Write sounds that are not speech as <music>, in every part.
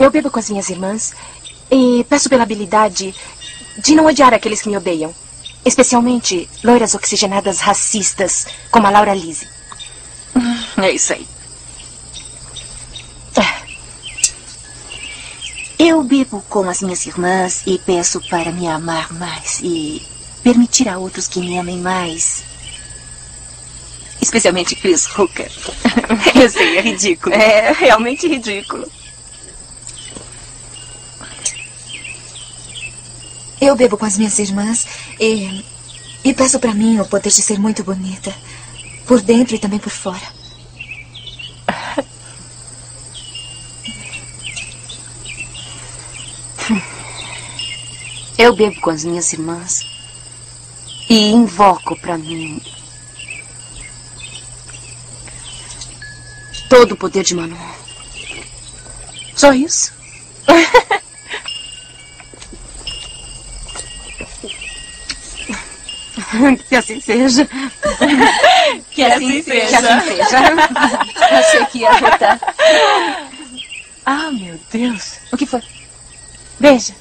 Eu bebo com as minhas irmãs e peço pela habilidade de não odiar aqueles que me odeiam. Especialmente loiras oxigenadas racistas, como a Laura Lise. É isso aí. Eu bebo com as minhas irmãs e peço para me amar mais e permitir a outros que me amem mais. Especialmente Chris Hooker. <laughs> Eu sei, é ridículo. É realmente ridículo. Eu bebo com as minhas irmãs e, e peço para mim o poder de ser muito bonita. Por dentro e também por fora. <laughs> Eu bebo com as minhas irmãs e invoco para mim todo o poder de Manon. Só isso. <laughs> <laughs> Que assim seja. <laughs> Que assim seja. Que assim seja. <laughs> Achei que ia votar. Ah, meu Deus. O que foi? Beija.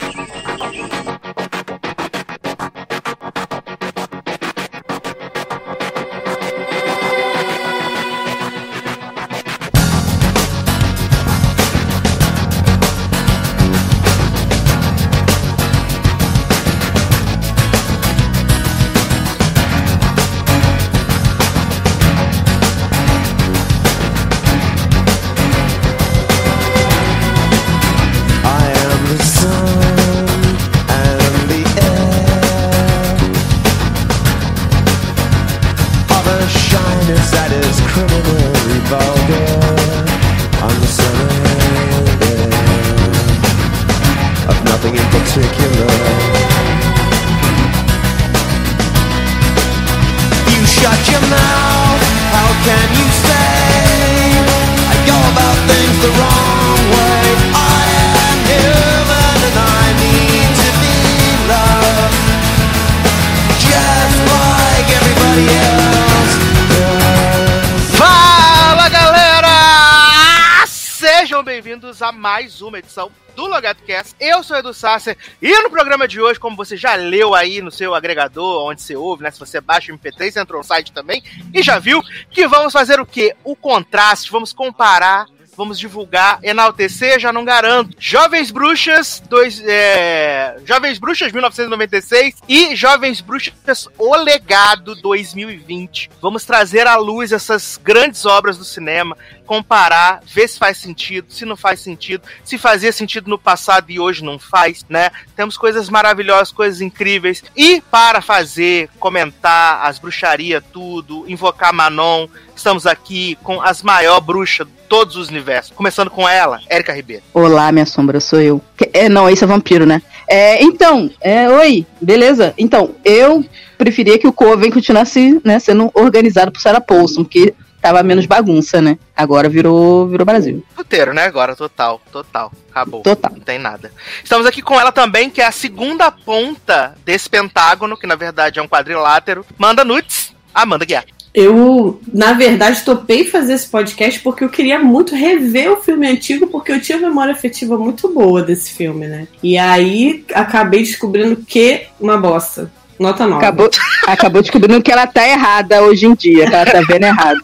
Mais uma edição do Logado Cast. Eu sou Edu Sasser e no programa de hoje, como você já leu aí no seu agregador, onde você ouve, né? Se você baixa o MP3, você entrou no site também e já viu que vamos fazer o quê? O contraste, vamos comparar. Vamos divulgar, enaltecer, já não garanto. Jovens Bruxas, dois, é, Jovens Bruxas 1996 e Jovens Bruxas O Legado 2020. Vamos trazer à luz essas grandes obras do cinema, comparar, ver se faz sentido, se não faz sentido, se fazia sentido no passado e hoje não faz, né? Temos coisas maravilhosas, coisas incríveis. E para fazer, comentar as bruxarias, tudo, invocar Manon, estamos aqui com as maior bruxas de todos os Começando com ela, Érica Ribeiro. Olá, minha sombra, sou eu. É, não, esse é vampiro, né? É, então, é, oi, beleza? Então, eu preferia que o Coven continuasse né, sendo organizado por Sarah Paulson, porque tava menos bagunça, né? Agora virou, virou Brasil. Puteiro, né? Agora, total, total. Acabou. Total. Não tem nada. Estamos aqui com ela também, que é a segunda ponta desse pentágono, que na verdade é um quadrilátero. Manda nudes, Amanda Guiar. Eu, na verdade, topei fazer esse podcast porque eu queria muito rever o filme antigo, porque eu tinha memória afetiva muito boa desse filme, né? E aí acabei descobrindo que uma bosta. Nota 9. Acabou, <laughs> acabou descobrindo que ela tá errada hoje em dia, que ela tá vendo errado.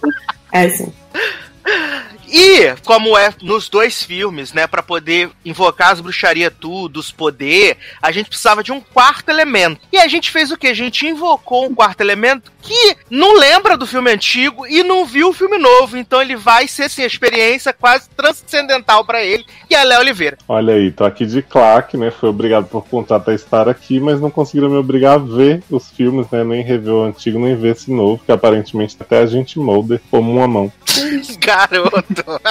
É, sim. E, como é nos dois filmes, né, Pra poder invocar as bruxarias tudo, os poder, a gente precisava de um quarto elemento. E a gente fez o que? A gente invocou um quarto elemento que não lembra do filme antigo e não viu o filme novo. Então ele vai ser, assim, a experiência quase transcendental pra ele, que é Léo Oliveira. Olha aí, tô aqui de claque, né? Fui obrigado por contrato a estar aqui, mas não conseguiram me obrigar a ver os filmes, né? Nem rever o antigo, nem ver esse novo, que aparentemente até a gente molda como uma mão. <laughs> Garoto.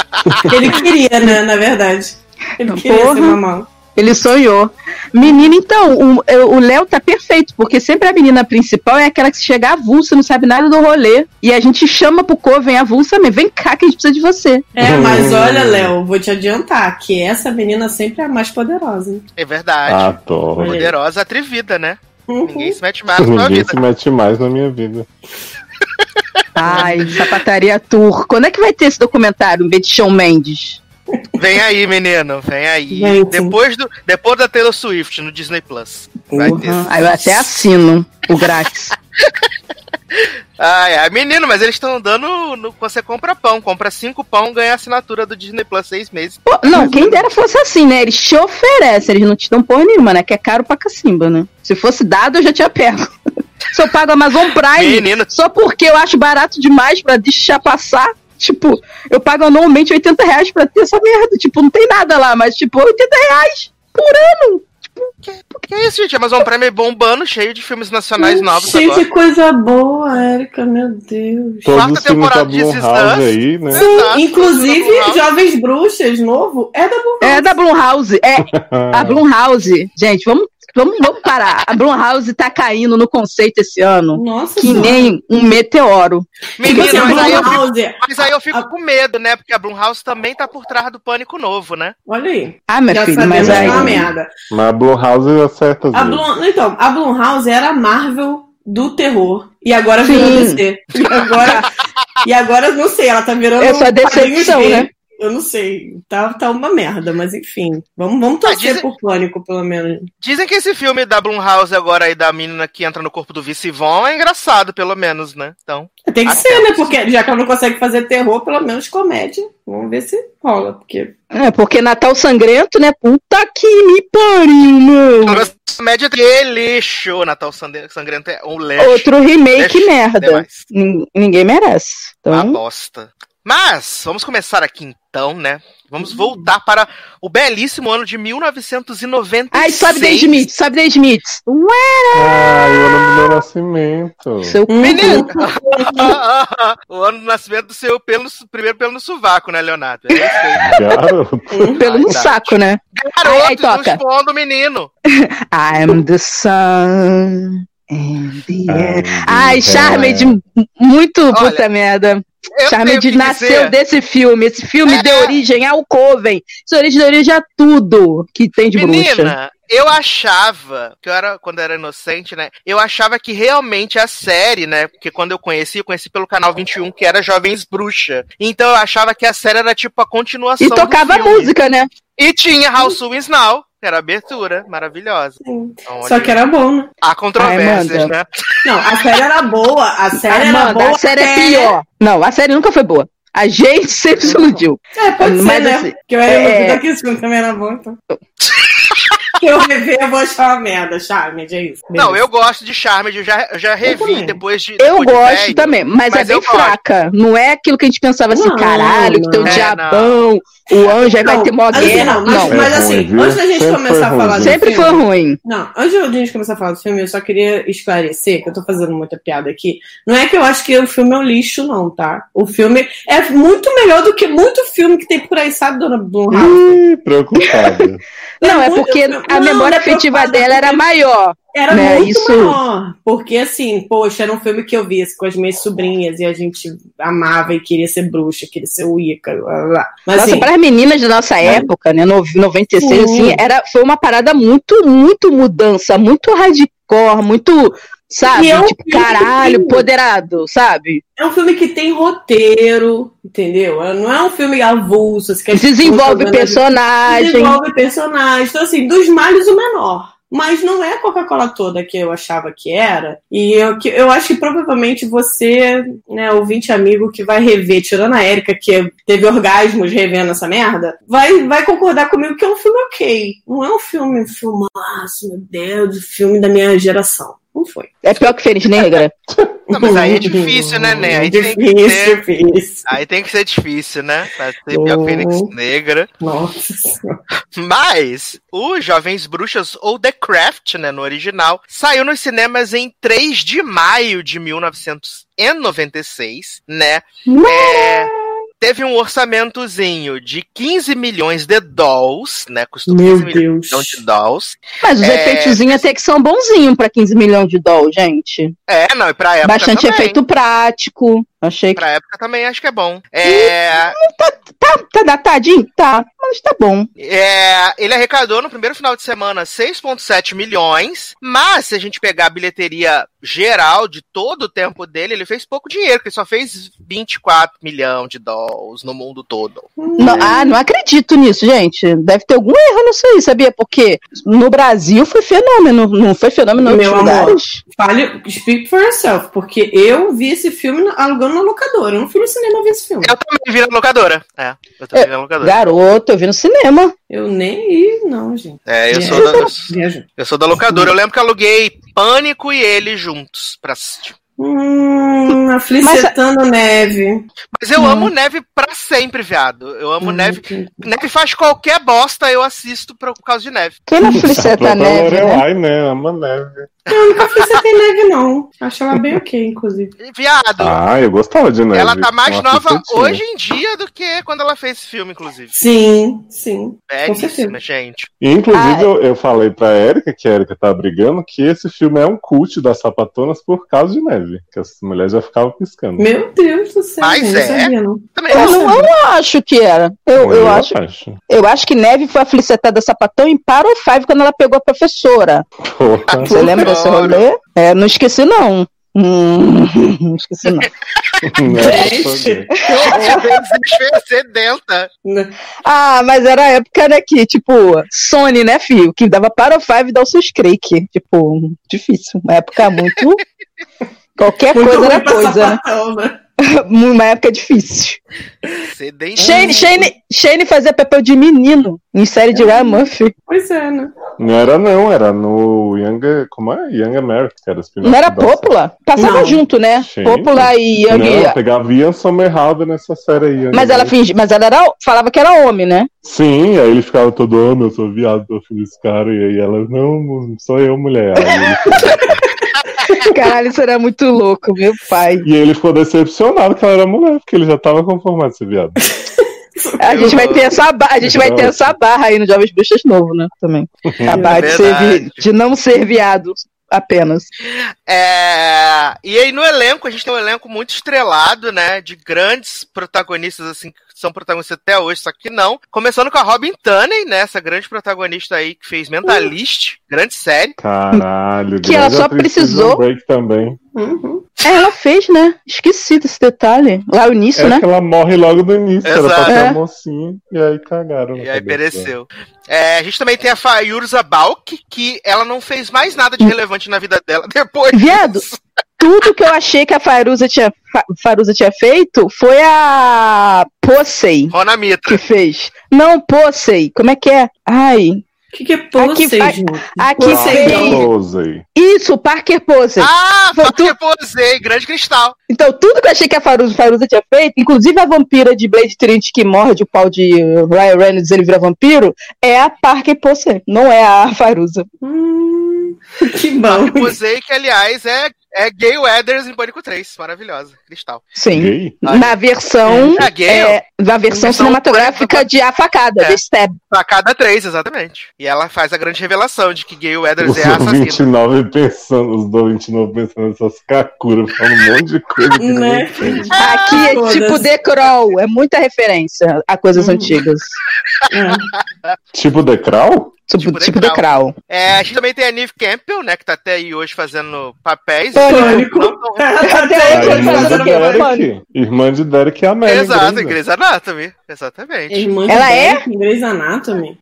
Ele queria, né, na verdade. Ele queria Porra. ser mamão. Ele sonhou. Menina, então, o- o Léo tá perfeito, porque sempre a menina principal é aquela que chega avulsa, não sabe nada do rolê. E a gente chama pro Coven avulsa mesmo. Vem cá que a gente precisa de você. É, mas olha, Léo, vou te adiantar que essa menina sempre é a mais poderosa. É verdade. Adoro. Poderosa, atrevida, né? Uhum. Ninguém se mete mais na Ninguém vida. se mete mais na minha vida. Ai, sapataria tour. Quando é que vai ter esse documentário, em vez de Shawn Mendes? Vem aí, menino, vem aí. Sim. depois, do, depois da Taylor Swift no Disney Plus. Vai ter. Aí eu até assino o grátis. Ai, ai, menino, mas eles estão dando. No, você compra pão, compra cinco pão, ganha a assinatura do Disney Plus seis meses. Pô, não, quem dera fosse assim, né? Eles te oferecem, eles não te dão porra nenhuma, né? Que é caro pra cacimba, né? Se fosse dado, eu já tinha pego. Se eu pago Amazon Prime Menino. só porque eu acho barato demais pra deixar passar. Tipo, eu pago anualmente 80 reais pra ter essa merda. Tipo, não tem nada lá, mas tipo, 80 reais por ano. Que isso, gente? Amazon Prime é bombando, cheio de filmes nacionais novos Cheio agora. de coisa boa, Érica, meu Deus. Todos Quarta temporada de This Is Blumhouse Us. aí, né? Sim, Exato, inclusive Blumhouse. Jovens Bruxas novo é da Blumhouse. É da Blumhouse. É, a <laughs> Blumhouse. Gente, vamos, vamos, vamos parar. A Blumhouse tá caindo no conceito esse ano. Nossa Que Senhora. nem um meteoro. Menino, Tipo assim, a mas aí, eu fico, Blumhouse, mas aí eu fico com medo, né? Porque a Blumhouse também tá por trás do Pânico Novo, né? Olha aí. Ah, minha Já filha, mas aí. é uma merda. Mas a Blumhouse acerta às A. Blum, então, a Blumhouse era a Marvel do terror. E agora Sim. virou DC. E agora, e agora, não sei, ela tá virando. É só quadrinhos decepção, né? Eu não sei. Tá, tá uma merda, mas enfim. Vamos, vamos torcer dizem- por pânico, pelo menos. Dizem que esse filme da Blumhouse agora aí, da menina que entra no corpo do Vice Von, é engraçado, pelo menos, né? Então. Tem que ser, né? Porque já que ela não consegue fazer terror, pelo menos comédia. Vamos ver se rola. Porque. É, porque Natal Sangrento, né? Puta que me pariu, meu. Mas a média é lixo. Natal Sangre- Sangrento é um lixo. Outro remake Lixo merda. Ninguém merece. Uma Então, bosta. Mas, vamos começar aqui então, né? Vamos voltar para o belíssimo ano de 1996. ai, sobe Day Smith, sobe Day Smith. Ai, o ano do meu nascimento. Seu Menino! <laughs> o ano do nascimento do seu pelo, primeiro pelo no sovaco, né, Leonardo? É isso aí. Garoto. pelo no saco, né? Garoto, Ai, ai, toca. expondo o menino. <laughs> I'm the sun the air. Ai, É. Charmed, muito Olha, puta merda. Charmed nasceu dizer- desse filme. Esse filme É. deu origem ao Coven. Isso origem deu origem a tudo que tem de bruxa. Menina, eu achava, que eu era, quando eu era inocente, né? Eu achava que realmente a série, né? Porque quando eu conheci, eu conheci pelo canal 21, que era Jovens Bruxa. Então eu achava que a série era tipo a continuação. E do tocava filme. música, né? E tinha House Wins Now, era a abertura, maravilhosa. Sim. Então, Só que era bom, né? Há controvérsias, Amanda. né? Não, a série era boa. A série era Amanda, boa. a série é até- pior. Não, a série nunca foi boa. A gente <laughs> sempre se iludiu. É, pode ser, Mas, né? assim, Porque eu era é- iludida que filme também era bom, então. <laughs> Se eu rever, eu vou achar uma merda, Charmed, é isso. Não, Beleza. eu gosto de Charmed, eu já, eu já revi também. depois de. Eu depois de gosto velho. também, mas, mas é bem eu gosto. fraca. Não é aquilo que a gente pensava assim, Não, caralho, que tem o não. É, diabão, o anjo, aí vai Não, ter mó assim, guerra. não, mas, Não, mas É assim, ruim, antes da gente Sempre começar a falar do sempre filme, foi ruim. Não, antes de a gente começar a falar do filme, eu só queria esclarecer, que eu tô fazendo muita piada aqui. Não é que eu acho que o filme é um lixo, não, tá? O filme é muito melhor do que muito filme que tem por aí, sabe, dona Blumhouse? Ih, preocupada. Não, é muito- porque a não, memória é afetiva dela era maior. Era né, muito isso- maior. Porque, assim, poxa, era um filme que eu via com as minhas sobrinhas e a gente amava e queria ser bruxa, queria ser Wicca, blá, blá. Mas, Nossa, assim, para as meninas da nossa É. época, né, no- 96, Sim. assim, era, foi uma parada muito, muito mudança, muito hardcore, muito, sabe, é um tipo, caralho, que- poderado, sabe? é um filme que tem roteiro, entendeu? Não é um filme avulso. assim, que as Desenvolve pessoas- personagem. Desenvolve personagens. Então, assim, dos males o menor. Mas não é a Coca-Cola toda que eu achava que era. E eu, eu acho que provavelmente você, né, ouvinte amigo que vai rever, tirando a Erika, que teve orgasmos revendo essa merda, vai, vai concordar comigo que é um filme ok. Não é um filme, filmaço, meu Deus, filme da minha geração. Não foi. É pior que Fênix Negra. <laughs> Não, mas aí é difícil, né, né? Aí tem que difícil, ser- difícil. Aí tem que ser difícil, né? Pra ser pior que Fênix Oh. Negra. Nossa. Mas o Jovens Bruxas, ou The Craft, né, no original, saiu nos cinemas em 3 de maio de 1996, né? É, teve um orçamentozinho de 15 milhões de dolls, né? Custou Meu 15 milhões Deus. de dolls. Mas os É. efeitozinhos até que são bonzinhos pra 15 milhões de dólares, gente. É, não, e pra época Bastante também. efeito prático. Achei que Pra época também acho que é bom. É, tá, tá datadinho? Tá. Mas tá bom. É, ele arrecadou no primeiro final de semana 6,7 milhões, mas se a gente pegar a bilheteria geral de todo o tempo dele, ele fez pouco dinheiro, porque ele só fez 24 milhões de dólares no mundo todo. Não- ah, não acredito nisso, gente. Deve ter algum erro nisso aí, sabia? Porque no Brasil foi fenômeno, não foi fenômeno Meu amor. lugares. Fale, speak for yourself, porque eu vi esse filme alugando na locadora. Eu não fui no cinema ver esse filme. Eu também vi na locadora. É, eu também vi na locadora. Garoto, eu vi no cinema. Eu nem ia, não, gente. É, eu É. sou, da, eu, eu sou da locadora. Eu lembro que eu aluguei Pânico e ele juntos pra assistir. Hum, aflicetando neve. Mas eu amo neve pra sempre, viado. Eu amo neve. Neve faz qualquer bosta, eu assisto por causa de neve. Quem não A fliceta própria neve, né? Lorelai, né? Ama neve. Eu nunca aflicetei neve, não. Acho ela bem ok, inclusive. Viado, Ah, eu gostava de neve. ela tá mais nova hoje em dia do que quando ela fez esse filme, inclusive. Sim, sim. Belíssima, gente. E, Inclusive, Ah, eu, eu falei pra Erika, que a Erika tá brigando, que esse filme é um cult das sapatonas por causa de neve. Que as mulheres já ficavam piscando. Meu Deus do céu. Mas não é. sabia, não. Também Eu não eu acho que era. Eu, eu, acho, acho. eu acho que Neve foi a flicetada sapatão em Power Five quando ela pegou a professora. Porra. Você lembra desse rolê? É, não esqueci, não. Hum, <laughs> não esqueci, não. Gente. sedenta. Ah, mas era a época, né, que, tipo, Sony, né, filho? Que dava para o Five e dá o seus Crake. Tipo, difícil. Uma época muito. <laughs> Qualquer Muito coisa era coisa, sapatão, né? <laughs> Uma época difícil. Sedenta. Shane, Shane, Shane fazia papel de menino em série de Ryan Murphy. Pois é, né? Não era não, era no Young, como é? Young America, que era esse Não era Popula? Passava Não. junto, né? Gente. Popula e Young. Não, pegava Ian Somerhalder nessa série aí. Mas ela America. fingi, mas ela era, falava que era homem, né? Sim, aí ele ficava todo, oh, eu sou viado, tô filho desse cara. E aí ela, não, sou eu, mulher. Aí ele- <laughs> <laughs> Caralho, isso era muito louco, meu pai. e ele ficou decepcionado que ela era mulher, porque ele já tava conformado de ser viado. A gente vai ter essa barra, a gente vai ter essa barra aí no Jovens Bruxas novo, né? Também. A barra de, ser de não ser viado apenas. É, E aí no elenco, a gente tem um elenco muito estrelado, né? De grandes protagonistas, assim, que são protagonistas até hoje, só que não. Começando com a Robin Tunney, né? Essa grande protagonista aí que fez Mentalist, grande série. Caralho. Que ela só precisou- Break também. Uhum. É, ela fez, né? Esqueci desse detalhe. Lá no início, É né? que ela morre logo no início, era pra Exato. ser É. a mocinha, e aí cagaram. E aí pereceu. É, a gente também tem a Fayurza Balk, que ela não fez mais nada Hum. de relevante na vida dela <laughs> depois. Viado, tudo que eu achei que a Faruza tinha, Fa- Faruza tinha feito foi a Possei Rona Mitra. que fez. Não, Possei. Como é que é? Ai. O que, que é Posey? Aqui. Posey. Isso, Parker Posey. Ah, Foi Parker Posey, grande cristal. Então, tudo que eu achei que a Faruza, Faruza tinha feito, inclusive a vampira de Blade Trinity que morde o pau de Ryan Reynolds e ele vira vampiro, é a Parker Posey, não é a Faruza. Hum, que bom. Parker Posey, que aliás é, é Gay Weathers em Pânico 3. Maravilhosa, cristal. Sim. Gay? Na versão, É, Gale. é, na versão cinematográfica de A Facada, É. The Stab. Facada 3, exatamente. E ela faz a grande revelação de que Gay Weathers Os é a assassina. 29 pensando, os do 29 pensando nessas cacuras, falando um monte de coisa que Né? entende. Aqui é tipo The Crawl, é muita referência a coisas antigas. É. Tipo The Crow? Tipo, Tipo tipo, The The Crawl. É, a gente também tem a Neve Campbell, né? Que tá até aí hoje fazendo papéis. Pânico. Não tão- Até A hoje ele irmã fazendo? Derek. Irmã de Derek é a Melly. Exato, Grey's Anatomy. Exatamente. Irmã Ela de é? Derek em Grey's Anatomy.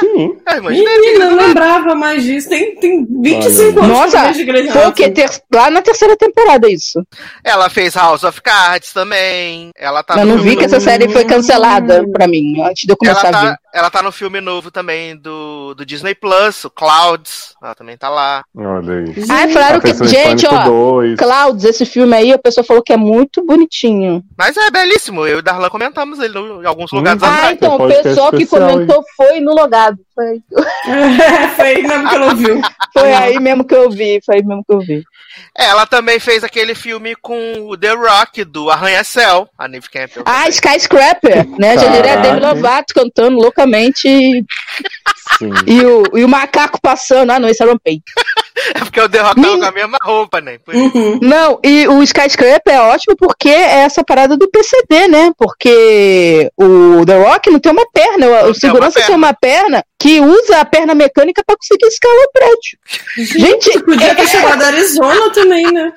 Sim. É, irmã de Derek, Menina, eu Anatomy. lembrava mais disso. Tem, tem 25 Olha. anos Nossa, vejo Grey's Foi Anatomy. que? Ter... Lá na terceira temporada, isso. Ela fez House of Cards também. Ela tá eu no não vi que essa série foi cancelada pra mim, antes de eu Ela começar a ver. tá, ela tá no filme novo também do, do Disney Plus, o Clouds. Ela também tá lá. Olha aí. Ai, falaram Tá que. Gente, ó. 2. Clouds, esse filme aí, a pessoa falou que é muito bonitinho. Mas é belíssimo. Eu e o Darlan comentamos ele no- em alguns Hum. lugares Ah, Ah, então, o pessoal que comentou foi no logado. Foi, É, <laughs> foi aí mesmo que viu. foi aí mesmo que eu vi, foi aí mesmo que eu vi. Ela também fez aquele filme com o The Rock, do Arranha-Céu, a Neve Campbell. Ah. Skyscraper, né? Já diria a Demi. Lovato cantando loucamente e, Sim. e o, e o macaco passando. Ah, não, esse é Rampage. <laughs> É porque o The Rock tava com a mesma roupa, né? Por isso. Uhum. Não, e o Skyscraper é ótimo porque é essa parada do PCD, né? Porque o The Rock não tem uma perna. O, o segurança uma tem uma perna que usa a perna mecânica pra conseguir escalar o prédio. Gente, Podia ter chegado a Arizona também, né?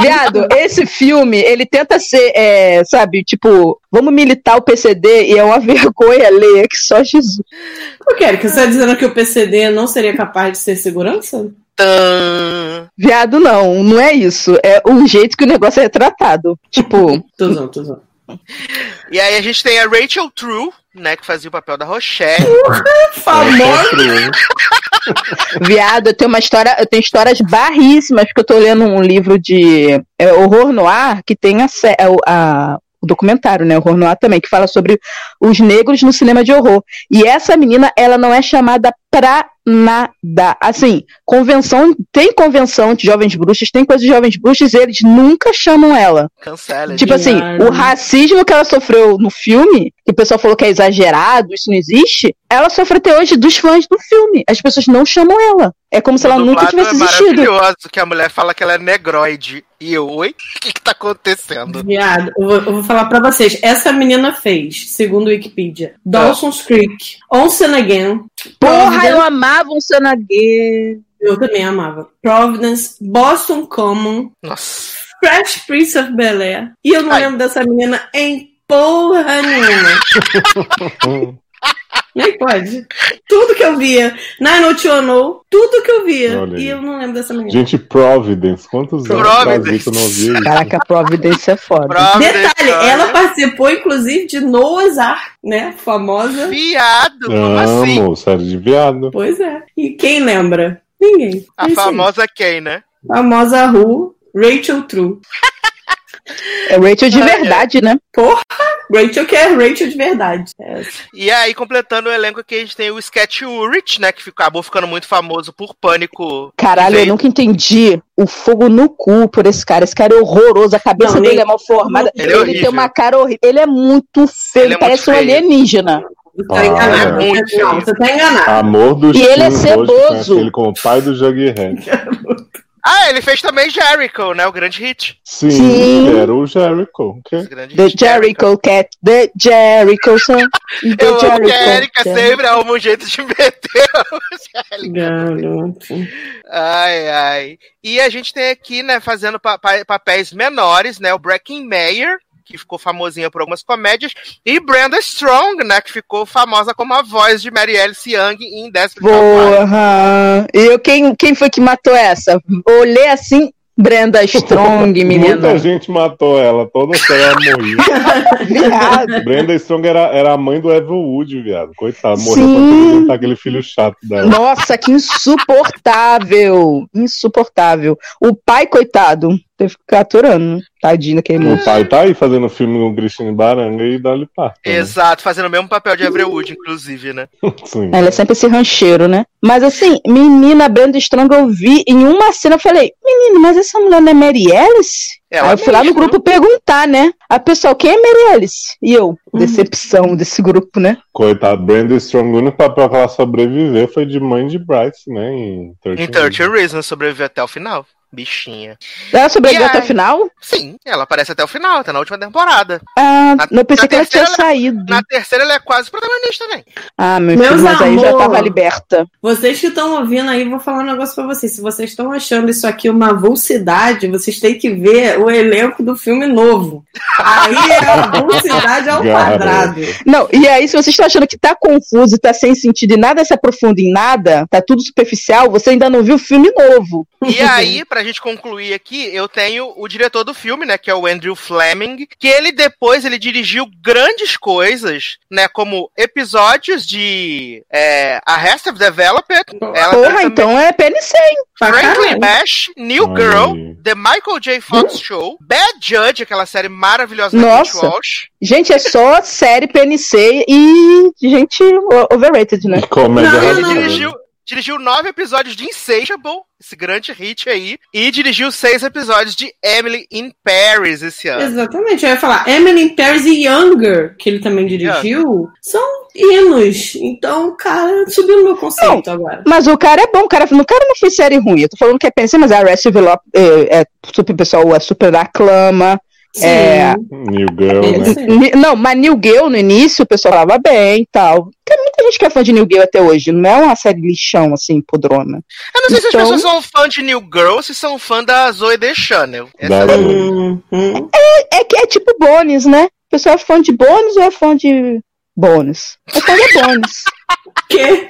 Viado, esse filme, ele tenta ser, é, sabe, tipo, vamos militar o PCD e é uma <laughs> vergonha alheia que só Jesus. Por quê? Que você tá dizendo que o PCD não seria capaz de ser segurança? Tã. Viado, não, não é isso. É o jeito que o negócio é tratado. Tipo, <laughs> Tuzão, tuzão. E aí a gente tem a Rachel True, né? Que fazia o papel da Rochelle. <laughs> Famosa. <laughs> viado, eu tenho uma história, eu tenho histórias barríssimas, porque eu tô lendo um livro de é, horror no ar que tem a, sé- é, o- a- o documentário, né? Horror no ar também, que fala sobre os negros no cinema de horror. E essa menina, ela não é chamada pra nada. Assim, convenção, tem convenção de jovens bruxas, tem coisa de jovens bruxas, e eles nunca chamam ela. Cancela. Tipo assim, Viado. o racismo que ela sofreu no filme, que o pessoal falou que é exagerado, isso não existe, ela sofre até hoje dos fãs do filme. As pessoas não chamam ela. É como se ela nunca tivesse é existido. maravilhoso, que a mulher fala que ela é negroide. E eu, oi? O que que tá acontecendo? Viado, eu vou, eu vou falar pra vocês. Essa menina fez, segundo o Wikipedia, Dawson's Creek, Onsen Again. Porra, Providence- eu amava um Sanagê. eu também amava. Providence, Boston Common, Nossa. Fresh Prince of Bel Air. E eu não Ai. lembro dessa menina em porra nenhuma. <laughs> Nem pode. Tudo que eu via. Nine oh Two No, tudo que eu via. Olha aí. E eu não lembro dessa menina. Gente, Providence. Quantos anos Providence. Brasil que eu não via isso? Caraca, a Providência é foda. Providence, Detalhe, olha. ela participou, inclusive, de Noah's Ark, né? Famosa. Viado, como assim? Amo, série de viado. Pois é. E quem lembra? Ninguém. A É famosa quem, né? famosa Ru, Rachel True. É Rachel de verdade, né? Rachel que é Rachel de verdade. É. E aí, completando o elenco aqui, a gente tem o Sketch Ulrich, né? Que acabou ficando muito famoso por Pânico. Caralho, eu nunca entendi o fogo no cu por esse cara. Esse cara é horroroso, a cabeça Não, dele nem- é mal formada. Ele é Ele, tem uma cara horrível. Ele é muito feio, Ele é parece muito um alienígena. Você tá Ah, enganado. é muito Não, você tá enganado. Amor dos E ele é ceboso. Ele com o pai do Jughead. <laughs> Ah, ele fez também Jericho, né? O grande hit. Sim, Sim. era o Jericho. Grande The hit Jericho Cat, The Jericho Son. The Eu amo que a Erika Cat. sempre arruma um jeito de meter <laughs> o Jericho. Garoto. Ai, ai. E a gente tem aqui, né, fazendo pa- pa- papéis menores, né? O Breaking Mayer, que ficou famosinha por algumas comédias, e Brenda Strong, né? Que ficou famosa como a voz de Mary Alice Young em Desperate. Porra. E eu, quem, quem foi que matou essa? Olhei assim, Brenda Strong, <laughs> menina. Muita gente matou ela, toda ela morria. <laughs> Viado. Brenda Strong era, era a mãe do Evan Wood, viado. Coitado, morreu Sim. pra apresentar aquele filho chato dela. Nossa, que insuportável. Insuportável. O pai, coitado, teve que ficar aturando. Tadinho daquele O moço. pai tá aí fazendo filme com Christine Baranga e Dolly Parton. né? Exato, fazendo o mesmo papel de Everett Wood, inclusive, né? <laughs> Sim. Ela é sempre esse rancheiro, né? Mas assim, menina Brenda Strong, eu vi em uma cena, eu falei, menino, mas essa mulher não é Mary Alice? Ela Aí eu fui lá no grupo perguntar, né? A pessoa, quem é Mary Alice? E eu, decepção desse grupo, né? Coitado, Brenda Strong, o único papel que ela sobreviveu foi de mãe de Bryce, né? Em 13 Em 30 Reasons sobreviveu até o final. Bichinha. Ela sobreviveu até o final? Sim, ela aparece até o final, até na última temporada. Ah, Na- eu pensei que ela tinha terceira, saído. Na terceira, ela é quase protagonista também. Ah, meu Meus filho, mas aí já amor. tava liberta. Vocês que estão ouvindo aí, vou falar um negócio pra vocês. Se vocês estão achando isso aqui uma vulsidade, vocês têm que ver o elenco do filme novo. Aí é a <laughs> vulsidade ao quadrado. Não, e aí, se vocês estão achando que tá confuso e tá sem sentido e nada se aprofunda em nada, tá tudo superficial, você ainda não viu o filme novo. E aí, pra gente concluir aqui, eu tenho o diretor do filme, né, que é o Andrew Fleming, que ele depois ele dirigiu grandes coisas, né, como episódios de é, Arrested Development, ela Porra, também- então é PNC, hein? Pra Franklin. Bash, New Girl. The Michael J. Fox Show, Bad Judge, aquela série maravilhosa da Nossa. Kate Walsh. Gente, é só série PNC e gente overrated, né? Comédia Não, Ele não, radical. dirigiu, dirigiu nove episódios de Insatiable, esse grande hit aí, e dirigiu seis episódios de Emily in Paris esse ano. Exatamente, eu ia falar. Emily in Paris e Younger, que ele também dirigiu, são hinos. Então, cara, subiu no meu conceito agora. Mas o cara é bom, o cara, o cara não fez série ruim. Eu tô falando que é pensei, mas a Arrested Develop é, é super pessoal, é super aclama. Sim. É, New Girl, né? Não, mas New Girl no início o pessoal falava bem e tal. Tem muita gente que é fã de New Girl até hoje. Não é uma série lixão, assim, podrona. Eu não sei se as Então- pessoas são fã de New Girl ou se são fã da Zoe Deschanel. Essa Da- é Hum, hum. É que é tipo bônus, né? O pessoal é fã de bônus ou é fã de bônus? É fã de bônus. <laughs> Que,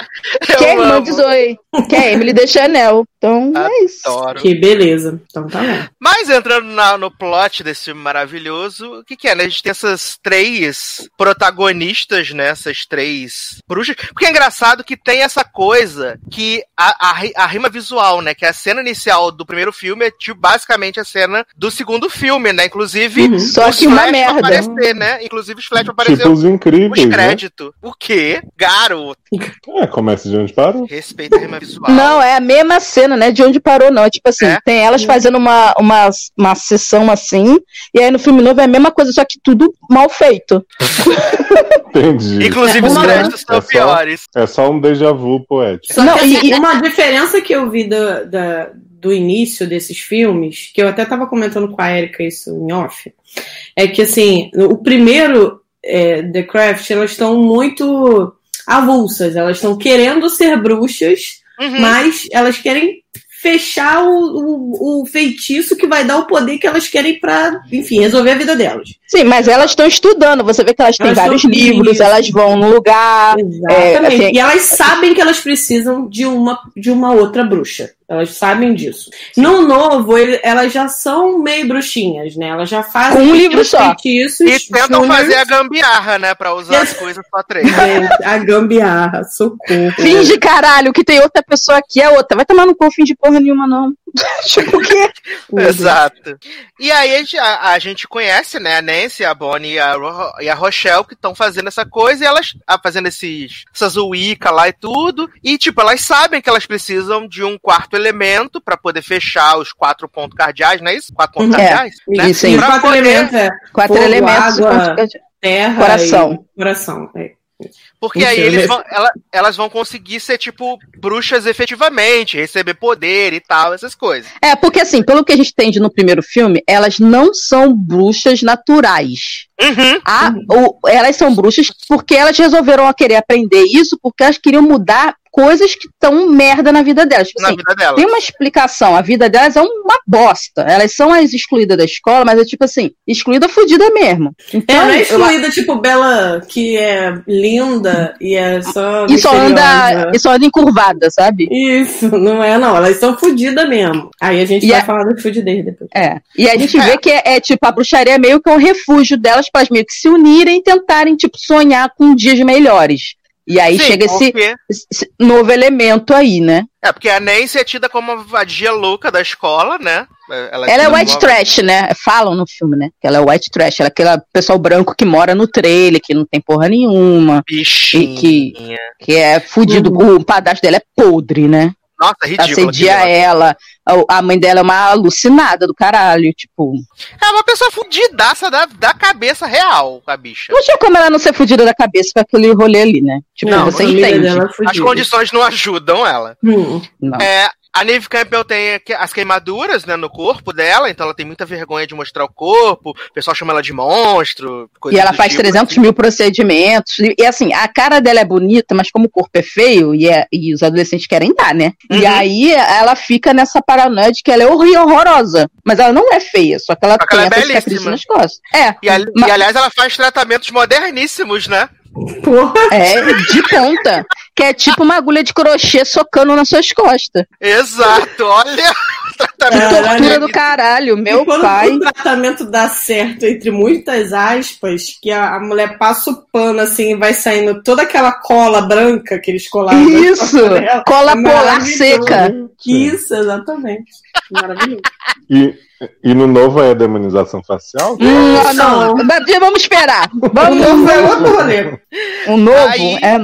que é irmã de Zoe. Que é Emily de Chanel. Então, é isso. Que beleza. Então tá bom. Mas entrando na- no plot desse filme maravilhoso, o que, que é, né? A gente tem essas três protagonistas, né? Essas três bruxas. Porque é engraçado que tem essa coisa que a, a, a rima visual, né? Que a cena inicial do primeiro filme é tipo, basicamente a cena do segundo filme, né? Inclusive, Uhum. Só que uma merda. aparecer, né? Inclusive os flash vão Tipo os incríveis, os né? créditos. O quê? Garoto. É, começa de onde parou. Respeita a rima visual. Não, é a mesma cena, né? De onde parou, não. É tipo assim, É? tem elas fazendo uma, uma, uma sessão assim, e aí no filme novo é a mesma coisa, só que tudo mal feito. <laughs> Entendi. Inclusive os Uma- créditos são É só- piores. É só um déjà vu poético. Só Não, que, assim, e- e- uma diferença que eu vi do, da- do início desses filmes, que eu até tava comentando com a Erika isso em off, é que assim, o primeiro é, The Craft, elas estão muito avulsas, elas estão querendo ser bruxas, Uhum. mas elas querem fechar o, o, o feitiço que vai dar o poder que elas querem pra, enfim, resolver a vida delas. Sim, mas elas estão estudando. Você vê que elas têm Elas vários livros, Isso. elas vão no lugar. Exatamente. assim- E elas sabem que elas precisam de uma, de uma outra bruxa. Elas sabem disso. No novo, ele- elas já são meio bruxinhas, né? Elas já fazem Com um livro só. feitiços. E tentam júnior. fazer a gambiarra, né? Pra usar as <laughs> coisas só três. Gente, a gambiarra, socorro. Finge, caralho, que tem outra pessoa aqui, é outra. Vai tomar no cu, finge porra nenhuma, não. <laughs> tipo, o quê? Exato. E aí a gente, a, a gente conhece, né, a Nancy, a Bonnie e a, Ro- e a Rochelle que estão fazendo essa coisa e elas ah, fazendo esses, essas Wicca lá e tudo. E, tipo, elas sabem que elas precisam de um quarto elemento pra poder fechar os quatro pontos cardeais, não é isso? Quatro pontos É, cardeais? né? isso quatro poder- elementos é Quatro Fogo, elementos. água, terra Coração. e coração. É. Porque aí eles mesmo. vão, ela- elas vão conseguir ser, tipo, bruxas efetivamente, receber poder e tal, essas coisas. É, porque assim, pelo que a gente entende no primeiro filme, elas não são bruxas naturais. Uhum. A- o- elas são bruxas porque elas resolveram querer aprender isso porque elas queriam mudar coisas que estão merda na vida delas. Tipo Na assim, vida dela. tem uma explicação, a vida delas é uma bosta. Elas são as excluídas da escola, mas é tipo assim, excluída fudida mesmo. Então, Ela é eu- excluída, tipo, Bela, que é linda e é só. e só anda, e só anda encurvada, sabe? Isso, não é não. Elas são fodidas mesmo. Aí a gente E vai a- falar das fudidez depois. É. E a gente É. vê que é, é, tipo, a bruxaria é meio que um refúgio delas para meio que se unirem e tentarem, tipo, sonhar com dias melhores. E aí Sim, chega esse, porque- esse novo elemento aí, né? É, porque a Nancy é tida como a vadia louca da escola, né? Ela é tida white como- trash, né? Falam no filme, né? Que ela é white trash. Ela é aquele pessoal branco que mora no trailer, que não tem porra nenhuma, Bichinha. E que- que é fudido. O padrasto dela é podre, né? Nossa, ridículo. Assedia ela. A, mãe dela é uma alucinada do caralho. Tipo, É uma pessoa fudidaça da, da cabeça real, a bicha. não tinha como ela não ser fudida da cabeça com aquele rolê ali, né? Tipo, Não, você entende. é As condições não ajudam ela. Hum. Não. É, a Neve Campbell tem as queimaduras né, no corpo dela, então ela tem muita vergonha de mostrar o corpo. O pessoal chama ela de monstro. coisa E ela faz tipo. 300 mil procedimentos. E, e, assim, a cara dela é bonita, mas como o corpo é feio, e, é- e os adolescentes querem dar, né? E Uhum. aí ela fica nessa paranoia de que ela é horrorosa. Mas ela não é feia, só que ela Só que tem ela é belíssima. nas costas. É, E, ali- Ma- e, aliás, ela faz tratamentos moderníssimos, né? Porra. é de ponta. Que é tipo uma agulha de crochê socando nas suas costas. Exato, olha. Tratamento. Tortura do caralho, meu e quando pai. o tratamento dá certo, entre muitas aspas, que a, a mulher passa o pano assim e vai saindo toda aquela cola branca que eles colaram. Isso! dela. Cola polar seca. Isso, exatamente. Maravilhoso. E E no novo é a demonização facial? Hum, não, não. Mas Vamos esperar. O Vamos novo é outro rolê. O novo Aí- é.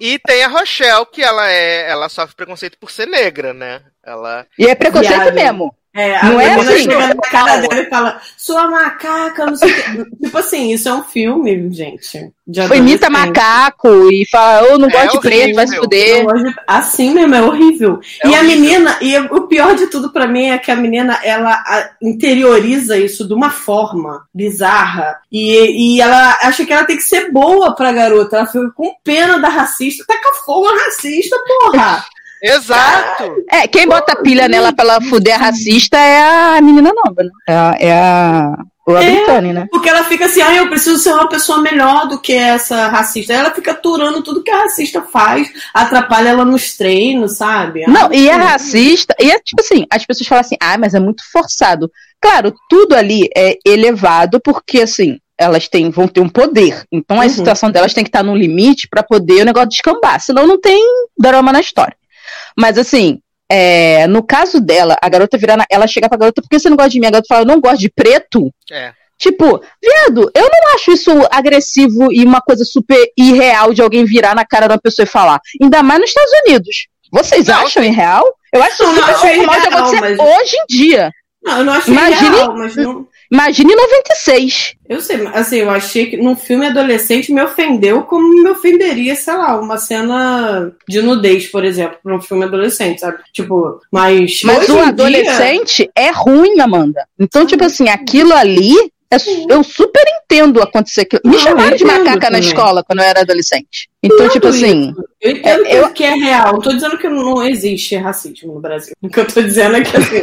E tem a Rochelle, que ela é. Ela sofre preconceito por ser negra, né? Ela. E é preconceito Viado. mesmo. É, a Não é menina assim? chega na cara dela e fala, sua macaca, não sei o quê. Tipo assim, isso é um filme, gente. de Foi imita macaco e fala, eu não É gosto de horrível. preto, vai se fuder. gosto de- Assim mesmo, é horrível. É e a horrível. menina, e o pior de tudo pra mim é que a menina, ela a- interioriza isso de uma forma bizarra. E, e ela acha que ela tem que ser boa pra garota. Ela fica com pena da racista. Taca fogo na racista, porra! <laughs> Exato! É, quem bota pilha nela pra ela fuder a racista é a menina nova, né? É a, é a, o É. Britânia, né? Porque ela fica assim, ah, eu preciso ser uma pessoa melhor do que essa racista. Ela fica aturando tudo que a racista faz, atrapalha ela nos treinos, sabe? Não, Ah, e é sim. racista, e é tipo assim, as pessoas falam assim, ah, mas é muito forçado. Claro, tudo ali é elevado porque, assim, elas têm, vão ter um poder. Então a Uhum. situação delas tem que estar no limite pra poder o negócio descambar, senão não tem drama na história. Mas assim, é, no caso dela, a garota virar, na, ela chega pra garota, por que você não gosta de mim? A garota fala, eu não gosto de preto. É. Tipo, viado, eu não acho isso agressivo e uma coisa super irreal de alguém virar na cara de uma pessoa e falar. Ainda mais nos Estados Unidos. Vocês Não, acham irreal? Eu acho Não, super normal de irreal, acontecer mas- hoje em dia. Não, eu não achei Imagine- real, mas não... Imagine em 96. Eu sei, assim, eu achei que num filme adolescente me ofendeu como me ofenderia, sei lá, uma cena de nudez, por exemplo, pra um filme adolescente, sabe? Tipo, mas. Mas o em dia- adolescente é ruim, Amanda. Então, tipo assim, aquilo ali, é eu super entendo acontecer aquilo. Me Não, chamaram de macaca na também. escola quando eu era adolescente. Então, tipo Tudo assim, Eu entendo É, eu- que é real. Não tô dizendo que não existe racismo no Brasil. O que eu tô dizendo é que assim.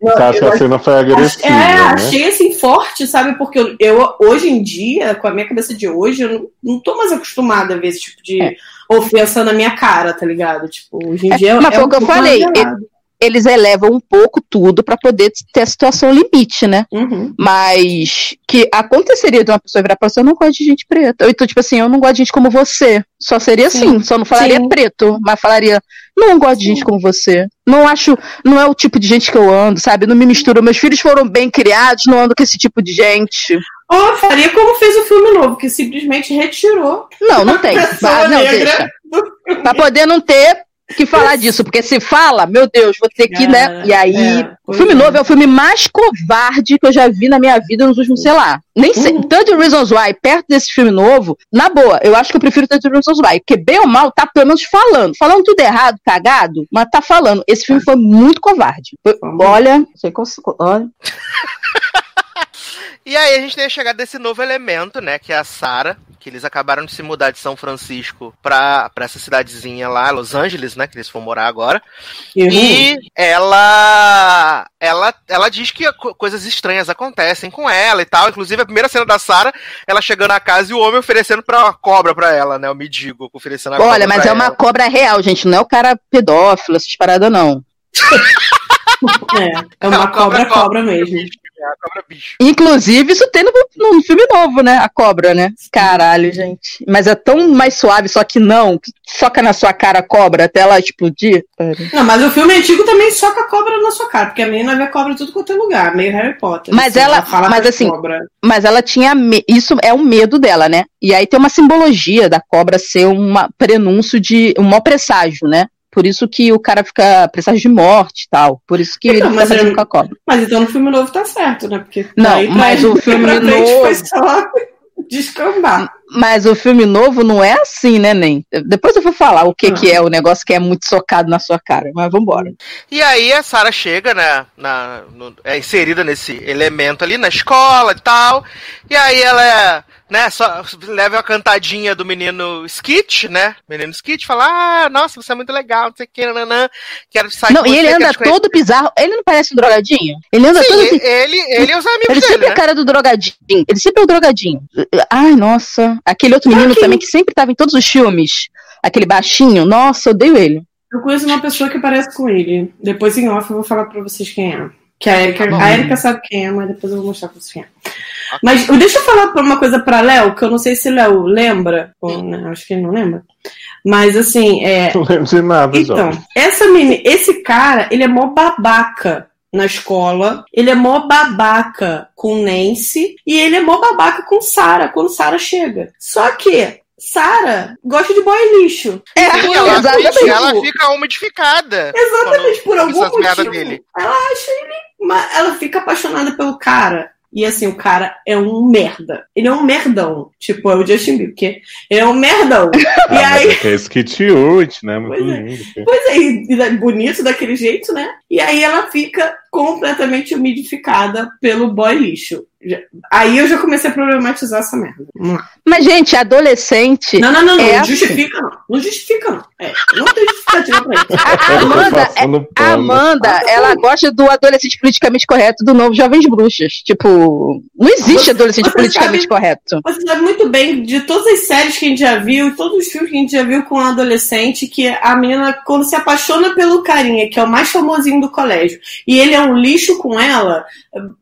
não, Você acha que a cena foi agressiva, É, né? achei assim forte, sabe? Porque eu, eu, hoje em dia, com a minha cabeça de hoje, eu não, não tô mais acostumada a ver esse tipo de ofensa na minha cara, tá ligado? Tipo, hoje em É, dia mas foi o que eu falei, velado. Eles elevam um pouco tudo pra poder ter a situação limite, né? Uhum. Mas que aconteceria de uma pessoa virar pra você, eu não gosto de gente preta. Ou então, tipo assim, eu não gosto de gente como você. Só seria assim, só não falaria Sim. preto, mas falaria, não gosto de gente como você. Não acho, não é o tipo de gente que eu ando, sabe? Não me misturo. Meus filhos foram bem criados, não ando com esse tipo de gente. Ou faria como fez o filme novo, que simplesmente retirou Não, não tem. <laughs> Ah, não, deixa. Pra poder não ter que falar disso, porque se fala, meu Deus, vou ter que, né? E aí, É, o filme é. novo é o filme mais covarde que eu já vi na minha vida nos últimos, sei lá. Nem sei. Uhum. Tanto Reasons Why, perto desse filme novo, na boa, eu acho que eu prefiro tanto Reasons Why, porque bem ou mal tá pelo menos falando. Falando tudo errado, cagado, mas tá falando. Esse filme foi muito covarde. Foi- olha, sei qual- olha. E aí a gente tem a chegada desse novo elemento, né? Que é a Sarah, que eles acabaram de se mudar de São Francisco pra, pra essa cidadezinha lá, Los Angeles, né? Que eles vão morar agora. Uhum. E ela, ela, ela diz que co- coisas estranhas acontecem com ela e tal. Inclusive, a primeira cena da Sarah, ela chegando na casa e o homem oferecendo pra uma cobra pra ela, né? O mendigo oferecendo a Olha, cobra mas pra é uma ela. cobra real, gente. Não é o cara pedófilo, essas paradas, não. <laughs> É, é uma cobra, cobra mesmo. É a cobra bicho. Inclusive, isso tem no, no filme novo, né? A cobra, né? Caralho, gente. Mas é tão mais suave, só que não. que Soca na sua cara a cobra até ela explodir. Não, mas o filme antigo também soca a cobra na sua cara, porque a menina vê cobra em tudo quanto é lugar, meio Harry Potter. Mas ela- fala mas com a assim, Cobra. Mas ela tinha. me- Isso é um medo dela, né? E aí tem uma simbologia da cobra ser um prenúncio de. um mau presságio, né? Por isso que o cara fica presságio de morte e tal. Por isso que Então, ele fica mas cobra. Mas então no filme novo tá certo, né? Porque Não, mas o filme novo- foi só <laughs> descambar. Mas o filme novo não é assim, né, Nem? Depois eu vou falar o que, Não. que é o negócio que é muito socado na sua cara. Mas vambora. E aí a Sarah chega, né? Na, no- é inserida nesse elemento ali na escola e tal. E aí ela é, né, só leva uma cantadinha do menino Skit, né? Menino Skit fala: Ah, nossa, você é muito legal, não sei o que, nanã. Quero sair Não, com e você, ele anda te conhecer." todo bizarro. Ele não parece um drogadinho? Ele anda todo Sim, assim. ele, ele e os amigos Ele dele, sempre é né? a cara do drogadinho. Ele sempre é o drogadinho. Ai, nossa. Aquele outro menino também que sempre tava em todos os filmes. Aquele baixinho. Nossa, eu odeio ele. Eu conheço uma pessoa que parece com ele. Depois em off eu vou falar pra vocês quem é. Que a Erika, Bom. a Erika sabe quem é, mas depois eu vou mostrar pra vocês quem é. Mas deixa eu falar uma coisa pra Léo, que eu não sei se Léo lembra, ou, né, acho que ele não lembra. Mas assim, é, <laughs> Não lembro de nada, Então, essa meni, esse cara, ele é mó babaca na escola. Ele é mó babaca com Nancy e ele é mó babaca com Sarah quando Sarah chega. Só que Sarah gosta de boy lixo. É, Sim, ela, exatamente. fica, ela fica umidificada. Exatamente, por algum motivo. dele. Ela acha ele. Ela fica apaixonada pelo cara. E assim, o cara é um merda. Ele é um merdão. Tipo, é o Justin Bieber, porque ele é um merdão. <laughs> e Ah, mas aí. é que é esse Kit Urt, né? Muito Pois é. lindo. Pois é, e e bonito daquele jeito, né? E aí ela fica completamente umidificada pelo boy lixo. Aí eu já comecei a problematizar essa merda. Mas, gente, adolescente. Não, não, não, não. É não assim. justifica, não. Não justifica, não. É, não tem justificativa pra isso. <laughs> A Amanda, passando a. Amanda, ela gosta do adolescente politicamente correto do novo Jovens Bruxas. Tipo, não existe Você- adolescente você politicamente sabe- correto. Você sabe muito bem de todas as séries que a gente já viu, todos os filmes que a gente já viu com a adolescente, que a menina, quando se apaixona pelo carinha, que é o mais famosinho do colégio, e ele é um lixo com ela,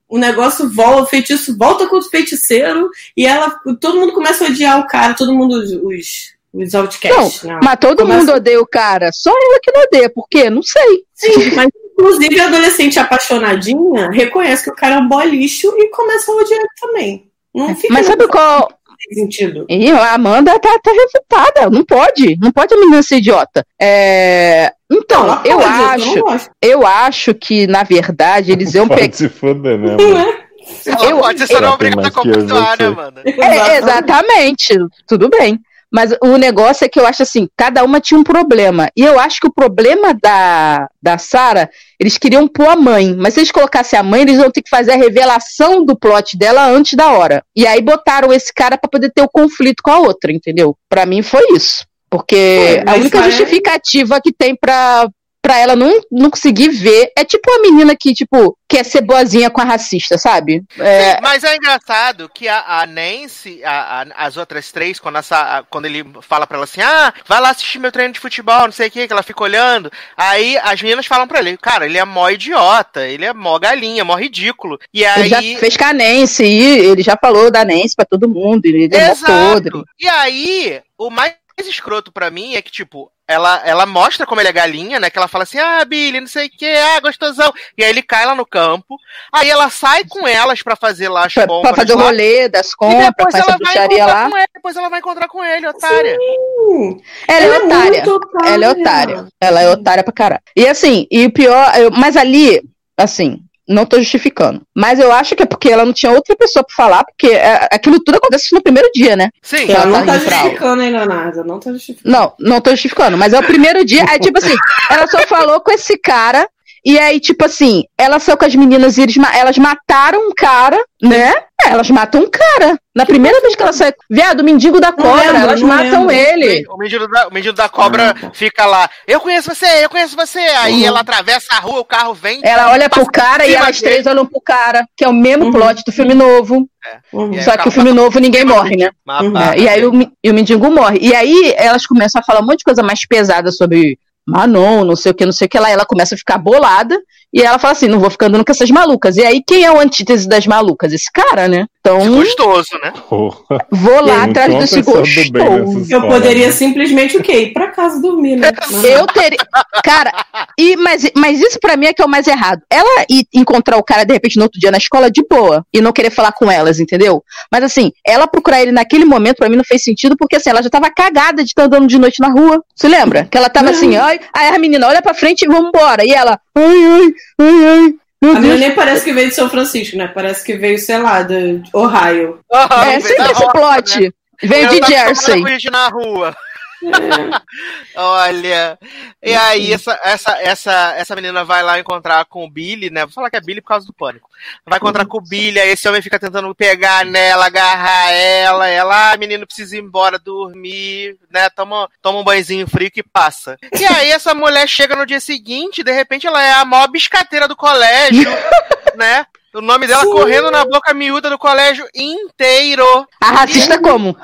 o negócio volta, o feitiço volta contra o feiticeiro, e ela, todo mundo começa a odiar o cara, todo mundo, os, os, outcasts. né? Mas todo Começa- mundo odeia o cara. Só ela que não odeia. Por quê? Não sei. Sim, mas inclusive a adolescente apaixonadinha reconhece que o cara é um boy lixo e começa a odiar também. Não fica Mas sabe qual. Sentido. Ih, a Amanda tá, tá refutada. Não pode. Não pode a menina ser idiota. É, Então, Ela eu pode, não acho. Eu acho que, na verdade, eles iam <laughs> pegar. Se foder, né? Não mano? é? Ela Eu- pode ser eu- não tem obrigada a compactuar, né? É, exatamente, tudo bem. Mas o negócio é que eu acho assim, cada uma tinha um problema. E eu acho que o problema da, da Sarah, eles queriam pôr a mãe. Mas se eles colocassem a mãe, eles vão ter que fazer a revelação do plot dela antes da hora. E aí botaram esse cara pra poder ter o conflito com a outra, entendeu? Pra mim foi isso. Porque Foi, a única parece- justificativa que tem pra, pra ela não, não conseguir ver é tipo a menina que, tipo, quer ser boazinha com a racista, sabe? É, Sim, mas é engraçado que a, a Nancy, a- a- as outras três, quando, essa, quando ele fala pra ela assim, ah, vai lá assistir meu treino de futebol, não sei o que, que ela fica olhando. Aí as meninas falam pra ele, cara, ele é mó idiota, ele é mó galinha, mó ridículo. E Ele aí. já fez com a Nancy, ele já falou da Nancy pra todo mundo, ele é mó podre. E aí, o mais escroto pra mim é que, tipo, ela, ela mostra como ele é galinha, né? Que ela fala assim, ah, Billy, não sei o que, ah, gostosão. E aí ele cai lá no campo. Aí ela sai com elas pra fazer lá as Pra, compras. pra fazer o lá, rolê das E compras, depois faz ela vai bruxaria encontrar lá. com ele, depois ela vai encontrar com ele, otária. Sim. Ela, é otária. muito otária. Ela é otária. Ela é otária pra caralho. E assim, e o pior, eu- mas ali, assim, não tô justificando. Mas eu acho que é porque ela não tinha outra pessoa pra falar, porque é, aquilo tudo acontece no primeiro dia, né? Sim, Ela Ela não tá tá justificando, hein, Leonardo? Não tá justificando. Não, não tô justificando, mas é o primeiro dia. É tipo assim, ela só falou com esse cara. E aí, tipo assim, ela saiu com as meninas e eles, ma- elas mataram um cara, né? É, elas matam um cara. Na primeira vez que ela sai. Viado, o mendigo da cobra, lembro, elas matam lembro. ele. O menino da, o menino da cobra Ah, tá. fica lá. Eu conheço você, eu conheço você. Aí Uhum. ela atravessa a rua, o carro vem. Ela olha pro cara e elas dele. três olham pro cara, que é o mesmo Uhum. plot do filme novo. Uhum. E aí Só que o filme passa novo ninguém morre, né? mendigo. É, e aí o, e o mendigo morre. E aí elas começam a falar um monte de coisa mais pesada sobre Manon, não sei o que, não sei o que lá. Ela começa a ficar bolada. E ela fala assim: não vou ficar andando com essas malucas. E aí, quem é o antítese das malucas? Esse cara, né? Então, gostoso, né? Porra. vou lá Muito atrás desse gostoso. Eu poderia simplesmente o quê? Ir pra casa dormir, né? <laughs> Eu teria. Cara, e, mas, mas isso pra mim é que é o mais errado. Ela ir encontrar o cara, de repente, no outro dia na escola de boa e não querer falar com elas, entendeu? Mas assim, ela procurar ele naquele momento, pra mim, não fez sentido, porque assim, ela já tava cagada de estar andando de noite na rua. Você lembra? Que ela tava assim, ai, aí a menina olha pra frente e vambora. E ela, ai, ai, ai, ai. Meu A menina Deus. nem parece que veio de São Francisco, né? Parece que veio, sei lá, de Ohio. É sempre esse plot. Veio Eu de Jersey. na rua. <laughs> Olha. E aí, essa, essa, essa, essa menina vai lá encontrar com o Billy, né? Vou falar que é Billy por causa do pânico. Vai encontrar com o Billy, aí esse homem fica tentando pegar nela, agarrar ela. Ela, ah, menino, precisa ir embora dormir, né? Toma, toma um banhozinho frio que passa. E aí, essa mulher chega no dia seguinte, de repente, ela é a maior biscateira do colégio, <laughs> né? O nome dela Sim. correndo na boca miúda do colégio inteiro. A racista como?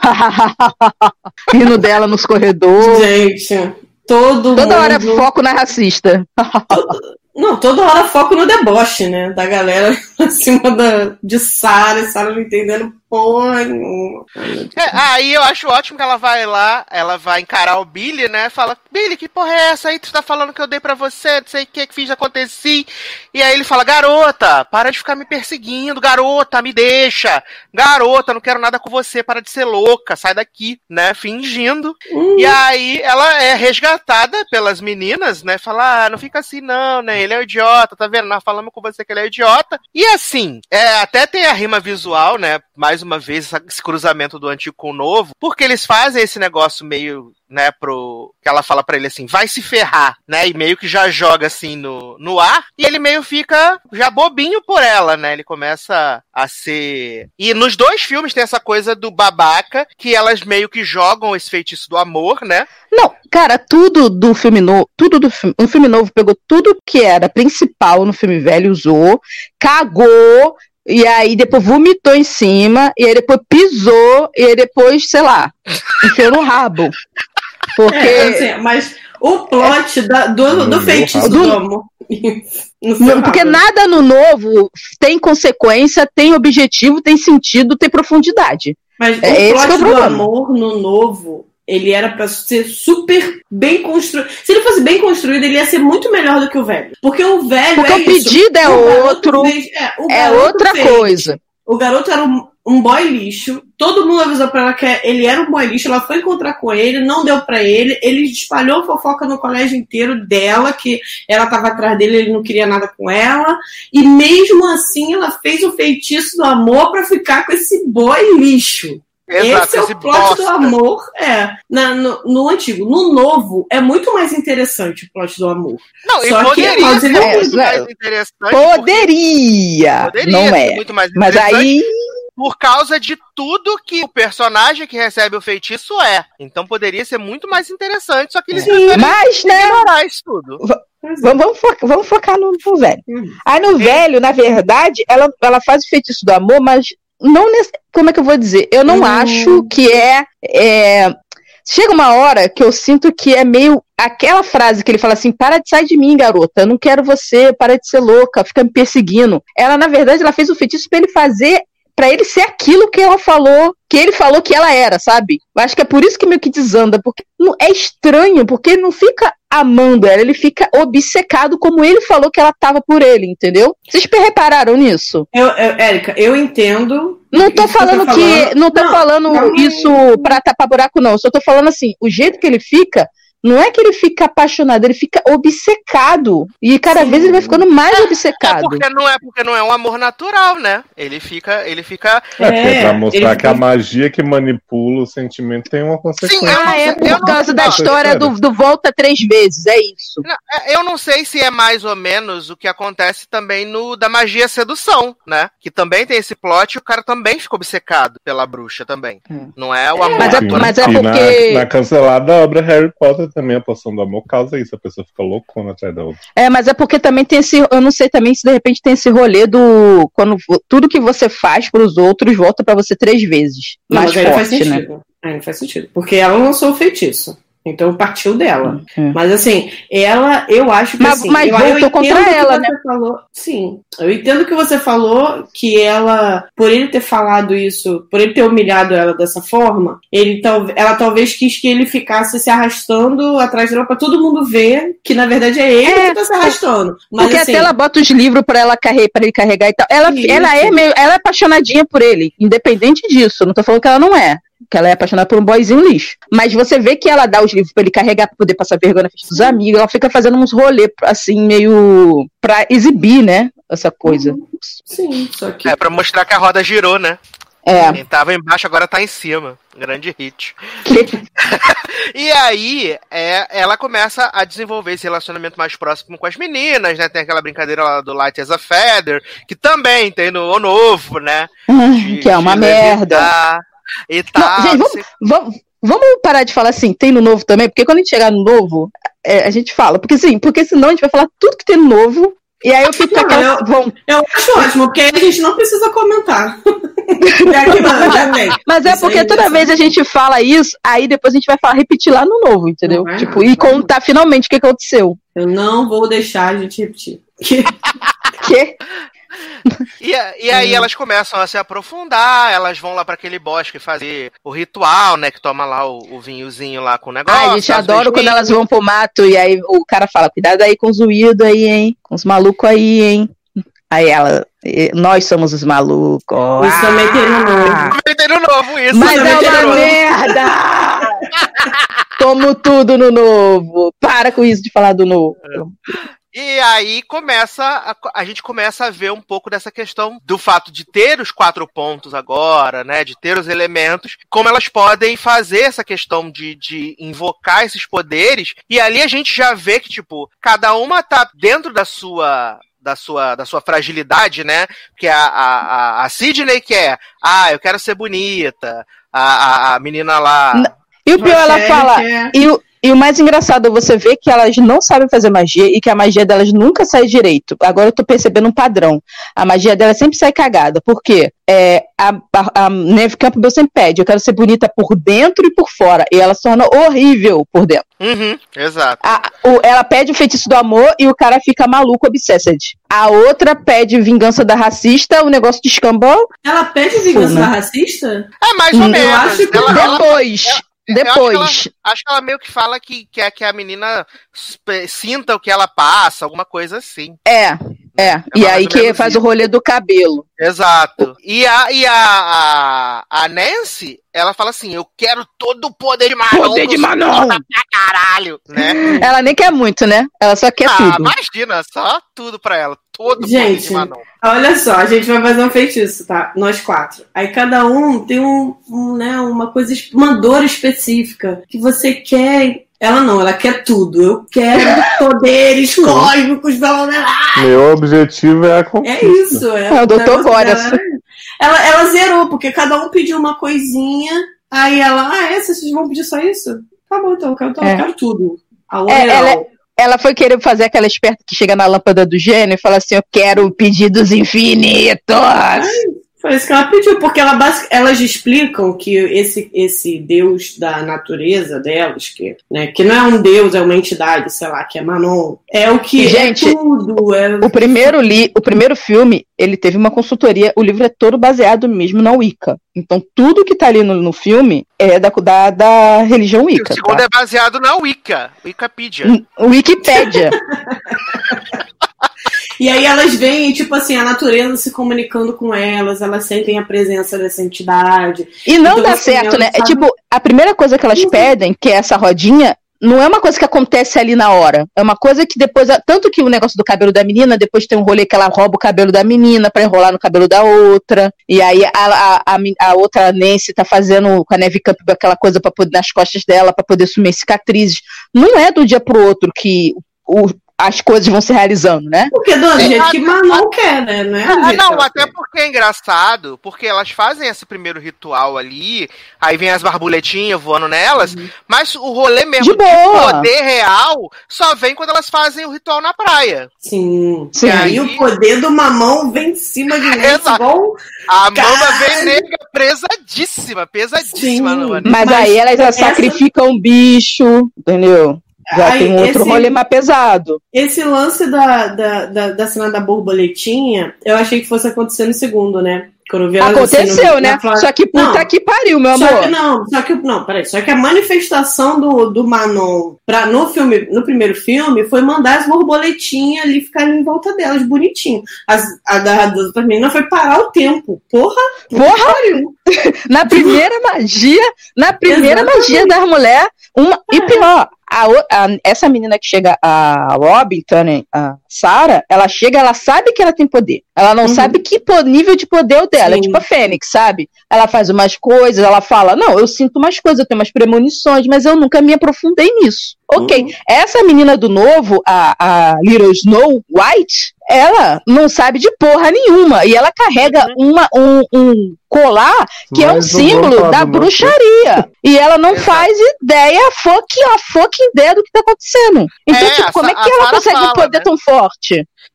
<laughs> Rindo dela nos corredores. Gente, todo Toda mundo... hora foco na racista. <laughs> Não, toda hora foco no deboche, né? Da galera <laughs> acima da, de Sara, Sara não entendendo porra nenhuma. É, aí eu acho ótimo que ela vai lá, ela vai encarar o Billy, né? Fala, Billy, que porra é essa aí? Tu tá falando que eu dei pra você, não sei o que, que fiz, aconteci. E aí ele fala, garota, para de ficar me perseguindo, garota, me deixa. Garota, não quero nada com você, para de ser louca, sai daqui, né? Fingindo. E aí ela é resgatada pelas meninas, né? Fala, ah, não fica assim não, né? Ele é um idiota, tá vendo? Nós falamos com você que ele é idiota. E assim, é, até tem a rima visual, né? Mais uma vez, esse cruzamento do antigo com o novo, porque eles fazem esse negócio meio, né, pro. Que ela fala pra ele assim, vai se ferrar, né? E meio que já joga assim no, no ar, e ele meio fica já bobinho por ela, né? Ele começa a ser. E nos dois filmes tem essa coisa do babaca, que elas meio que jogam esse feitiço do amor, né? Não, cara, tudo do filme novo, tudo do filme, um filme novo pegou tudo que era principal no filme velho, usou, cagou, e aí depois vomitou em cima, e aí depois pisou, e aí depois, sei lá, enfiou no rabo. Porque. É, assim, mas o plot da- do, do feitiço do amor. no Não, porque nada no novo tem consequência, tem objetivo, tem sentido, tem profundidade. Mas É o esse plot é o do amor no novo, ele era pra ser super bem construído. Se ele fosse bem construído, ele ia ser muito melhor do que o velho. Porque o velho Porque é o isso. pedido é O outro, fez- é, o é outra fez. coisa. O garoto era um, um boy lixo. Todo mundo avisou pra ela que ele era um boy lixo. Ela foi encontrar com ele, não deu pra ele. Ele espalhou fofoca no colégio inteiro dela, que ela tava atrás dele, ele não queria nada com ela. E mesmo assim, ela fez o feitiço do amor pra ficar com esse boy lixo. esse é o plot do amor. É. Na- no, no antigo. No novo, é muito mais interessante o plot do amor. Não, Só que poderia é ser mais- muito é, mais interessante. porque Poderia, Poderia não ser é. muito mais Mas aí, por causa de tudo que o personagem que recebe o feitiço é. Então poderia ser muito mais interessante, só que eles preferem mas né, ignorar isso tudo. É. vamos, vamos focar, vamos focar no, no velho. Hum. Aí no velho, na verdade, ela, ela faz o feitiço do amor, mas não nesse, como é que eu vou dizer? Eu não Hum. acho que é, é. Chega uma hora que eu sinto que é meio aquela frase que ele fala assim: para de sair de mim, garota, eu não quero você, para de ser louca, fica me perseguindo. Ela, na verdade, ela fez o feitiço pra ele fazer, pra ele ser aquilo que ela falou, que ele falou que ela era, sabe? Eu acho que é por isso que meio que desanda, porque não, é estranho, porque ele não fica amando ela, ele fica obcecado como ele falou que ela tava por ele, entendeu? Vocês repararam nisso? Eu, eu, Érica, eu entendo. Não tô que você falando tá que. falando. Não tô falando não. isso pra tapar buraco, não. Só tô falando assim, o jeito que ele fica. Não é que ele fica apaixonado, ele fica obcecado. E cada Sim. vez ele vai ficando mais É obcecado. porque não é porque não é um amor natural, né? Ele fica, ele fica. É, é pra ele mostrar que a magia que manipula o sentimento tem uma consequência. Sim, não Ah, é por causa da história do, do volta três vezes, é isso. É, Eu não sei se é mais ou menos o que acontece também no da magia sedução, né? Que também tem esse plot e o cara também fica obcecado pela bruxa também. Hum. Não é o amor Mas é- mas é porque- Na, na cancelada obra Harry Potter também, a poção do amor causa isso. A pessoa fica loucona atrás da outra. É, mas é porque também tem esse. Eu não sei também se de repente tem esse rolê do. Quando tudo que você faz pros outros volta pra você três vezes. Não, Mais mas aí não faz forte, né? sentido. Aí não faz sentido. Porque ela lançou o feitiço. Então partiu dela. Hum. Mas assim, ela, eu acho que Mas- assim. mas eu, eu entendo contra que ela, você né? Falou, sim. Eu entendo que você falou que ela, por ele ter falado isso, por ele ter humilhado ela dessa forma, ele, ela talvez quis que ele ficasse se arrastando atrás dela pra todo mundo ver que na verdade é ele É, que tá se arrastando. Mas Porque assim, até ela bota os livros pra ela carregar, para ele carregar e tal. Ela, Isso. ela é meio, ela é apaixonadinha por ele, independente disso. Não tô falando que ela não é. Que ela é apaixonada por um boyzinho lixo. Mas você vê que ela dá os livros pra ele carregar pra poder passar vergonha na frente dos amigos. Ela fica fazendo uns rolês, assim, meio. pra exibir, né? Essa coisa. sim, só que É pra mostrar que a roda girou, né? É. Quem tava embaixo agora tá em cima. Grande hit. <laughs> E aí, é, ela começa a desenvolver esse relacionamento mais próximo com as meninas, né? Tem aquela brincadeira lá do Light as a Feather, que também tem no O Novo, né? De- que é uma merda. levitar E tal. gente, não vamos- sei- Vamos, vamos parar de falar assim, tem no novo também, porque quando a gente chegar no novo, é, a gente fala. Porque sim, porque senão a gente vai falar tudo que tem no novo. E aí eu fico com Não, aquela. eu- Bom, eu acho ótimo, porque aí a gente não precisa comentar. <laughs> Mas é porque toda vez a gente fala isso, aí depois a gente vai falar, repetir lá no novo, entendeu? Não vai tipo, não, e contar finalmente o que aconteceu. Eu não vou deixar a gente repetir. <laughs> Que- Que? E, e aí elas começam a se aprofundar, elas vão lá pra aquele bosque fazer o ritual, né? Que toma lá o, o vinhozinho lá com o negócio. Ai, a gente adora quando elas vão pro mato e aí o cara fala, cuidado aí com os uídos aí, hein? Com os malucos aí, hein? Aí ela, "Eh, nós somos os malucos. Isso também tem no novo. Inventei no novo isso. Mas também é uma novo. merda! <laughs> Como tudo no novo. Para com isso de falar do novo. E aí começa, a, a gente começa a ver um pouco dessa questão do fato de ter os quatro pontos agora, né? De ter os elementos, como elas podem fazer essa questão de, de invocar esses poderes. E ali a gente já vê que, tipo, cada uma tá dentro da sua. Da sua, da sua fragilidade, né? Porque a, a, a- a Sidney quer, ah, eu quero ser bonita. A, a, a menina lá. E o pior, ela Rochelle fala. quer- E o, e o mais engraçado é você ver que elas não sabem fazer magia e que a magia delas nunca sai direito. Agora eu tô percebendo um padrão. A magia delas sempre sai cagada. Por quê? É, a, a, a Neve Campbell sempre pede: eu quero ser bonita por dentro e por fora. E ela se torna horrível por dentro. Uhum, exato. A- o- ela pede o feitiço do amor e o cara fica maluco, obsessed. A outra pede vingança da racista, o negócio de escambau. Ela pede vingança da racista? É mais ou Eu menos. acho que Ela- ela- Depois. eu acho Depois. Acho que ela meio que fala que quer que a menina sinta o que ela passa, alguma coisa assim. É, é. E mais aí que menos faz o rolê do cabelo. Exato. E a, e a, a, Nancy, ela fala assim: Eu quero todo o poder de Manon. Poder de que Manon. pra caralho, né? Ela nem quer muito, né? Ela só quer ah, tudo. imagina, só tudo pra ela. Todo Gente. Olha só, a gente vai fazer um feitiço, tá? Nós quatro. Aí cada um tem um, um, né, uma coisa, uma dor específica que você quer. Ela não, ela quer tudo. Eu quero <laughs> poderes cósmicos, blá, blá, blá. Meu objetivo é a conquista. É isso. É, É o Dr. negócio Boreas. dela. Ela, ela zerou, porque cada um pediu uma coisinha. Aí ela, ah, é? Vocês vão pedir só isso? Tá bom, então, eu quero, então, eu É. quero tudo. A É, ela é- Ela foi querer fazer aquela esperta que chega na lâmpada do gênio e fala assim: Eu quero pedidos infinitos. Foi isso que ela pediu, porque ela basic... elas explicam que esse, esse deus da natureza delas, que, né, que não é um deus, é uma entidade, sei lá, que é Manon, é o que Gente, é tudo. É... O primeiro, li, o primeiro filme, ele teve uma consultoria, o livro é todo baseado mesmo na Wicca. Então, tudo que tá ali no, no filme é da, da, da religião E o Wicca. segundo Tá? é baseado na Wicca, Wikipedia. N- Wikipédia. <laughs> E aí elas veem, tipo assim, a natureza se comunicando com elas, elas sentem a presença dessa entidade. E não Então, dá assim, certo, ela né? É tipo, a primeira coisa que elas Uhum. pedem, que é essa rodinha, não é uma coisa que acontece ali na hora. É uma coisa que depois. Tanto que o negócio do cabelo da menina, depois tem um rolê que ela rouba o cabelo da menina pra enrolar no cabelo da outra. E aí a, a, a, a outra Nancy tá fazendo com a Neve Campbell aquela coisa para poder nas costas dela pra poder sumir cicatrizes. Não é do dia pro outro que o- as coisas vão se realizando, né? Porque do É, jeito que Manon quer, né? Não é Ah, não, até quer. porque é engraçado, porque elas fazem esse primeiro ritual ali, aí vem as borboletinhas voando nelas, mas o rolê mesmo De boa. poder real só vem quando elas fazem o ritual na praia. Sim. Sim. E aí o poder do mamão vem em cima de <laughs> mim, Exato. igual A Amanda Caralho. vem nega pesadíssima, pesadíssima. Sim. Não, Mas, aí elas já essa- sacrificam um bicho, entendeu? Já Aí tem um outro esse- rolê mais pesado. Esse lance da, da, da, da cena da borboletinha, eu achei que fosse acontecer no segundo, né? Aconteceu, assim, no- né? Só que puta Não. que pariu, meu Só amor. que não, só que não, peraí, só que a manifestação do, do Manon pra, no filme, no primeiro filme, foi mandar as borboletinhas ali ficarem em volta delas, bonitinho. As, a da, da menina foi parar o tempo. Porra! Porra! <laughs> Na primeira magia, na primeira Exatamente. magia das mulheres, uma. E pior, a, a- essa menina que chega, a Robin, né, a Sarah, ela chega, ela sabe que ela tem poder. Ela não Uhum. sabe que nível de poder é o dela. É Sim. tipo a Fênix, sabe? Ela faz umas coisas, ela fala: Não, eu sinto umas coisas, eu tenho umas premonições, mas eu nunca me aprofundei nisso. Ok. Uhum. Essa menina do novo, a, a Little Snow White, ela não sabe de porra nenhuma. E ela carrega uma, um, um colar que é um símbolo da bruxaria. E ela não Exato. faz ideia, fucking, a fucking ideia do que tá acontecendo. Então, É, tipo, a como é Sa- que a ela consegue um fala, poder né? tão forte?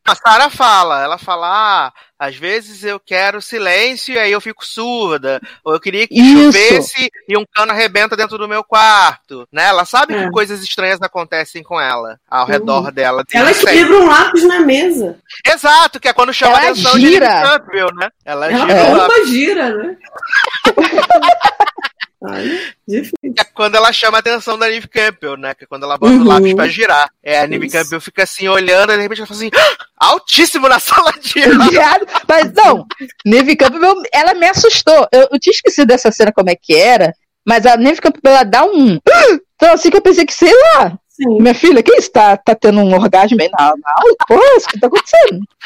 A Sarah fala, ela fala, ah, Às vezes eu quero silêncio e aí eu fico surda. Ou eu queria que Isso. chovesse e um cano arrebenta dentro do meu quarto. Né? Ela sabe É. que coisas estranhas acontecem com ela, ao Uhum. redor dela. Ela equilibra um lápis na mesa. Exato, que é quando chama Ela a atenção gira. de Campbell, né? Ela, Ela gira uma gira, né? <laughs> Olha, difícil. Quando ela chama a atenção da Neve Campbell, né? Que é quando ela bota Uhum. o lápis pra girar. É, a Isso. Campbell fica assim olhando e de repente ela fala assim: "Ah, altíssimo na <laughs> sala de aula. Viado. Mas não, Neve Campbell, ela me assustou. Eu, eu tinha esquecido dessa cena como é que era, mas a Neve Campbell, ela dá um. Então, assim que eu pensei que, sei lá, Sim. minha filha, quem está tá tendo um orgasmo aí na, aula? Pô, isso que tá acontecendo? <laughs>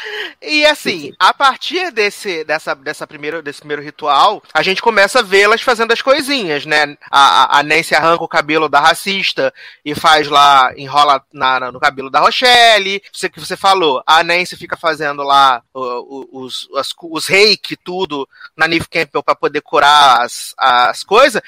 E assim, a partir desse, dessa, dessa primeiro, desse primeiro ritual, a gente começa a vê-las fazendo as coisinhas, né? A, a- Nancy arranca o cabelo da racista e faz lá, enrola na- na- no cabelo da Rochelle. Você que você falou, a Nancy fica fazendo lá os, as- os reiki, tudo, na Neve Campbell pra poder curar as, as coisas.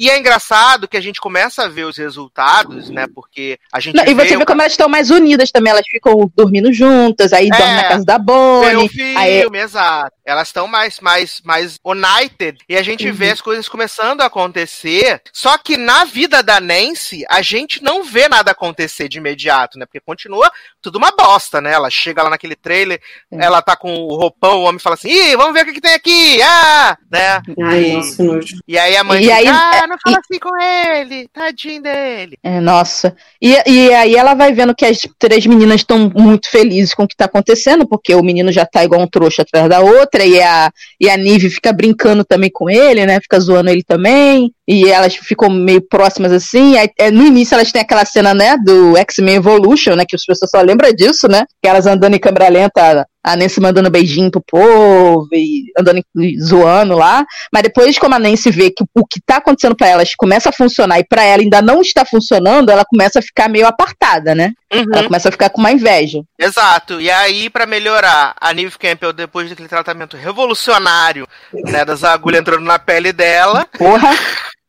E é engraçado que a gente começa a ver os resultados, né? Porque a gente Não, e você o vê como elas estão mais unidas também, elas ficam dormindo juntas, aí dormem na casa da o Bonnie. filme, Aí, exato. Elas estão mais, mais, mais united. E a gente vê as coisas começando a acontecer. Só que na vida da Nancy, a gente não vê nada acontecer de imediato, né? Porque continua tudo uma bosta, né? Ela chega lá naquele trailer, ela tá com o roupão, o homem fala assim: ih, vamos ver o que, que tem aqui! Ah! Né? Ai, E- nossa. E aí a mãe E fica, aí- ah, não fala assim com ele, tadinho dele. É, nossa. E, e aí ela vai vendo que as três meninas estão muito felizes com o que tá acontecendo, porque o menino já tá igual um trouxa atrás da outra, e a, e a Nive fica brincando também com ele, né? Fica zoando ele também. E elas ficam meio próximas assim. Aí, é, no início elas têm aquela cena, né, do X-Men Evolution, né? Que as pessoas só lembram disso, né? Que elas andando em câmera lenta, a Nancy mandando beijinho pro povo e andando zoando lá. Mas depois, como a Nancy vê que o que tá acontecendo pra elas começa a funcionar e pra ela ainda não está funcionando, ela começa a ficar meio apartada, né? Uhum. Ela começa a ficar com uma inveja. Exato. E aí, pra melhorar, a Neve Campbell, depois daquele tratamento revolucionário, né, das agulhas entrando na pele dela, Porra, <laughs>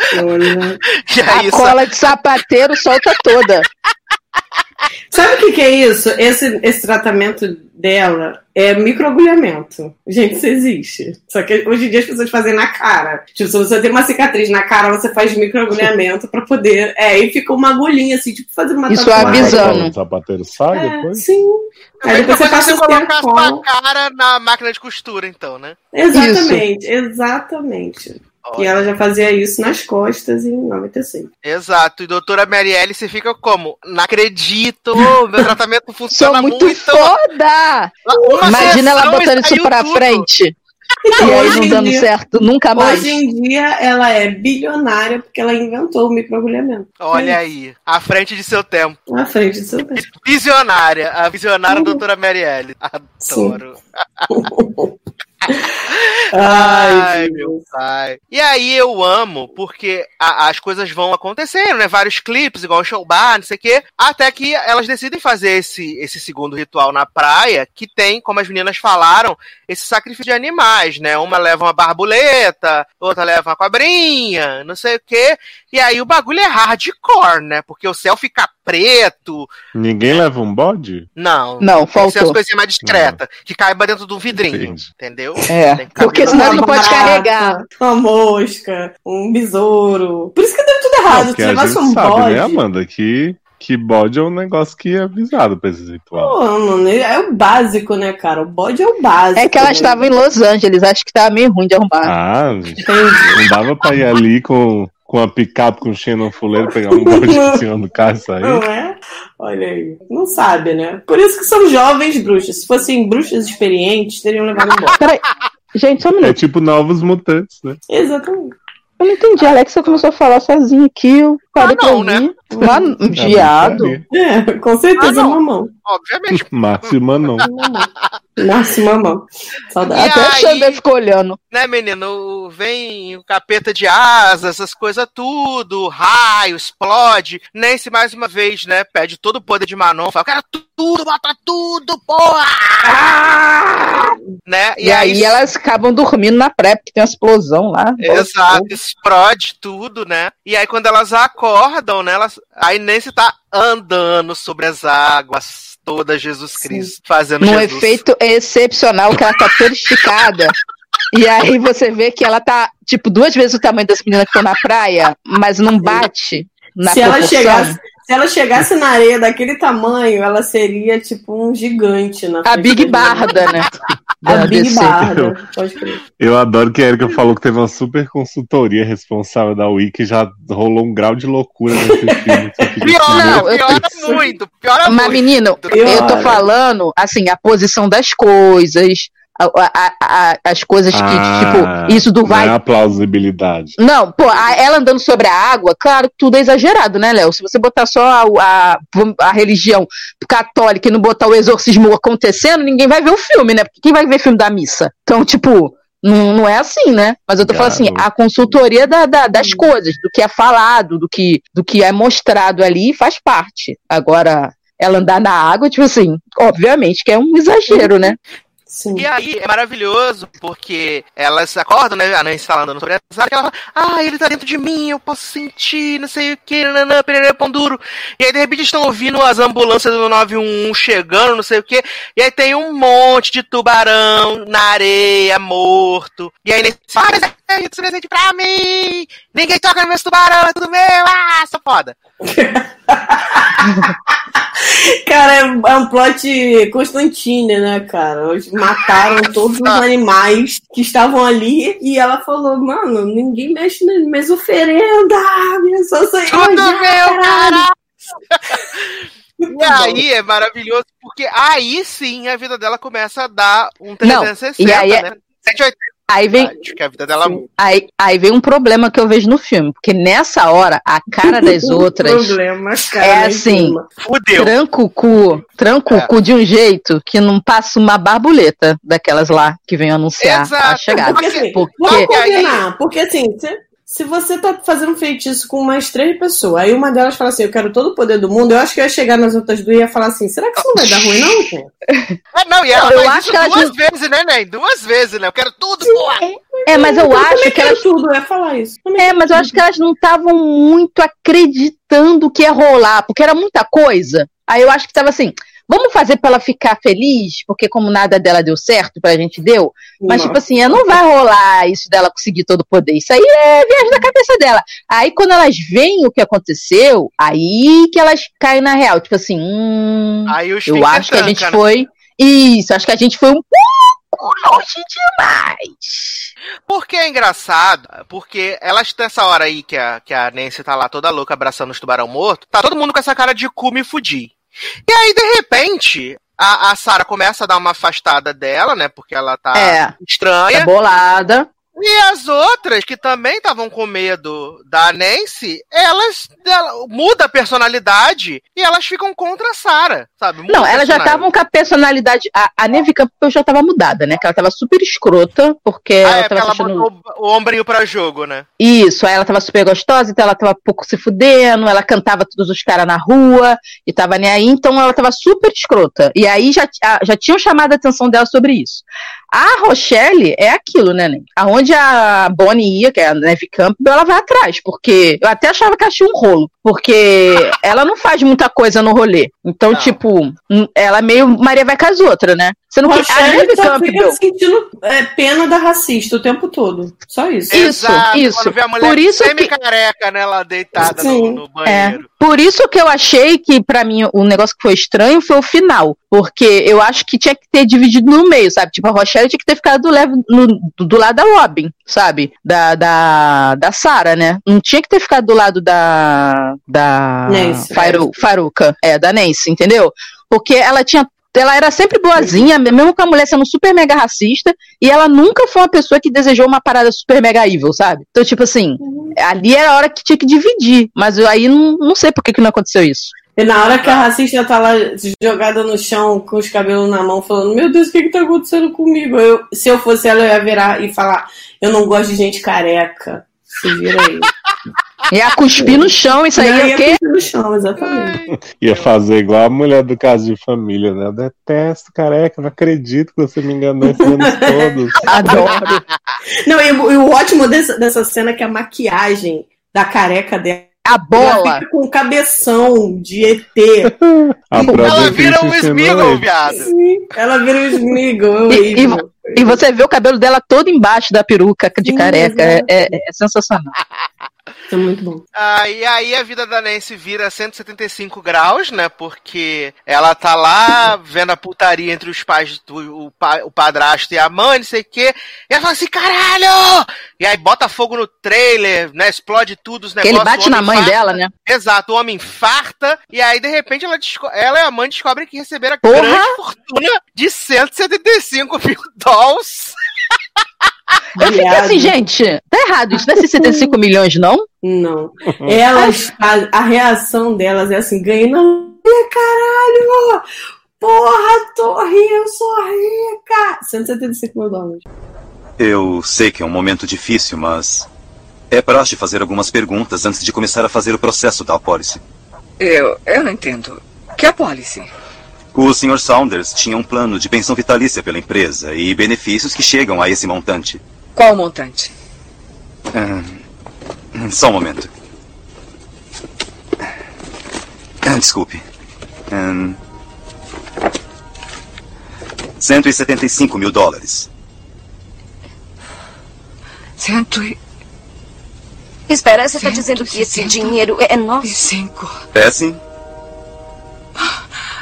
<laughs> a aí cola de sapateiro solta toda. Sabe o que, que é isso? Esse, esse tratamento dela é microagulhamento. Gente, isso existe. Só que hoje em dia as pessoas fazem na cara. Tipo, se você tem uma cicatriz na cara, você faz microagulhamento pra poder. É, e fica uma agulhinha assim, tipo fazendo uma Isso tatuagem. avisando. O sapateiro sai É, depois? sim. Aí Aí depois você passa você o colocar a sua cara na máquina de costura, então, né? Exatamente, exatamente. E ela já fazia isso nas costas em 96. Exato. E doutora Marielle, você fica como? Não acredito! Meu tratamento <laughs> Sou funciona muito muito! foda! Uma Imagina ela botando isso pra tudo. frente. Então, E aí não dando dia- certo nunca mais. Hoje em dia ela é bilionária porque ela inventou o microagulhamento. Olha aí, à frente de seu tempo. Na frente do seu tempo. Visionária, a visionária Uhum. doutora Marielle. Adoro. <laughs> Ai, Ai, meu pai. E aí eu amo, porque a- as coisas vão acontecendo, né? Vários clipes, igual o show bar, não sei o quê. Até que elas decidem fazer esse, esse segundo ritual na praia, que tem, como as meninas falaram, esse sacrifício de animais, né? Uma leva uma barbuleta, outra leva uma cobrinha, não sei o quê. E aí o bagulho é hardcore, né? Porque o céu fica preto. Ninguém leva um bode? Não. Não, Tem que ser as faltou. coisinhas mais discretas, que caiba dentro de um vidrinho, Entendi. entendeu? É, Tem porque senão ele não pode barata, carregar. Uma mosca, um besouro. Por isso que deu tudo Não, errado. Se a levasse um sabe, bode. né, Amanda, que, que bode é um negócio que é avisado pra esse ritual. Pô, mano, é o básico, né, cara? O bode é o básico. É que elas né? estavam em Los Angeles, acho que tava meio ruim de arrumar. Ah, não dava pra ir ali com, com a picape com Xenon Fuleiro, pegar um bode em cima do carro e sair? Não é? Olha aí. Não sabe, né? Por isso que são jovens bruxas. Se fossem bruxas experientes, teriam levado um bode. Peraí. Gente, só um É minuto. tipo novos mutantes, né? Exatamente. Eu não entendi. A Alexa começou a falar sozinha aqui. Eu parei Ah, não, pra né? ouvir. Lá, É viado. bruxaria. É, com certeza Ah, não. mamão. Obviamente. <laughs> Márcio Manon. Mamão. Márcio mamão. Saudade. E Até aí- Xander ficou olhando. né, menino? Vem o capeta de asas, essas coisas tudo, raio, explode. Nancy, mais uma vez, né, pede todo o poder de Manon, fala, quero tudo, bota tudo, porra! Né? E, aí, elas acabam dormindo na pré, porque tem uma explosão lá. Exato, explode tudo, né? E aí quando elas acordam, né? Elas, aí Nancy tá andando sobre as águas, toda Jesus Cristo, fazendo Num Jesus. efeito excepcional que ela tá toda esticada. <laughs> E aí você vê que ela tá, tipo, duas vezes o tamanho das meninas que estão na praia, mas não bate na se ela, chegasse, se ela chegasse na areia daquele tamanho, ela seria tipo um gigante na A Big. Barda, né? <laughs> A Big DC. Barda, pode crer. Eu adoro que a Erika falou que teve uma super consultoria responsável da Wiki já rolou um grau de loucura nesse <laughs> filme. Piora, Não, eu- piora muito, piora Mas, muito. menino, Eu eu tô falando, assim, a posição das coisas, a- a- as coisas que, Ah, tipo, isso do vai. Não é a plausibilidade. Não, pô, a- ela andando sobre a água, claro que tudo é exagerado, né, Léo? Se você botar só a, a, a religião católica e não botar o exorcismo acontecendo, ninguém vai ver o filme, né? Porque quem vai ver filme da missa? Então, tipo, não, não é assim, né? Mas eu tô falando assim, a consultoria da- da- das coisas, do que é falado, do que, do que é mostrado ali, faz parte. Agora, ela andar na água, tipo assim, obviamente que é um exagero, né? <laughs> Sim. E aí é maravilhoso, porque elas acordam, né? A Nancy falando sobre essa área, que ela fala, ah, ele tá dentro de mim, eu posso sentir, não sei o que, nanã, pererê, pão duro. E aí, de repente, estão ouvindo as ambulâncias do 911 chegando, não sei o que, e aí tem um monte de tubarão na areia, morto. E aí, Nancy fala, ah, mas é isso presente pra mim! Ninguém toca nos meus tubarão, é tudo meu, ah, sou foda. <laughs> <laughs> Cara, é é um plot Constantine, né, cara? Eles mataram todos os animais que estavam ali e ela falou, mano, ninguém mexe nas minhas oferendas, minha só Tudo meu, caralho." <laughs> E aí é maravilhoso, porque aí sim a vida dela começa a dar um Não, 360, e aí é- né? 180, Aí vem, acho que a vida dela Sim. Aí, aí vem um problema que eu vejo no filme, porque nessa hora a cara <laughs> das outras Problema, cara, é assim, fudeu. tranca o cu, tranca É. o cu de um jeito que não passa uma barbuleta daquelas lá que vem anunciar a Exato. chegada. Porque assim, Porque- vamos Porque combinar. Porque assim, se você tá fazendo um feitiço com mais três pessoas, aí uma delas fala assim, eu quero todo o poder do mundo, eu acho que eu ia chegar nas outras duas e ia falar assim, será que isso não vai dar ruim não, pô? É, <laughs> não, e ela Não, eu faz acho isso duas vezes, né, Nen? Duas vezes, né? Eu quero tudo, porra! É, mas eu acho também que elas. quero tudo, eu ia falar isso. Também É, quero mas eu tudo. acho que elas não estavam muito acreditando que ia rolar, porque era muita coisa. Aí eu acho que tava assim, vamos fazer pra ela ficar feliz, porque como nada dela deu certo, pra gente deu, Mas, Não. tipo assim, não vai rolar isso dela conseguir todo o poder. Isso aí é viagem da cabeça dela. Aí, quando elas veem o que aconteceu, aí que elas caem na real. Tipo assim, hum, eu acho que a gente né? foi. Isso, acho que a gente foi um pouco longe demais. Porque é engraçado, porque elas nessa hora aí que a, que a Nancy tá lá toda louca abraçando os tubarão morto, tá todo mundo com essa cara de cu me fudir. E aí, de repente, a, a Sarah começa a dar uma afastada dela, né? Porque ela tá É. estranha. Tá bolada. E as outras, que também estavam com medo da Nancy, elas ela, muda a personalidade e elas ficam contra a Sarah, sabe? Muda Não, elas já estavam com a personalidade. A, a Neve Campbell já tava mudada, né? Que ela tava super escrota, porque Ah, ela é, porque tava ela achando. botou o ombrinho pra jogo, né? Isso, aí ela tava super gostosa, então ela tava pouco se fudendo, ela cantava todos os caras na rua e tava nem aí, então ela tava super escrota. E aí já, já tinham chamado a atenção dela sobre isso. A Rochelle é aquilo, né, Nen? Aonde a Bonnie ia, que é a Neve Campbell, ela vai atrás, porque eu até achava que ela tinha um rolo, porque <laughs> ela não faz muita coisa no rolê. Então, Não. tipo, ela é meio Maria vai com as outras, né? Você não a Rochelle Neve só fica Campbell. sentindo é, pena da racista o tempo todo. Só isso. Isso, Exato, isso. Quando vê a mulher Por isso que- semi-careca, né, lá deitada no, no banheiro. Por isso que eu achei que, pra mim, o negócio que foi estranho foi o final. Porque eu acho que tinha que ter dividido no meio, sabe? Tipo, a Rochelle tinha que ter ficado do, levo- no- do, do lado da Robin, sabe? Da, da, da Sarah, né? Não tinha que ter ficado do lado da. Da. Nancy. Faru, Faruca. É, da Nancy, entendeu? Porque ela tinha. Ela era sempre boazinha, mesmo com a mulher sendo super mega racista, e ela nunca foi uma pessoa que desejou uma parada super mega evil, sabe? Então, tipo assim, ali era a hora que tinha que dividir, mas eu aí não, não sei por que, que não aconteceu isso. E na hora que a racista tá lá jogada no chão com os cabelos na mão, falando: Meu Deus, o que que tá acontecendo comigo? Eu, se eu fosse ela, eu ia virar e falar: Eu não gosto de gente careca. Se vira aí. Ia cuspir no chão, isso aí é ia o quê? cuspir no chão, exatamente. Ia fazer igual a mulher do caso de família, né? Eu detesto, careca, não acredito que você me enganou esses anos todos. <laughs> Adoro. Não, e, o- e o ótimo dessa, dessa cena é que a maquiagem da careca dela a Ela bola. fica com cabeção de ET. Ela vira Cris um Smeagol, viado. Ela vira um Smeagol, é E- e-. E você vê o cabelo dela todo embaixo da peruca de Sim, careca. É, é- é sensacional. Isso é muito bom. Ah, e aí a vida da Nancy vira 175 graus, né? Porque ela tá lá vendo a putaria entre os pais, do, o, pa- o padrasto e a mãe, não sei o quê. E ela fala assim, caralho! E aí bota fogo no trailer, né? Explode tudo, os negócios. ele bate na mãe dela, né? Exato, o homem infarta. E aí, de repente, ela, ela e a mãe descobrem que receberam a grande fortuna de 175 mil dólares. <laughs> Eu fiquei assim, gente, tá errado. Isso não é 65 milhões, não? Não. <laughs> Elas, a, a reação delas é assim, ganhei não. Caralho! Porra, tô rica, eu sou rica! 175 mil dólares. Eu sei que é um momento difícil, mas é praxe fazer algumas perguntas antes de começar a fazer o processo da apólice. Eu, eu não entendo. Que apólice? O Sr. Saunders tinha um plano de pensão vitalícia pela empresa e benefícios que chegam a esse montante. Qual o montante? Ah, só um momento. Ah, desculpe. Ahn, 175 mil dólares. Cento e Espera, você está dizendo que esse dinheiro é nosso? cinco. É sim?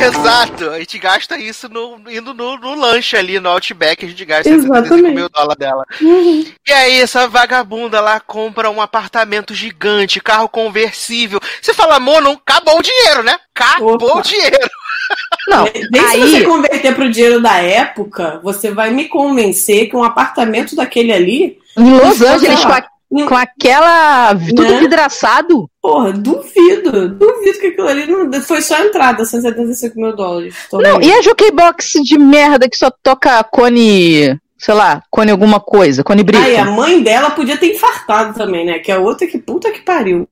Exato, a gente gasta isso no, indo no, no lanche ali no Outback, a gente gasta Exatamente. 75 mil dólares dela. E aí, essa vagabunda lá compra um apartamento gigante, carro conversível. Você fala, amor, não acabou o dinheiro, né? Acabou Opa. o dinheiro. Não, Nem se aí. você converter pro dinheiro da época, você vai me convencer que um apartamento daquele ali. Em Los Angeles, com, a- com aquela. tudo Né? vidraçado. Porra, duvido. Duvido que aquilo ali não, foi só a entrada, 175 mil dólares. Não, e a Jukebox de merda que só toca Cone. Sei lá, Cone alguma coisa, Cone Brito. Ah, e a mãe dela podia ter infartado também, né? Que é outra que puta que pariu.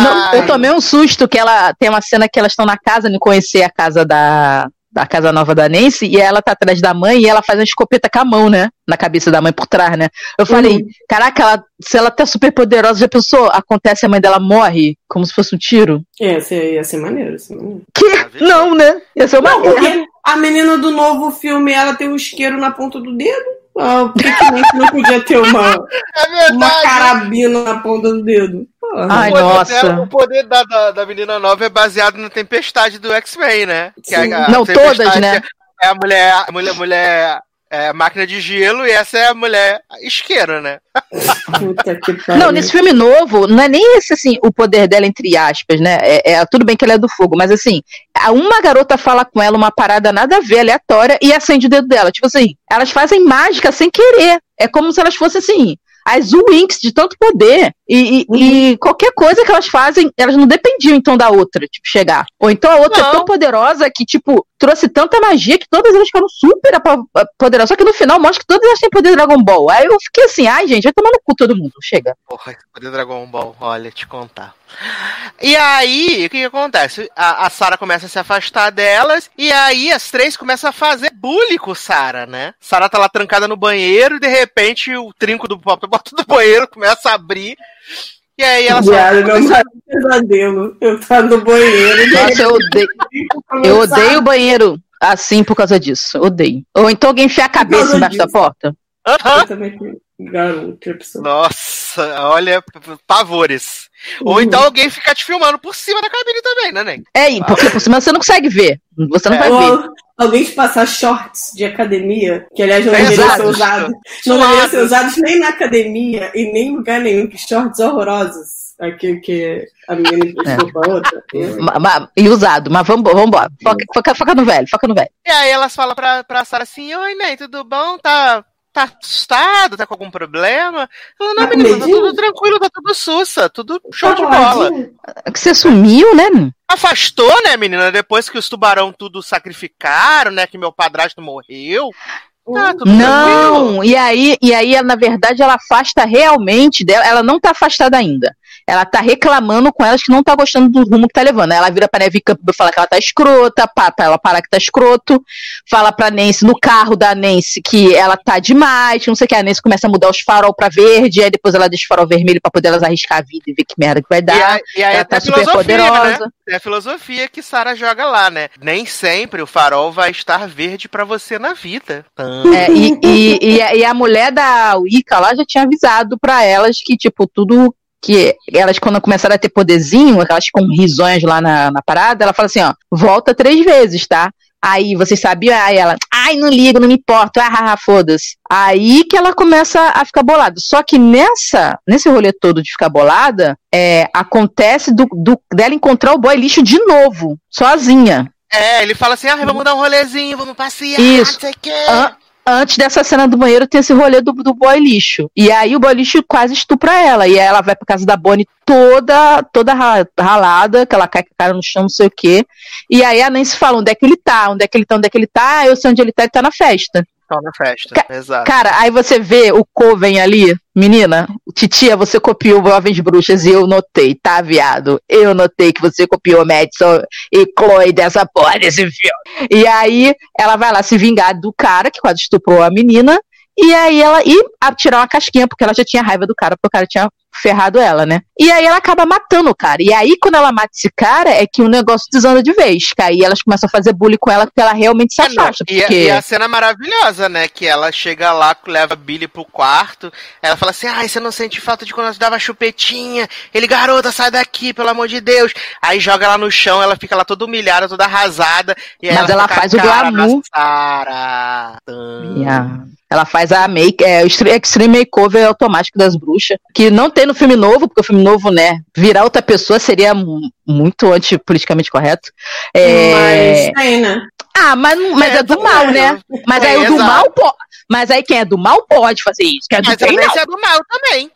Não, eu tomei um susto que ela tem uma cena que elas estão na casa, não conhecer a casa da, da casa nova da Nancy, e ela tá atrás da mãe e ela faz uma escopeta com a mão, né? Na cabeça da mãe por trás, né? Eu falei, caraca, ela, se ela tá super poderosa, já pensou? Acontece, a mãe dela morre como se fosse um tiro? É, ia ser, ia ser maneiro, ia ser maneiro. Que? Não, né? Ia ser uma Não, porque a menina do novo filme, ela tem um isqueiro na ponta do dedo. Ah, por que, que não podia ter uma, <laughs> é uma carabina na ponta do dedo? Porra. Ai, o poder nossa. o poder da, da, da menina nova é baseado na tempestade do X-Men, né? Que Sim. a- a Não, todas, né? É a mulher, a mulher, mulher é, máquina de gelo e essa é a mulher isqueiro, né? <laughs> Puta que pariu. Não, nesse filme novo, não é nem esse, assim, o poder dela, entre aspas, né? É, é- tudo bem que ela é do fogo, mas assim, a- uma garota fala com ela uma parada nada a ver, aleatória, e acende o dedo dela. Tipo assim, elas fazem mágica sem querer. É como se elas fossem assim. As Winx de tanto poder. E, e- e qualquer coisa que elas fazem, elas não dependiam então da outra, tipo, chegar. Ou então a outra Não. é tão poderosa que, tipo, trouxe tanta magia que todas elas ficaram super apo- poderosas. Só que no final mostra que todas elas têm poder Dragon Ball. Aí eu fiquei assim, ai, gente, vai tomar no cu todo mundo. Chega. Porra, poder Dragon Ball, olha, te contar. E aí, o que, que acontece? A, a Sarah começa a se afastar delas, e aí as três começam a fazer bullying com Sarah, né? Sarah tá lá trancada no banheiro, e de repente o trinco do porta <laughs> do banheiro começa a abrir. E aí elas Viado, falam, meu maior pesadelo. Eu tá no banheiro. e Nossa, eu odeio, eu odeio o banheiro assim por causa disso. Odeio. Ou então alguém enfiar a cabeça embaixo da disso. porta. "Aham." Eu também garoto, pessoa. Nossa, olha, pavores. Ou Uhum. então alguém fica te filmando por cima da cabine também, né, Nen? É, porque por cima você não consegue ver. Você não É. vai ver. Alguém te passar shorts de academia, que aliás não Exato. deveriam ser usados. Não deveriam ser usados nem na academia e nem em lugar nenhum, que shorts horrorosos. Aquilo que a menina emprestou pra outra. Ma- ma- e usado, mas vamos embora. Foca, foca, foca no velho, foca no velho. E aí elas falam pra, pra Sarah assim, Oi, Nen, tudo bom? Tá, tá assustada, tá com algum problema? Ela, não, menina, tá tudo tranquilo, tá tudo sussa, tudo show de Tá bola. boladinha? Que você sumiu, né? Afastou, né, menina? Depois que os tubarão tudo sacrificaram, né? Que meu padrasto morreu. Tá tudo tranquilo. Não, e aí, e aí, ela, na verdade, ela afasta realmente dela. Ela não tá afastada ainda. Ela tá reclamando com elas que não tá gostando do rumo que tá levando. Ela vira pra Neve Campbell e fala que ela tá escrota, pá, pra ela parar que tá escroto. Fala pra Nancy, no carro da Nancy, que ela tá demais, não sei o que. A Nancy começa a mudar os farol pra verde, aí depois ela deixa o farol vermelho pra poder elas arriscar a vida e ver que merda que vai E dar. aí, e aí ela tá a super filosofia, poderosa. né? Tem a filosofia que Sarah joga lá, né? Nem sempre o farol vai estar verde pra você na vida. É, e, e, e, a- e a mulher da Wicca lá já tinha avisado pra elas que, tipo, tudo que elas, quando começaram a ter poderzinho, elas com risonhas lá na, na parada, ela fala assim, ó, volta três vezes, tá? Aí vocês sabiam, aí ela, ai, não ligo, não me importo, ah, ah, ah, foda-se. Aí que ela começa a ficar bolada. Só que nessa, nesse rolê todo de ficar bolada, é, acontece do, do- dela encontrar o boy lixo de novo, sozinha. É, ele fala assim: ah, vamos dar um rolezinho, vamos passear, Isso. não sei o quê. An- antes dessa cena do banheiro tem esse rolê do, do boy lixo. E aí o boy lixo quase estupra ela. E aí ela vai pra casa da Bonnie toda, toda ra- ralada, que ela cai com a cara no chão, não sei o quê. E aí a Nancy fala onde é que ele tá, onde é que ele tá, onde é que ele tá. Ah, eu sei onde ele tá, ele tá na festa. Só na festa, Ca- exato. Cara, aí você vê o Coven ali, menina, titia, você copiou Jovens Bruxas e eu notei, tá, viado? Eu notei que você copiou Madison e Chloe dessa porra desse filme. E aí ela vai lá se vingar do cara que quase estuprou a menina. E aí ela e tirar uma casquinha, porque ela já tinha raiva do cara, porque o cara tinha ferrado ela, né? E aí ela acaba matando o cara. E aí, quando ela mata esse cara, é que o negócio desanda de vez. Que aí elas começam a fazer bullying com ela, porque ela realmente se É, afasta. e, a- porque... e a cena maravilhosa, né? Que ela chega lá, leva a Billy pro quarto. Ela fala assim: Ai, você não sente falta de quando nós dava chupetinha? Ele, garota, sai daqui, pelo amor de Deus. Aí joga ela no chão, ela fica lá toda humilhada, toda arrasada. E Mas ela fica com a faz o glamour. na Ela faz a make, é, extreme makeover automático das bruxas, que não tem no filme novo, porque o filme novo, né, virar outra pessoa seria mu- muito antipoliticamente correto. É, Mas tem, né? Ah, mas, mas é, É, do mal, vendo? né? Mas É, aí o do exato. mal pode. Mas aí quem é do mal pode fazer isso. Quem é do Mas bem, não. É do mal também.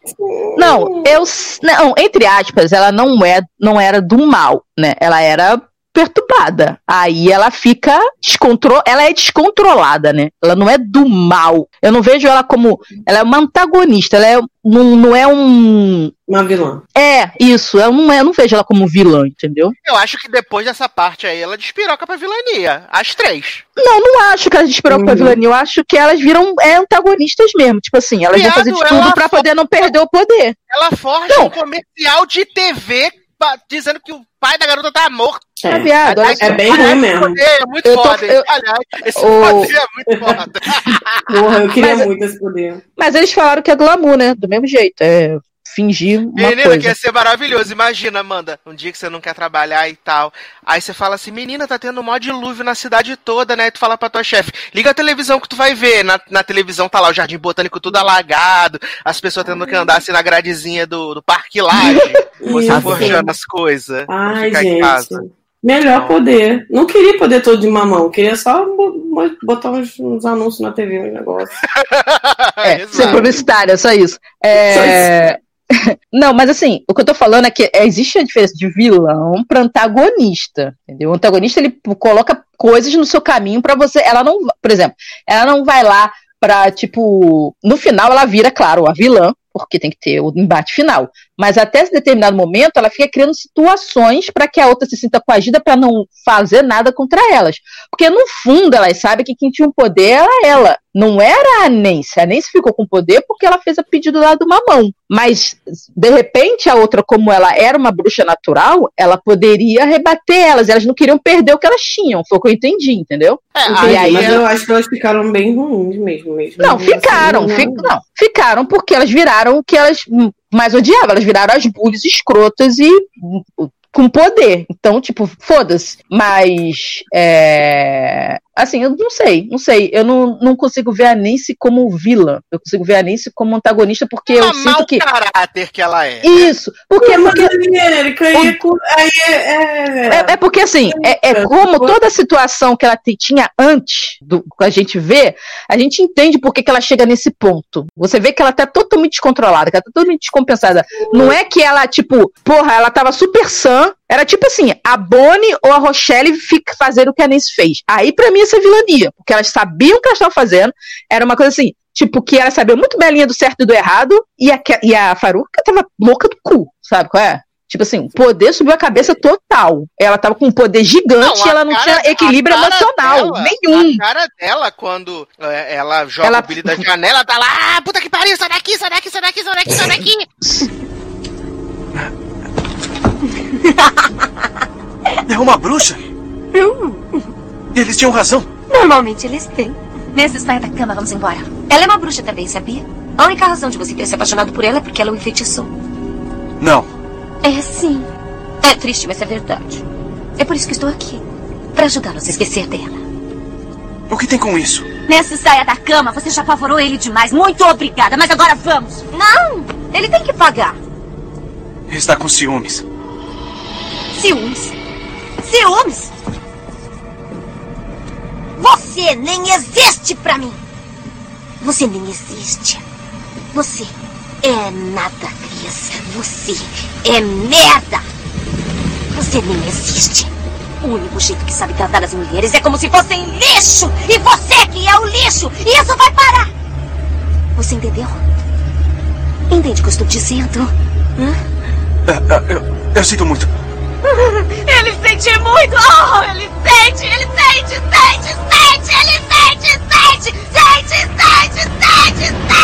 Não, eu. Não, entre aspas, ela não, é, não era do mal, né? Ela era perturbada. Aí ela fica descontro... ela é descontrolada, né? Ela não é do mal. Eu não vejo ela como ela é uma antagonista, ela é não, não é um Uma vilã. é isso, eu não, eu não vejo ela como vilã, entendeu? Eu acho que depois dessa parte aí, ela despiroca pra vilania. As três. Não, não acho que elas desesperam pra Uhum. vilania, eu acho que elas viram é, antagonistas mesmo, tipo assim, elas vão Viado, fazer de tudo pra poder não perder o poder. Ela forja Não. um comercial de TV dizendo que o pai da garota tá morto. Tá É. viado, Aliás, é bem ruim mesmo. poder É muito Eu tô- foda. eu- Aliás, esse O- poder é muito foda. <laughs> Porra, eu queria Mas- muito esse poder. Mas eles falaram que é glamour, né? Do mesmo jeito, é fingir uma Menina, coisa. que ia ser maravilhoso. Imagina, Amanda, um dia que você não quer trabalhar e tal. Aí você fala assim, menina, tá tendo mó dilúvio na cidade toda, né? E tu fala pra tua chefe, liga a televisão que tu vai ver. Na, na televisão tá lá o Jardim Botânico tudo alagado, as pessoas tendo que andar assim na gradezinha do, do Parque Laje. <laughs> Você forjando as coisas. Ai, ficar em gente. casa. Melhor poder. Não queria poder todo de mamão, queria só bo- bo- botar uns, uns anúncios na TV, um negócio. <laughs> É, ser publicitária, só isso. É... <laughs> Não, mas assim, o que eu tô falando é que existe a diferença de vilão pra antagonista, entendeu? O antagonista, ele coloca coisas no seu caminho pra você, ela não, por exemplo, ela não vai lá pra, tipo, no final ela vira, claro, a vilã, porque tem que ter o embate final. Mas até esse determinado momento, ela fica criando situações pra que a outra se sinta coagida pra não fazer nada contra elas. Porque no fundo elas sabem que quem tinha o poder era ela. Não era a Nancy. A Nancy ficou com poder porque ela fez a pedido lá do mamão. Mas, de repente, a outra, como ela era uma bruxa natural, ela poderia rebater elas. Elas não queriam perder o que elas tinham. Foi o que eu entendi, entendeu? É, Entendi, aí, mas eu acho que elas ficaram bem ruins mesmo. mesmo Não, Assim, ficaram. não- fi- não, ficaram porque elas viraram o que elas mais odiavam. Elas viraram as bullies escrotas e com poder. Então, tipo, foda-se. Mas é, Assim, eu não sei, não sei. Eu não, não consigo ver a Nancy como vilã. Eu consigo ver a Nancy como antagonista porque eu Uma sinto mau que. caráter que ela é. Isso, porque, é é, é- É, é porque assim, é, é como toda a situação que ela te- tinha antes do que a gente vê, a gente entende por que, que ela chega nesse ponto. Você vê que ela tá totalmente descontrolada, que ela tá totalmente descompensada. Não é que ela, tipo, porra, ela tava super sã. Era tipo assim, a Bonnie ou a Rochelle fica fazendo o que a Nancy fez. Aí pra mim isso é vilania, porque elas sabiam o que elas estavam fazendo. Era uma coisa assim, tipo, que ela sabia muito bem a linha do certo e do errado, e a, e a Faruca tava louca do cu, sabe qual é? Tipo assim, o poder subiu a cabeça total. Ela tava com um poder gigante Não, e ela não cara- tinha equilíbrio emocional. dela- nenhum. A cara dela, quando é, ela joga Ela- o Billy da janela, ela tá lá, ah, puta que pariu, sai daqui, sai daqui, sai daqui, sai daqui, sai daqui. <laughs> <laughs> É uma bruxa? Eles tinham razão. Normalmente eles têm. Nesse saia da cama, vamos embora. Ela é uma bruxa também, sabia? A única razão de você ter se apaixonado por ela é porque ela o enfeitiçou. Não. É sim. É triste, mas é verdade. É por isso que estou aqui. Pra ajudá-los a esquecer dela. O que tem com isso? Nesse saia da cama, você já apavorou ele demais. Muito obrigada, mas agora vamos. Não! Ele tem que pagar. Está com ciúmes. Ciúmes. Ciúmes? Você nem existe pra mim. Você nem existe. Você é nada, Cris. Você é merda. Você nem existe. O único jeito que sabe tratar as mulheres é como se fossem lixo. E você que é o lixo. E isso vai parar. Você entendeu? Entende o que eu estou dizendo? Hã? Ah, ah, eu, eu sinto muito. <laughs> Ele sente muito! Oh, ele sente! Ele sente! Sente! Sente! Ele sente! Sente! Sente! Sente! Sente! Sente!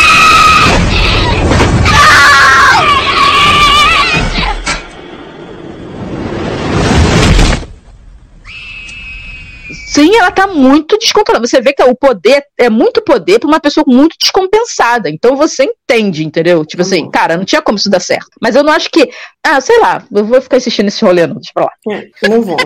Sim, ela tá muito descontrolada. Você vê que o poder é muito poder pra uma pessoa muito descompensada. Então você entende, entendeu? Tipo assim, cara, não tinha como isso dar certo. Mas eu não acho que. Ah, sei lá, eu vou ficar insistindo nesse rolê, não. Deixa pra lá. É, não vou.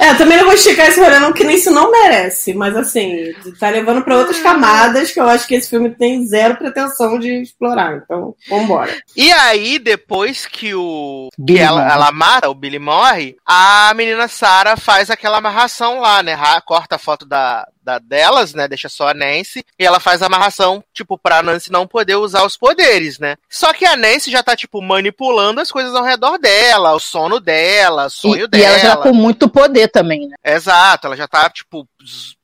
É, eu também não vou esticar esse rolê, não, que nem isso não merece. Mas assim, tá levando pra outras camadas que eu acho que esse filme tem zero pretensão de explorar. Então, vambora. E aí, depois que o. Que Billy ela, morre. ela mata, o Billy morre, a menina Sarah faz aquela amarração lá, né? Corta a foto da, da delas, né? Deixa só a Nancy. E ela faz a amarração, tipo, pra Nancy não poder usar os poderes, né? Só que a Nancy já tá, tipo, manipulando as coisas ao redor dela, o sono dela, o sonho E, e dela. ela já tá com muito poder também, né? Exato, ela já tá, tipo,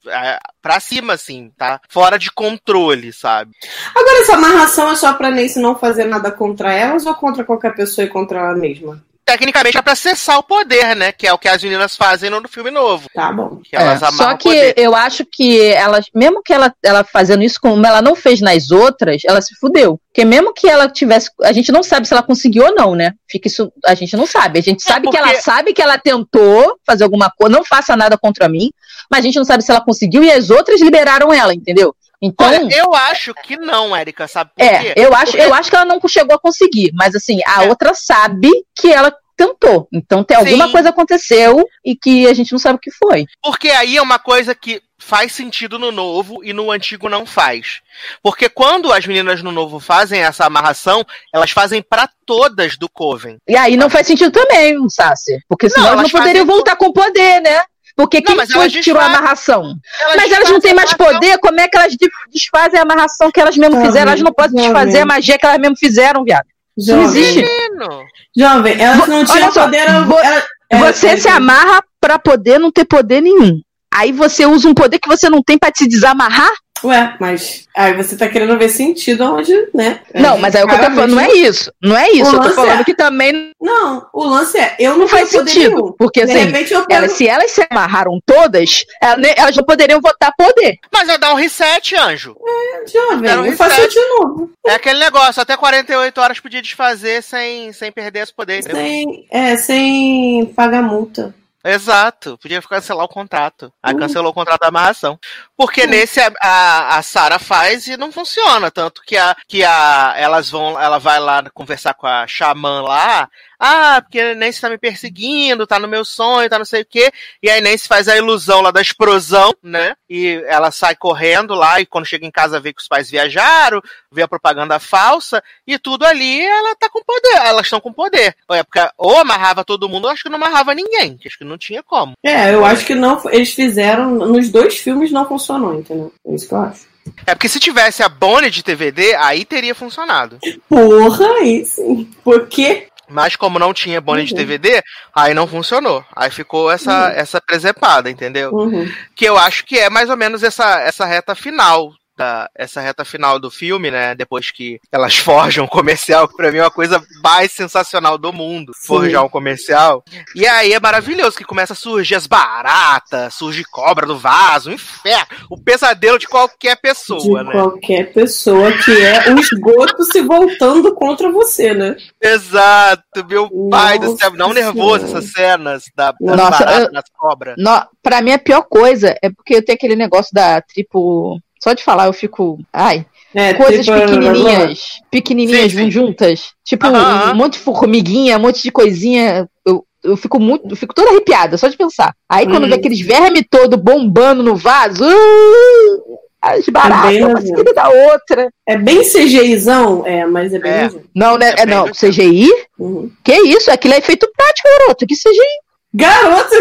é, pra cima, assim, tá? Fora de controle, sabe? Agora, essa amarração é só pra Nancy não fazer nada contra elas ou contra qualquer pessoa e contra ela mesma? Tecnicamente é pra cessar o poder, né? Que é o que as meninas fazem no filme novo. Tá bom. Que elas É, só o que poder. eu acho que ela, mesmo que ela, ela fazendo isso como ela não fez nas outras, ela se fudeu. Porque mesmo que ela tivesse. A gente não sabe se ela conseguiu ou não, né? Fica isso. A gente não sabe. A gente sabe que ela porque- sabe que ela tentou fazer alguma coisa, não faça nada contra mim, mas a gente não sabe se ela conseguiu e as outras liberaram ela, entendeu? Então. Olha, eu acho que não, Érica, sabe por É, quê? eu acho, Porque- eu acho que ela não chegou a conseguir, mas assim, a É. outra sabe que ela tentou. Então tem alguma Sim. coisa aconteceu e que a gente não sabe o que foi. Porque aí é uma coisa que faz sentido no novo e no antigo não faz. Porque quando as meninas no novo fazem essa amarração, elas fazem pra todas do Coven. E aí não faz sentido também, Sácia. Porque senão Não, elas não poderiam voltar com poder, né? Porque Não, quem foi que tirou a amarração? Elas mas elas não têm mais poder, como é que elas de- desfazem a amarração que elas mesmo Jovem, fizeram? Elas não podem jovem. desfazer a magia que elas mesmo fizeram, viado. Isso não Jovem. existe. Menino. Jovem, elas não Olha tinham só, poder. vo- ela- é, Você é, se amarra pra poder não ter poder nenhum. Aí você usa um poder que você não tem pra se desamarrar? Ué, mas aí você tá querendo ver sentido onde, né? Não, mas aí o que eu tô falando não é isso. Não é isso. O Eu tô lance falando é- que também Não, o lance é, eu não, não faz sentido. nenhum. Porque De assim, pego. elas, se elas se amarraram todas, elas, não poderiam votar poder. Mas vai dar um reset, anjo. Jovem, Era um faço reset. de novo. É aquele negócio, até 48 horas podia desfazer sem, sem perder esse poder. entendeu? Sem, é, sem pagar multa. Exato, podia cancelar o contrato. Aí Hum. cancelou o contrato da amarração. Porque nesse a, a, a Sarah faz e não funciona. Tanto que, a, que a, elas vão, ela vai lá conversar com a xamã lá, Ah, porque a Nancy tá me perseguindo, tá no meu sonho, tá não sei o quê. E aí Nancy faz a ilusão lá da explosão, né? E ela sai correndo lá e quando chega em casa vê que os pais viajaram, vê a propaganda falsa e tudo ali ela tá com poder. Elas estão com poder. Ou, é porque, ou amarrava todo mundo, ou acho que não amarrava ninguém. que Acho que não tinha como. É, eu acho que não. Eles fizeram. Nos dois filmes não funcionou, entendeu? É isso que eu acho. É porque se tivesse a Bonnie de TVD, aí teria funcionado. Porra, aí sim. Por quê? Mas como não tinha Bonnie de Uhum. TVD, aí não funcionou. Aí ficou essa, essa presepada, entendeu? Uhum. Que eu acho que é mais ou menos essa, essa reta final. Da, essa reta final do filme, né? Depois que elas <laughs> forjam o comercial, que pra mim é uma coisa mais sensacional do mundo. Forjar um comercial. E aí é maravilhoso que começa a surgir as baratas, surge cobra do vaso, o inferno, o pesadelo de qualquer pessoa, de né? qualquer pessoa que é o esgoto se voltando contra você, né? Exato, meu pai do céu, não Nossa nervoso essas cenas da, das Nossa, baratas, eu- das cobras. No, pra mim, a pior coisa é porque eu tenho aquele negócio da tripo. Só de falar eu fico. Ai. É, coisas tripo- pequenininhas. Pequenininhas Sim, sim. juntas. Tipo, um aham. monte de formiguinha, um monte de coisinha. Eu, eu fico muito. Eu fico toda arrepiada, só de pensar. Aí quando Hum. vê aqueles vermes todo bombando no vaso. uh, as baratas, bem uma seguida da outra. É bem CGIzão? É, mas é bem É. nojento. Não, né? É É, não. CGI? Uhum. Que isso? Aquilo é efeito prático, garoto. Que CGI? Garoto,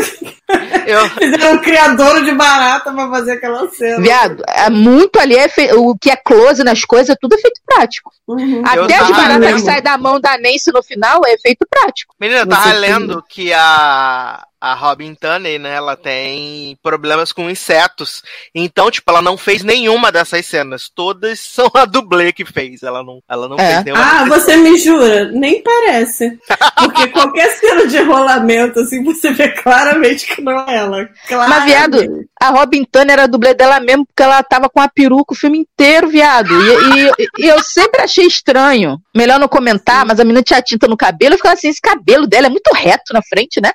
Eu, <laughs> fizeram um criador de barata pra fazer aquela cena. Viado, é muito ali, é fe- o que é close nas coisas, é tudo efeito prático. Uhum. Até as baratas lendo. que saem da mão da Nancy no final é efeito prático. menina, eu tava lendo que a, a Robin Tunney, né, ela tem problemas com insetos. Então, tipo, ela não fez nenhuma dessas cenas. Todas <laughs> são a dublê que fez. Ela não, ela não É. fez nenhuma. Ah, dessas você me jura? Nem parece. Porque <laughs> qualquer cena de rolamento, assim, você vê claramente que não é ela. Mas, viado, a Robin Tanner era dublê dela mesmo porque ela tava com a peruca o filme inteiro, viado. E, e- e eu sempre achei estranho. Melhor não comentar, mas a menina tinha tinta no cabelo. Eu ficava assim, esse cabelo dela é muito reto na frente, né?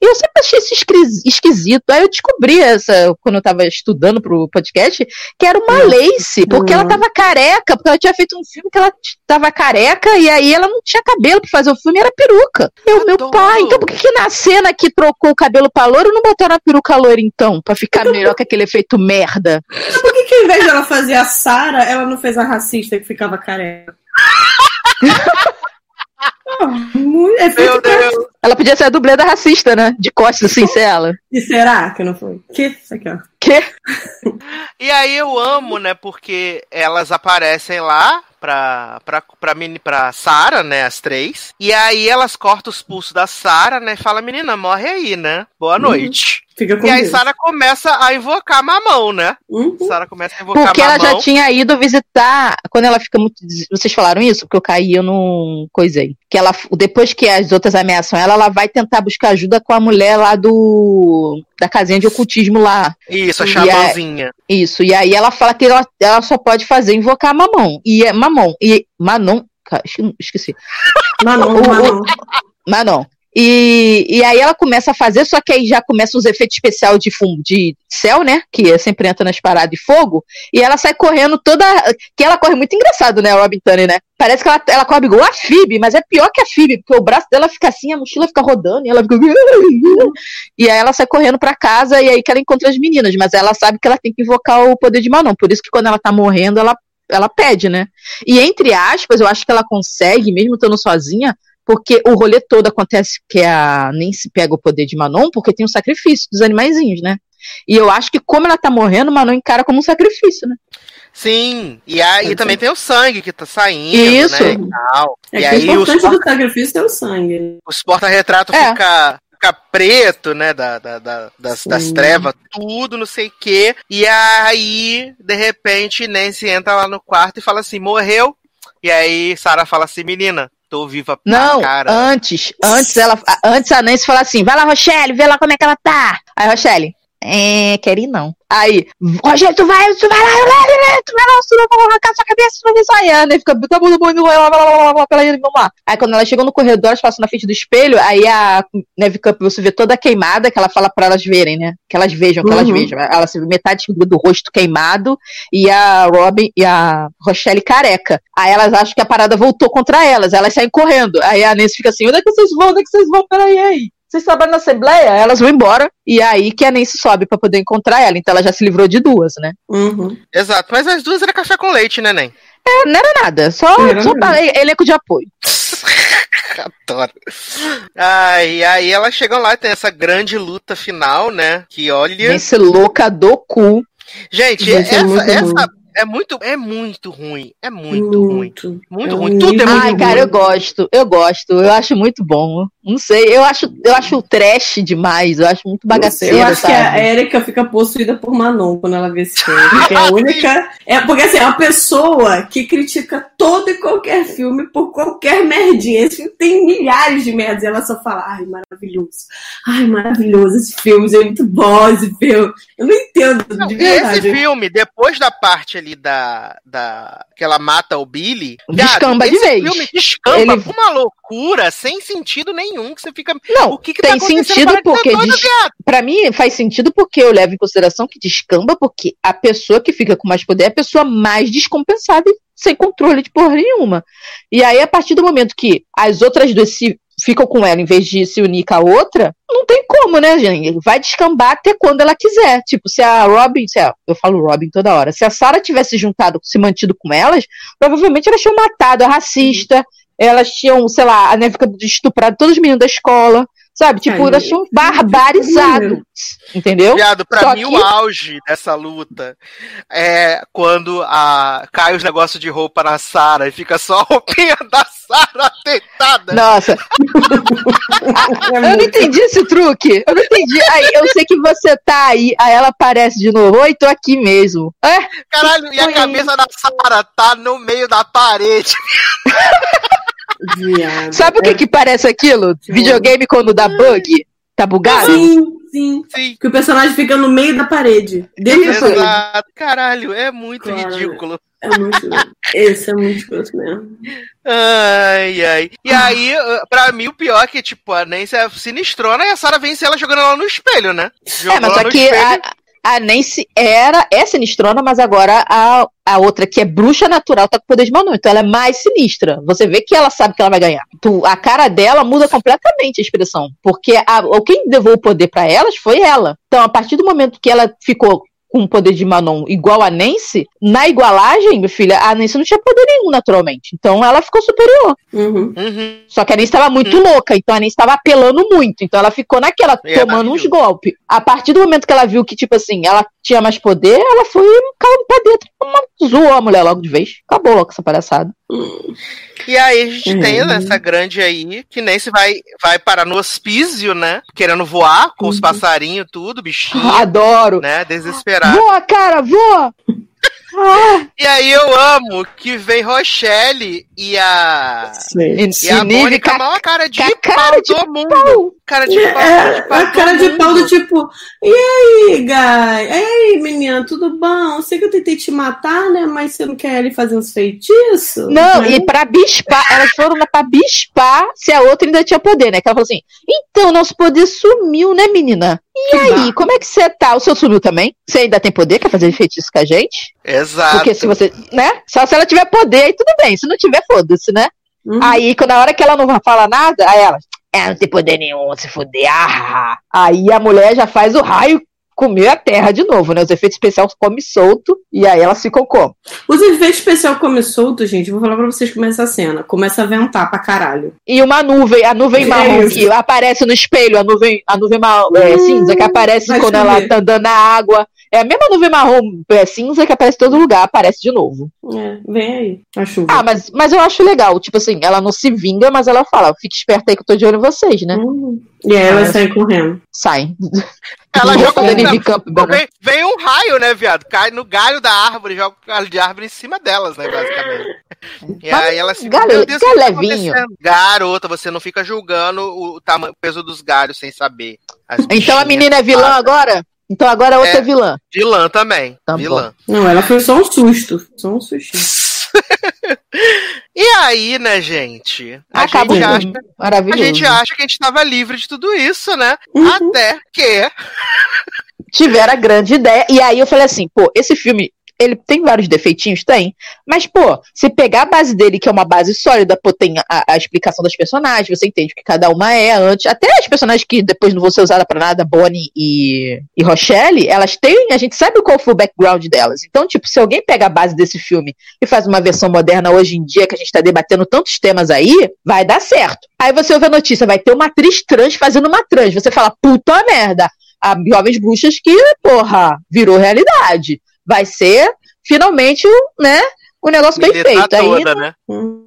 E eu sempre achei isso esquis- esquisito. Aí eu descobri essa, quando eu tava estudando pro podcast, que era uma lace, porque ela tava careca, porque ela tinha feito um filme que ela tava careca e aí ela não tinha cabelo pra fazer o filme, era peruca. Eu, meu Adoro. pai, então por que, que na cena que trocou o cabelo pra loiro não botaram a peruca loira então? Pra ficar melhor que aquele efeito merda. Por que, que ao invés dela fazer a Sarah, ela não fez a racista que ficava careca? <laughs> Muito- é Meu Deus. Ela podia ser a dublê da racista, né? De costas, assim, ser ela. E será que não foi? Que? Isso aqui, ó. Que? E aí eu amo, né? Porque elas aparecem lá pra, pra, pra, mini, pra Sarah, né? As três. E aí elas cortam os pulsos da Sarah, né? E fala, menina, morre aí, né? Boa noite. Fica com E aí. Sarah começa a invocar mamão, né? Uhum. Sarah começa a invocar Porque ela mamão. já tinha ido visitar. Quando ela fica muito. Vocês falaram isso? Porque eu caí, eu não coisei. Que ela, depois que as outras ameaçam ela, ela vai tentar buscar ajuda com a mulher lá do. Da casinha de ocultismo lá. Isso, a xamãzinha. Isso. E aí ela fala que ela, ela só pode fazer invocar mamão. E é mamão. E. Manon. Esqueci. Manon, O- Manon. Manon. E, e aí ela começa a fazer, só que aí já começa os efeitos especiais de fumo, de céu, né? Que sempre entra nas paradas de fogo. E ela sai correndo toda. Que ela corre muito engraçado, né, Robin Tunney, né? Parece que ela, ela corre igual a Phoebe, mas é pior que a Phoebe, porque o braço dela fica assim, a mochila fica rodando, e ela fica. <laughs> E aí ela sai correndo pra casa e aí que ela encontra as meninas, mas ela sabe que ela tem que invocar o poder de Manon. Por isso que quando ela tá morrendo, ela, ela pede, né? E entre aspas, eu acho que ela consegue, mesmo estando sozinha, porque o rolê todo acontece que a Nancy pega o poder de Manon, porque tem o sacrifício dos animaizinhos, né? E eu acho que como ela tá morrendo, Manon encara como um sacrifício, né? Sim. E aí Pode também tem o sangue que tá saindo, Isso. né? E, tal. É e que o aí os, importante por- do sacrifício é o sangue. os porta-retratos É. fica, fica preto, né? Da, da- da- das, das trevas, tudo, não sei o quê. E aí, de repente, Nancy entra lá no quarto e fala assim: morreu. E aí, Sarah fala assim: menina, tô viva Não, cara. antes, antes ela, antes a Nancy fala assim, vai lá, Rochelle, vê lá como é que ela tá. Aí, Rochelle, É, quero ir não. Aí, Rogério, tu vai, tu vai lá, tu vai lá, tu vai arrancar sua cabeça, tu vai sair. Aí fica, tá bom, vai lá, vai lá, vai lá, pela vamos lá. Aí quando ela chegou no corredor, elas passam na frente do espelho, aí a Neve Cup você vê toda queimada, que ela fala pra elas verem, né? Que elas vejam, que elas Uhum. vejam. Ela se vê metade do, do rosto queimado e a Robin e a Rochelle careca. Aí elas acham que a parada voltou contra elas, elas saem correndo. Aí a Nancy fica assim, onde é que vocês vão? Onde é que vocês vão? Peraí, aí. Vocês trabalham na Assembleia? Aí Elas vão embora. E aí que a Nancy sobe pra poder encontrar ela. Então ela já se livrou de duas, né? Uhum. Exato, mas as duas era café com leite, né, Nen? É, não era nada. Só, Não era só nada. elenco de apoio. <laughs> Adoro. Ah, e aí elas chegam lá e tem essa grande luta final, né? Que olha. Nancy louca do cu. Gente, Gente, é essa, essa. É muito, é muito ruim. É muito ruim. Muito. Muito É um ruim. Tudo é muito Ai, cara, eu gosto. Eu gosto. Eu acho muito bom. Não sei. Eu acho, eu acho trash demais. Eu acho muito bagaceiro, Eu acho que sabe? a Erika fica possuída por Manon quando ela vê esse filme. <laughs> Que é a única. É porque assim, é uma pessoa que critica todo e qualquer filme por qualquer merdinha. Esse filme tem milhares de merdas e ela só fala, ai, maravilhoso. Ai, maravilhoso esse filme, é muito bom esse filme. Eu não entendo Não, de esse filme, depois da parte ali da, da. que ela mata o Billy. Descamba de esse vez. filme descamba Ele- uma loucura sem sentido nenhum. Que você fica. Não, o que, que tem tá sentido de porque diz- viado. Pra mim faz sentido porque eu levo em consideração que descamba porque a pessoa que fica com mais poder é a pessoa mais descompensada sem controle de porra nenhuma. E aí a partir do momento que as outras duas se ficam com ela em vez de se unir com a outra, não tem como, né, gente? Vai descambar até quando ela quiser. Tipo, se a Robin, se a, eu falo Robin toda hora, se a Sarah tivesse juntado, se mantido com elas, provavelmente elas tinham matado a racista, elas tinham, sei lá, a Neve de estuprado todos os meninos da escola, sabe? Tipo, elas meu barbarizado, entendeu? Viado, pra Só mim que- o auge dessa luta é quando a, cai os negócios de roupa na Sara e fica só a roupinha da Sara deitada. Nossa. <laughs> eu não entendi esse truque. Eu não entendi. Aí, eu sei que você tá aí, aí ela aparece de novo. Oi, tô aqui mesmo. É, Caralho, e a cabeça da Sara tá no meio da parede. <laughs> Viado. sabe o que É- que parece aquilo? Videogame quando dá bug? Tá bugado? Sim, sim. Sim. Que o personagem fica no meio da parede. Dentro da parede. Exato. Caralho, é muito Claro. ridículo. É muito. Esse é muito escroto mesmo. Ai, ai. E aí, uh, pra mim, o pior é que, tipo, a Nancy é sinistrona e a Sarah vence ela jogando ela no espelho, né? Jogou É, mas só que espelho. a, a Nancy era, é sinistrona, mas agora a, a outra, que é bruxa natural, tá com poder de Manu. Então ela é mais sinistra. Você vê que ela sabe que ela vai ganhar. Tu- a cara dela muda completamente a expressão. Porque a, quem levou o poder pra elas foi ela. Então, a partir do momento que ela ficou com o poder de Manon igual a Nancy, na igualagem, meu filho, a Nancy não tinha poder nenhum naturalmente. Então ela ficou superior. Uhum. Uhum. Só que a Nancy estava muito louca, então a Nancy estava apelando muito. Então ela ficou naquela, É, tomando uns golpes. A partir do momento que ela viu que, tipo assim, ela tinha mais poder, ela foi caindo pra dentro. Uma, zoou a mulher logo de vez. Acabou logo essa palhaçada. E aí a gente Uhum. tem essa grande aí, que Nancy vai, vai parar no hospício, né? Querendo voar com os Uhum. passarinhos, tudo, bichinho, Adoro. né? Desesperado. Voa, cara, voa! Ah, <laughs> E aí eu amo que vem Rochelle e a. Sim. e, a Mônica, a ca- maior cara de com a pau cara de do mundo. pau. Cara de pau, É, de pau a cara do de mundo. pau do tipo, e aí, Guy? E aí, menina, tudo bom? Eu sei que eu tentei te matar, né? Mas você não quer ele fazer uns feitiços? Não, Né? e pra bispar, elas foram lá pra bispar se a outra ainda tinha poder, né? Que ela falou assim: então, nosso poder sumiu, né, menina? E Que aí, como é que você tá? O seu sumiu também? Você ainda tem poder? Quer fazer feitiço com a gente? Exato. Porque se você, né? Só se ela tiver poder, aí tudo bem. Se não tiver, foda-se, né? Uhum. Aí, quando a hora que ela não fala nada, aí ela, é, não tem poder nenhum, se fuder, ah. Aí a mulher já faz o raio comer a terra de novo, né? Os efeitos especiais come solto, e aí elas ficam como? Os efeitos especial come solto, gente, vou falar pra vocês como é essa cena. Começa a ventar pra caralho. E uma nuvem, a nuvem É marrom que aparece no espelho, a nuvem, a nuvem marrom, é, Hum, cinza que aparece quando ela tá andando na água. É a mesma nuvem marrom é, cinza que aparece em todo lugar, aparece de novo. É, vem aí, a chuva. Ah, mas, mas eu acho legal, tipo assim, ela não se vinga, mas ela fala, fique esperta aí que eu tô de olho em vocês, né? Uhum. E aí ela sai correndo. Saem. Ela Não joga fazer Nive Campbell, né? vem, vem um raio, né, viado? Cai no galho da árvore, joga o galho de árvore em cima delas, né, basicamente. E Mas aí elas ficam, galho- Deus, o que tá acontecendo? Garota, você não fica julgando o, tamanho, o peso dos galhos sem saber. As Então a menina é vilã agora? Então agora a outra É. é vilã. Vilã também. Tá vilã. Não, ela foi só um susto. Só um sustinho. <laughs> E aí, né, gente? A Acabou. gente acha. A Maravilhoso. gente acha que a gente tava livre de tudo isso, né? Uhum. Até que. tiveram a grande ideia. E aí eu falei assim, pô, esse filme, ele tem vários defeitinhos? Tem. Mas, pô, se pegar a base dele, que é uma base sólida, pô, tem a, a explicação das personagens, você entende o que cada uma é antes. Até as personagens que depois não vão ser usadas pra nada, Bonnie e, e Rochelle, elas têm, a gente sabe qual foi o background delas. Então, tipo, se alguém pega a base desse filme e faz uma versão moderna hoje em dia, que a gente tá debatendo tantos temas aí, vai dar certo. Aí você ouve a notícia, vai ter uma atriz trans fazendo uma trans. Você fala, puta merda a Jovens Bruxas que, porra, virou realidade. Vai ser, finalmente, o- né, o negócio bem feito. Aí, toda, né?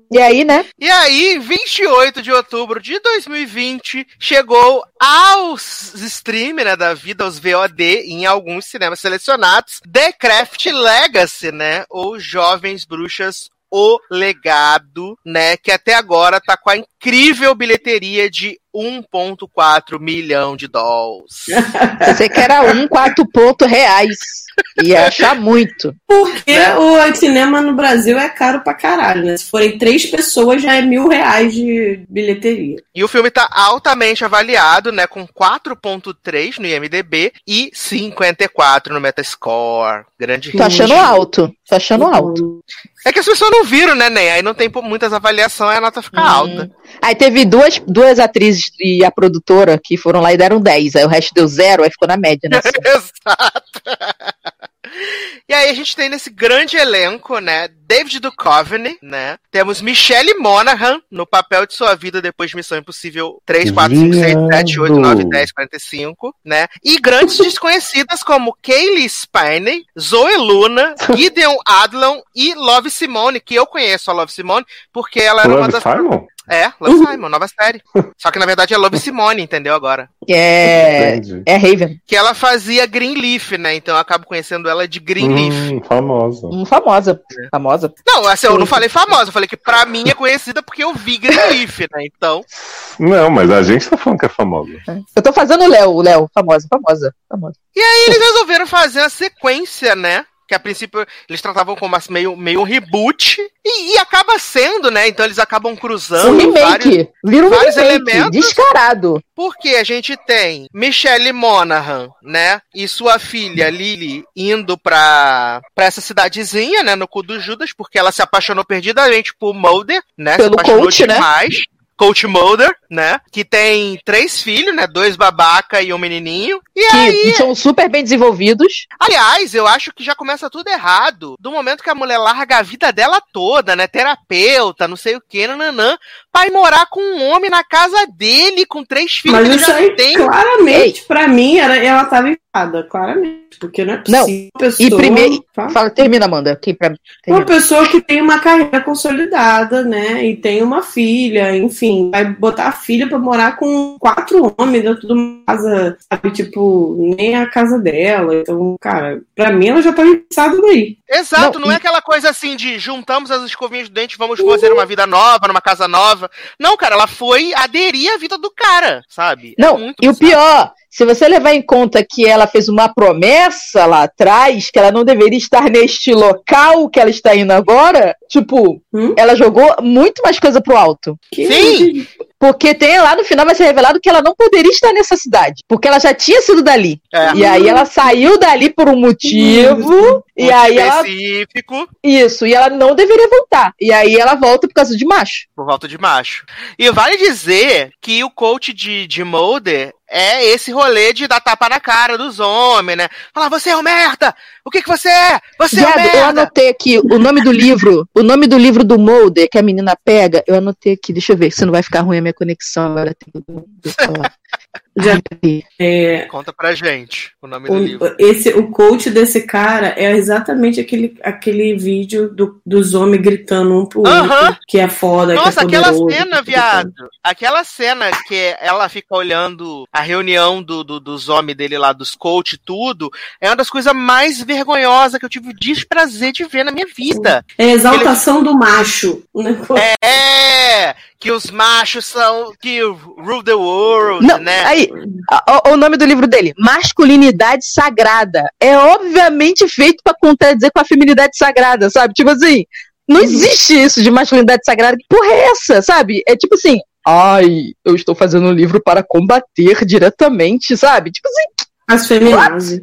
E aí, né? E aí, 28 de outubro de 2020, chegou aos stream né, da vida, aos VOD, em alguns cinemas selecionados, The Craft Legacy, né? Ou Jovens Bruxas O Legado, né? Que até agora tá com a incrível bilheteria de 1,4 milhão de dólares. <laughs> Você que era pontos reais. Ia achar muito. Porque Né? o cinema no Brasil é caro pra caralho, né? Se forem três pessoas, já é mil reais de bilheteria. E o filme tá altamente avaliado, né? Com 4.3 no IMDB e 54 no Metascore. Grande Tô achando alto. Tô achando alto. É que as pessoas não viram, né, Ney? Aí não tem muitas avaliações, a nota fica alta. Aí teve duas, duas atrizes e a produtora que foram lá e deram 10. Aí o resto deu zero, aí ficou na média, né? <laughs> Exato. E aí a gente tem nesse grande elenco, né, David Duchovny, né? Temos Michelle Monaghan no papel de sua vida depois de Missão Impossível 3, 4, 5, 6, 7, 8, 9, 10, 45, né? E grandes <laughs> desconhecidas como Kaylee Spiney, Zoe Luna, <laughs> Gideon Adlon e Love Simone, que eu conheço a Love Simone porque ela era uma Love das Simon? É, Love Simon, nova série. Só que na verdade é Love Simone, entendeu agora? Que é. Entendi. É Raven. Que ela fazia Greenleaf, né? Então eu acabo conhecendo ela de Greenleaf. Hum, famosa. Hum, famosa. É. Famosa. Não, assim, eu não falei famosa, eu falei que pra mim é conhecida porque eu vi Greenleaf, né? Então. Não, mas a gente tá falando que é famosa. Eu tô fazendo o Léo, o Léo. Famosa, famosa, famosa. E aí eles resolveram fazer a sequência, né? Que a princípio eles tratavam como meio, meio um reboot. E, e acaba sendo, né? Então eles acabam cruzando Um remake. vários. Vários remake. elementos. Descarado. Porque a gente tem Michelle Monaghan, né? E sua filha Lily indo pra, pra essa cidadezinha, né? No cu do Judas, porque ela se apaixonou perdidamente por Mulder, né? Pelo se apaixonou coach, né? Coach Mulder, né? Que tem três filhos, né? Dois babaca e um menininho. E Que aí, são super bem desenvolvidos. aliás, eu acho que já começa tudo errado. Do momento que a mulher larga a vida dela toda, né? Terapeuta, não sei o que, nananã, pra ir morar com um homem na casa dele, com três filhos Mas que ele isso já aí, tem. claramente, pra mim, era, ela tava errada, claramente. Porque não é Não, possível. uma pessoa, E primeiro. Fala. Fala, termina, Amanda. Aqui pra... Uma termina. pessoa que tem uma carreira consolidada, né? E tem uma filha, enfim, vai botar a filha pra morar com quatro homens dentro de uma casa, sabe? Tipo, nem a casa dela. Então, cara, pra mim ela já tá pensada daí. Exato, Não, não, é e- aquela coisa assim de juntamos as escovinhas do dente, vamos fazer uma vida nova, numa casa nova. Não, cara, ela foi aderir à vida do cara, sabe? É Não, muito e o pior, se você levar em conta que ela fez uma promessa lá atrás, que ela não deveria estar neste local que ela está indo agora, tipo, Hum? ela jogou muito mais coisa pro alto. Que Sim. Porque tem lá no final vai ser revelado que ela não poderia estar nessa cidade. Porque ela já tinha sido dali. É. E aí ela saiu dali por um motivo. E Muito aí ela. específico, Isso, e ela não deveria voltar. E aí ela volta por causa de macho. por volta de macho. E vale dizer que o coach de, de Mulder é esse rolê de dar tapa na cara dos homens, né? Falar, você é um merda! O que que você é? Você é Viado, eu merda! anotei aqui o nome do livro, o nome do livro do Mulder que a menina pega, eu anotei aqui, deixa eu ver, se não vai ficar ruim a minha conexão agora. Tem Já- <laughs> Ai, É, Conta pra gente o nome do o, livro. esse, o coach desse cara é exatamente aquele, aquele vídeo do- dos homens gritando um pro Aham. outro, que é foda, Nossa, que é aquela poderoso, cena, é viado. Aquela cena que ela fica olhando a reunião do, do- dos homens dele lá, dos coach e tudo, é uma das coisas mais vergonhosas que eu tive o desprazer de ver na minha vida. É a exaltação do macho. É, que os machos são. que rule the world, Não, né? aí, o, o nome do livro dele, Masculinidade Sagrada. É obviamente feito pra contradizer com a feminidade sagrada, sabe? Tipo assim, não existe isso de masculinidade sagrada. Que porra é essa, sabe? É tipo assim, ai, eu estou fazendo um livro para combater diretamente, sabe? Tipo assim, As feminazes.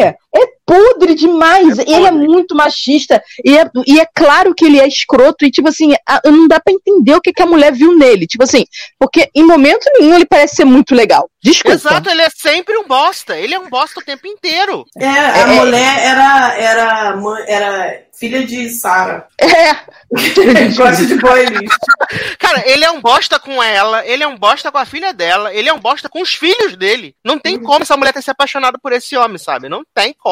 é, é podre demais. ele é muito machista. E é, e é claro que ele é escroto. E, tipo assim, a- não dá pra entender o que, que a mulher viu nele. Tipo assim, porque em momento nenhum ele parece ser muito legal. Desculpa. Exato, ele é sempre um bosta. Ele é um bosta o tempo inteiro. É, a mulher era, era, era filha de Sara. É. <laughs> Gosta de boy. Cara, ele é um bosta com ela, ele é um bosta com a filha dela, ele é um bosta com os filhos dele. Não tem como essa mulher ter se apaixonado por esse homem, sabe? Não tem como.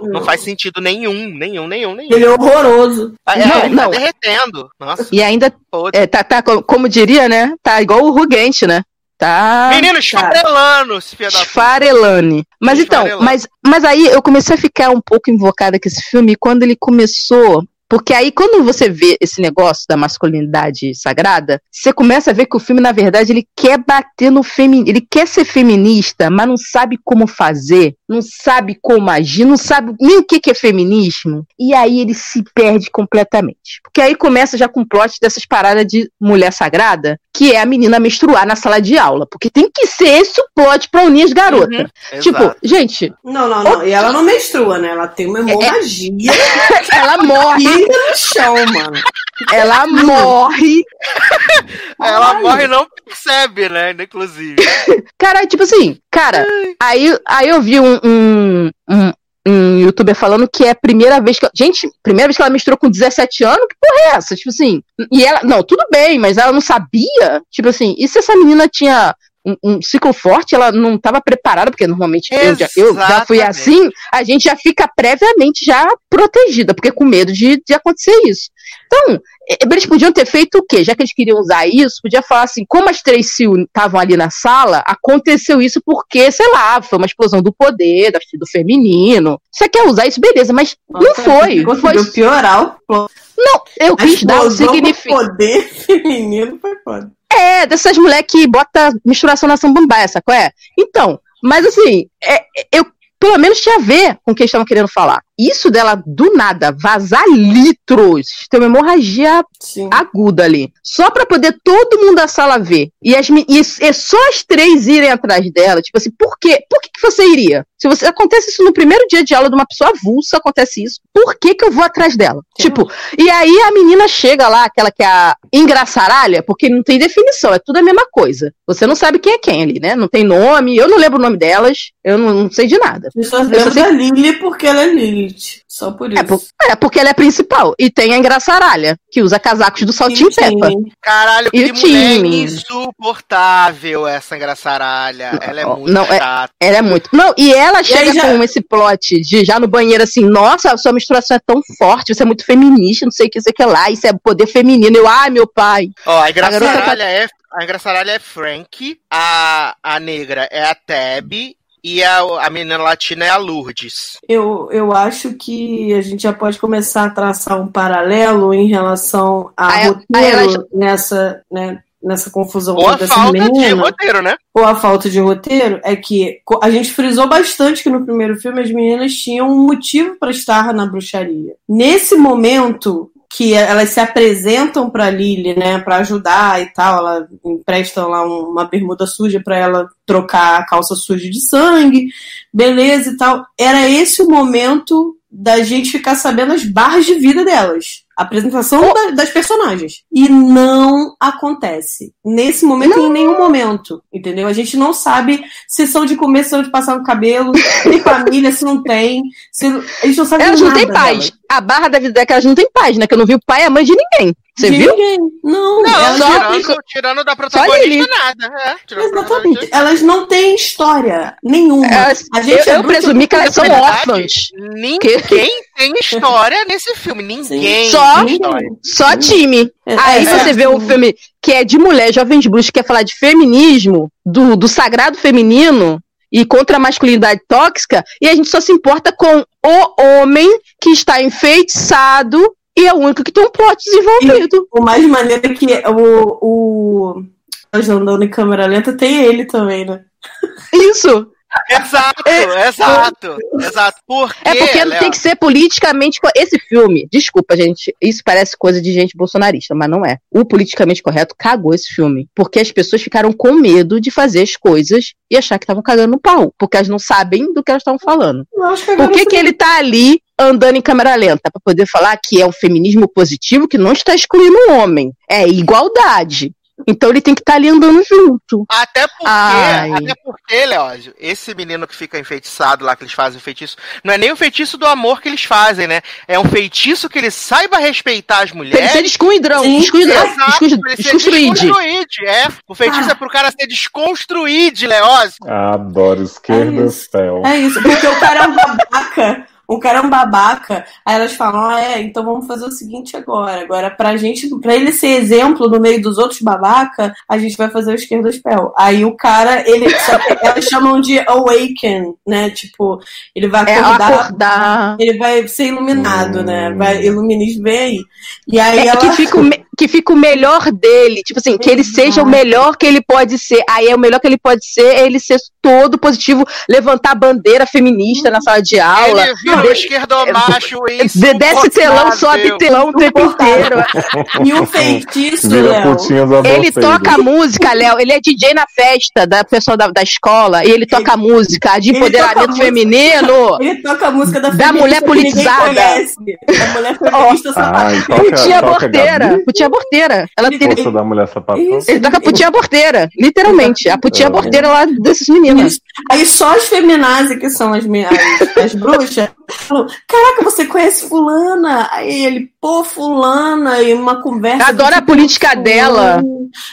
Não faz sentido nenhum, nenhum, nenhum, nenhum. Ele é horroroso. Ah, é, Não, ele não. tá derretendo. Nossa. E ainda, é, tá, tá, co- como diria, né? Tá igual o Ruguente, né? Tá. Menino, esfarelando, esse filho da. Esfarelane. Mas então, mas, mas aí eu comecei a ficar um pouco invocada com esse filme quando ele começou. Porque aí, quando você vê esse negócio da masculinidade sagrada, você começa a ver que o filme, na verdade, ele quer bater no feminino. Ele quer ser feminista, mas não sabe como fazer, não sabe como agir, não sabe nem o que, que é feminismo. E aí ele se perde completamente. Porque aí começa já com o plot dessas paradas de mulher sagrada, que é a menina menstruar na sala de aula. Porque tem que ser esse o plot pra unir as garotas. Uhum, tipo, exato. gente. Não, não, não. E ela não menstrua, né? Ela tem uma hemorragia. <laughs> ela morre. No chão, mano. Ela morre. <laughs> Ela morre e não percebe, né? Inclusive. Cara, tipo assim, cara, aí, aí eu vi um, um, um, um youtuber falando que é a primeira vez que. Gente, primeira vez que ela misturou com 17 anos? Que porra é essa? Tipo assim. E ela. Não, tudo bem, mas ela não sabia? Tipo assim, e se essa menina tinha. Um, um ciclo forte, ela não estava preparada, porque normalmente eu já, eu já fui assim, a gente já fica previamente já protegida, porque com medo de, de acontecer isso. Então, eles podiam ter feito o quê? Já que eles queriam usar isso, podia falar assim, como as três Sil estavam ali na sala, aconteceu isso porque, sei lá, foi uma explosão do poder, do feminino. Você quer usar isso, beleza, mas não foi. Conseguiu foi piorar o plot. Não, eu A quis dar o significado. poder <laughs> feminino foi foda. É, dessas mulheres que bota misturação na samambaia, sacou? É? Então, mas assim, é, eu pelo menos tinha a ver com o que eles estavam querendo falar. Isso dela, do nada, vazar litros, ter uma hemorragia aguda ali. Só pra poder todo mundo da sala ver. E, as, e, e só as três irem atrás dela. Tipo assim, por quê? Por que, que você iria? Se você acontece isso no primeiro dia de aula de uma pessoa avulsa, acontece isso. Por que, que eu vou atrás dela? Tipo, e aí a menina chega lá, aquela que é a engraçaralha, porque não tem definição, é tudo a mesma coisa. Você não sabe quem é quem ali, né? Não tem nome, eu não lembro o nome delas, eu não, não sei de nada. Eu só Eu lembro só sei- da Lily porque ela é Só por isso. É, por- é, porque ela é a principal. E tem a engraçaralha, que usa casacos do Saltinho Peppa. Caralho, E que o mulher time? insuportável essa engraçaralha. Ela é muito não, é, chata. ela é muito. Não, e ela chega aí já- com esse plot de já no banheiro assim, nossa, a sua misturação é tão forte, você é muito feminista, não sei o que, sei o que lá, isso é poder feminino. Eu, ai, meu pai. Ó, a tá- engraçaralha é, a engraçaralha é Frank, a, a negra é a Tab e a, a menina latina é a Lourdes. Eu, eu acho que a gente já pode começar a traçar um paralelo em relação a Aí- roteiro nessa, né, nessa confusão Ou a dessa falta de menina. roteiro, né? ou a falta de roteiro é que a gente frisou bastante que no primeiro filme as meninas tinham um motivo para estar na bruxaria. Nesse momento que elas se apresentam para Lily, né, para ajudar e tal, ela emprestam lá um- uma bermuda suja para ela trocar a calça suja de sangue, beleza e tal. Era esse o momento da gente ficar sabendo as barras de vida delas. A apresentação da- das personagens. E não acontece. Nesse momento, em nenhum momento. Entendeu? A gente não sabe se são de comer, se são de passar no cabelo, se tem família, se não tem. Se... A gente não sabe Elas não têm paz. A barra da vida delas não tem paz, né? Que eu não vi o pai e a mãe de ninguém. Você De viu? ninguém. Não, Não, elas tirando, não- tirando da protagonista, nada. É, Exatamente. Elas não têm história nenhuma. Elas- a gente eu- é eu presumi que elas são órfãs. Ninguém tem história nesse filme. Ninguém. Só, tem história. só time. É, Aí é, você é. vê um filme que é de mulher, jovens bruxas, que quer falar de feminismo, do, do sagrado feminino e contra a masculinidade tóxica, e a gente só se importa com o homem que está enfeitiçado e é o único que tem um plot desenvolvido. O mais maneiro é que o, o Nós andando em câmera lenta tem ele também, né? Isso! Exato, exato, exato. Porque, É porque não Léo, tem que ser politicamente. Esse filme, desculpa, gente, isso parece coisa de gente bolsonarista, mas não é. O politicamente correto cagou esse filme. Porque as pessoas ficaram com medo de fazer as coisas e achar que estavam cagando no pau. Porque elas não sabem do que elas estavam falando. Por que, que ele tá ali andando em câmera lenta? Pra poder falar que é um feminismo positivo que não está excluindo o homem. É igualdade. Então ele tem que estar ali andando junto. Até porque, até porque, Leózio, esse menino que fica enfeitiçado lá, que eles fazem o feitiço, não é nem o feitiço do amor que eles fazem, né? É um feitiço que ele saiba respeitar as Pra ele mulheres. ser descuidrão, Sim, descuidrão, Exato, desconstruído. desconstruído, é. O feitiço Ah. é pro cara ser desconstruído, Leózio. Adoro esquerda É isso. céu. É isso, porque o cara é um babaca. O cara é um babaca. Aí elas falam: ah, é, então vamos fazer o seguinte agora. Agora, pra gente, pra ele ser exemplo no meio dos outros babaca, a gente vai fazer o esquerdo spell. Aí o cara, ele. <laughs> Elas chamam de awaken, né? Tipo, ele vai É acordar. acordar. Ele vai ser iluminado, né? Vai, iluminismo vem aí. E aí É ela. que, fica o me- que fica o melhor dele. Tipo assim, que ele seja o melhor que ele pode ser. Aí é o melhor que ele pode ser é ele ser todo positivo, levantar a bandeira feminista na sala de aula. Ele vira um de- esquerdomacho de- desce telão, sobe telão o tempo inteiro. E o feitiço, Léo. Ele toca a música, Léo. Ele é DJ na festa da pessoa da, da escola e ele toca a música de Ele empoderamento música. feminino. <laughs> Ele toca a música da, Da feminista mulher politizada. Da mulher <laughs> feminista só Ai, toca, Putinha toca aborteira. Gabi. Putinha aborteira. Ela tem. Força da mulher sapatão. Isso. Ele toca a putinha aborteira, literalmente. A putinha É. aborteira lá desses meninos. Isso. Aí só as feminazes, que são as, as, as bruxas, falam: Caraca, você conhece fulana? Aí ele, pô, fulana, e uma conversa. Adora a tipo, política dela.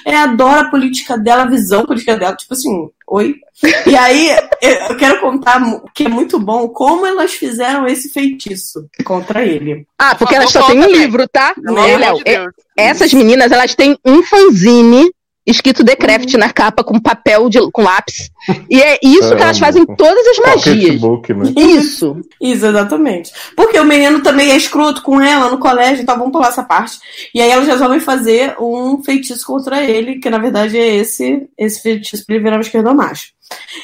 É, adora a política dela, a visão política dela. Tipo assim, oi? E aí, eu quero contar que é muito bom como elas fizeram esse feitiço contra ele. Ah, porque Por elas só têm um livro, tá? É, Léo, de é- essas meninas, elas têm um fanzine escrito Decreft na capa com papel de, com lápis. E é isso que elas fazem em todas as magias. Pocketbook, né? Isso. <laughs> Isso, exatamente. Porque o menino também é escroto com ela no colégio, então vamos pular essa parte. E aí elas resolvem fazer um feitiço contra ele, que na verdade é esse, esse feitiço pra ele virar um esquerdomacho.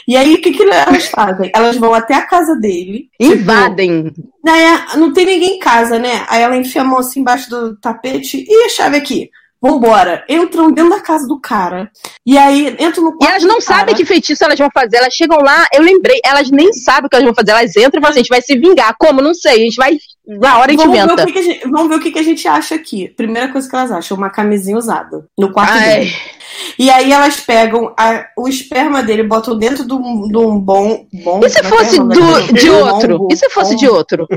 E aí, o que, que elas fazem? Elas vão até a casa dele. tipo, Invadem. né, não tem ninguém em casa, né? Aí ela enfia a mão assim embaixo do tapete e a chave aqui. Vambora. Entram dentro da casa do cara. E aí entram no E quarto. elas não sabem que feitiço elas vão fazer. Elas chegam lá, eu lembrei, elas nem sabem o que elas vão fazer. Elas entram e falam assim: a gente vai se vingar. Como? Não sei. A gente vai. Na hora a gente Vamos ver, inventa. o que que a gente, vamos ver o que, que a gente acha aqui. Primeira coisa que elas acham, uma camisinha usada no quarto Ai. dele. E aí elas pegam a- o esperma dele, botam dentro de um, de um bom. bom E se é é fosse do, de Um outro? E se fosse bom. de outro?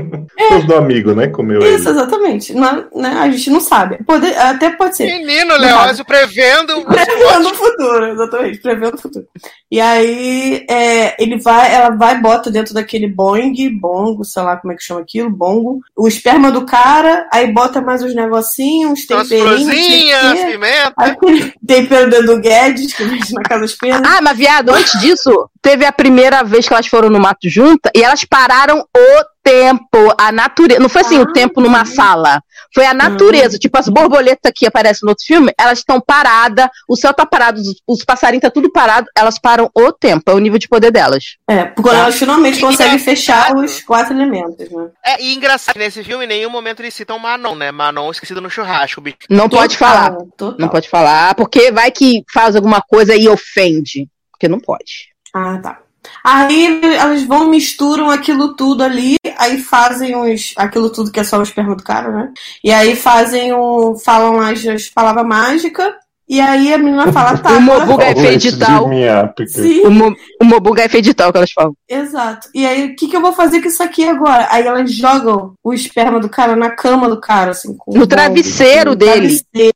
Os do amigo, né? Comeu Isso, ele. exatamente. Não- né, a gente não sabe. Pode- até pode ser. Menino Leózio prevendo. Prevendo o futuro, exatamente, prevendo o futuro. E aí, é, ele vai, ela vai, bota dentro daquele Boeing, bongo, sei lá como é que chama aquilo, bongo, o esperma do cara, aí bota mais uns negocinhos, uns temperinhos. florzinhas, pimenta. Aquele <laughs> tempero do Guedes, que vende na casa das penas. Ah, mas viado, antes disso, teve a primeira vez que elas foram no mato junta e elas pararam o tempo, a natureza. Não foi assim, o tempo numa sala. Foi a natureza. Tipo, as borboletas que aparecem no outro filme, elas estão paradas, o céu tá parado, os, os passarinhos tá tudo parado, elas param o tempo. É o nível de poder delas. É, porque quando elas finalmente conseguem fechar os quatro elementos, né? É, e engraçado, nesse filme em nenhum momento eles citam Manon, né? Manon esquecido no churrasco, bicho. Não pode falar. Total. Não pode falar, porque vai que faz alguma coisa e ofende. Porque não pode. Ah, tá. Aí elas vão, misturam aquilo tudo ali, aí fazem os. aquilo tudo que é só o esperma do cara, né? E aí fazem o. falam as, as palavras mágicas, e aí a menina fala, <laughs> tá. O Mobuga é O fedital. de minhapica. Sim, O, mo, o Mobuga é fedital que elas falam. exato. E aí, o que, que eu vou fazer com isso aqui agora? Aí elas jogam o esperma do cara na cama do cara, assim, com No o travesseiro no dele. travesseiro.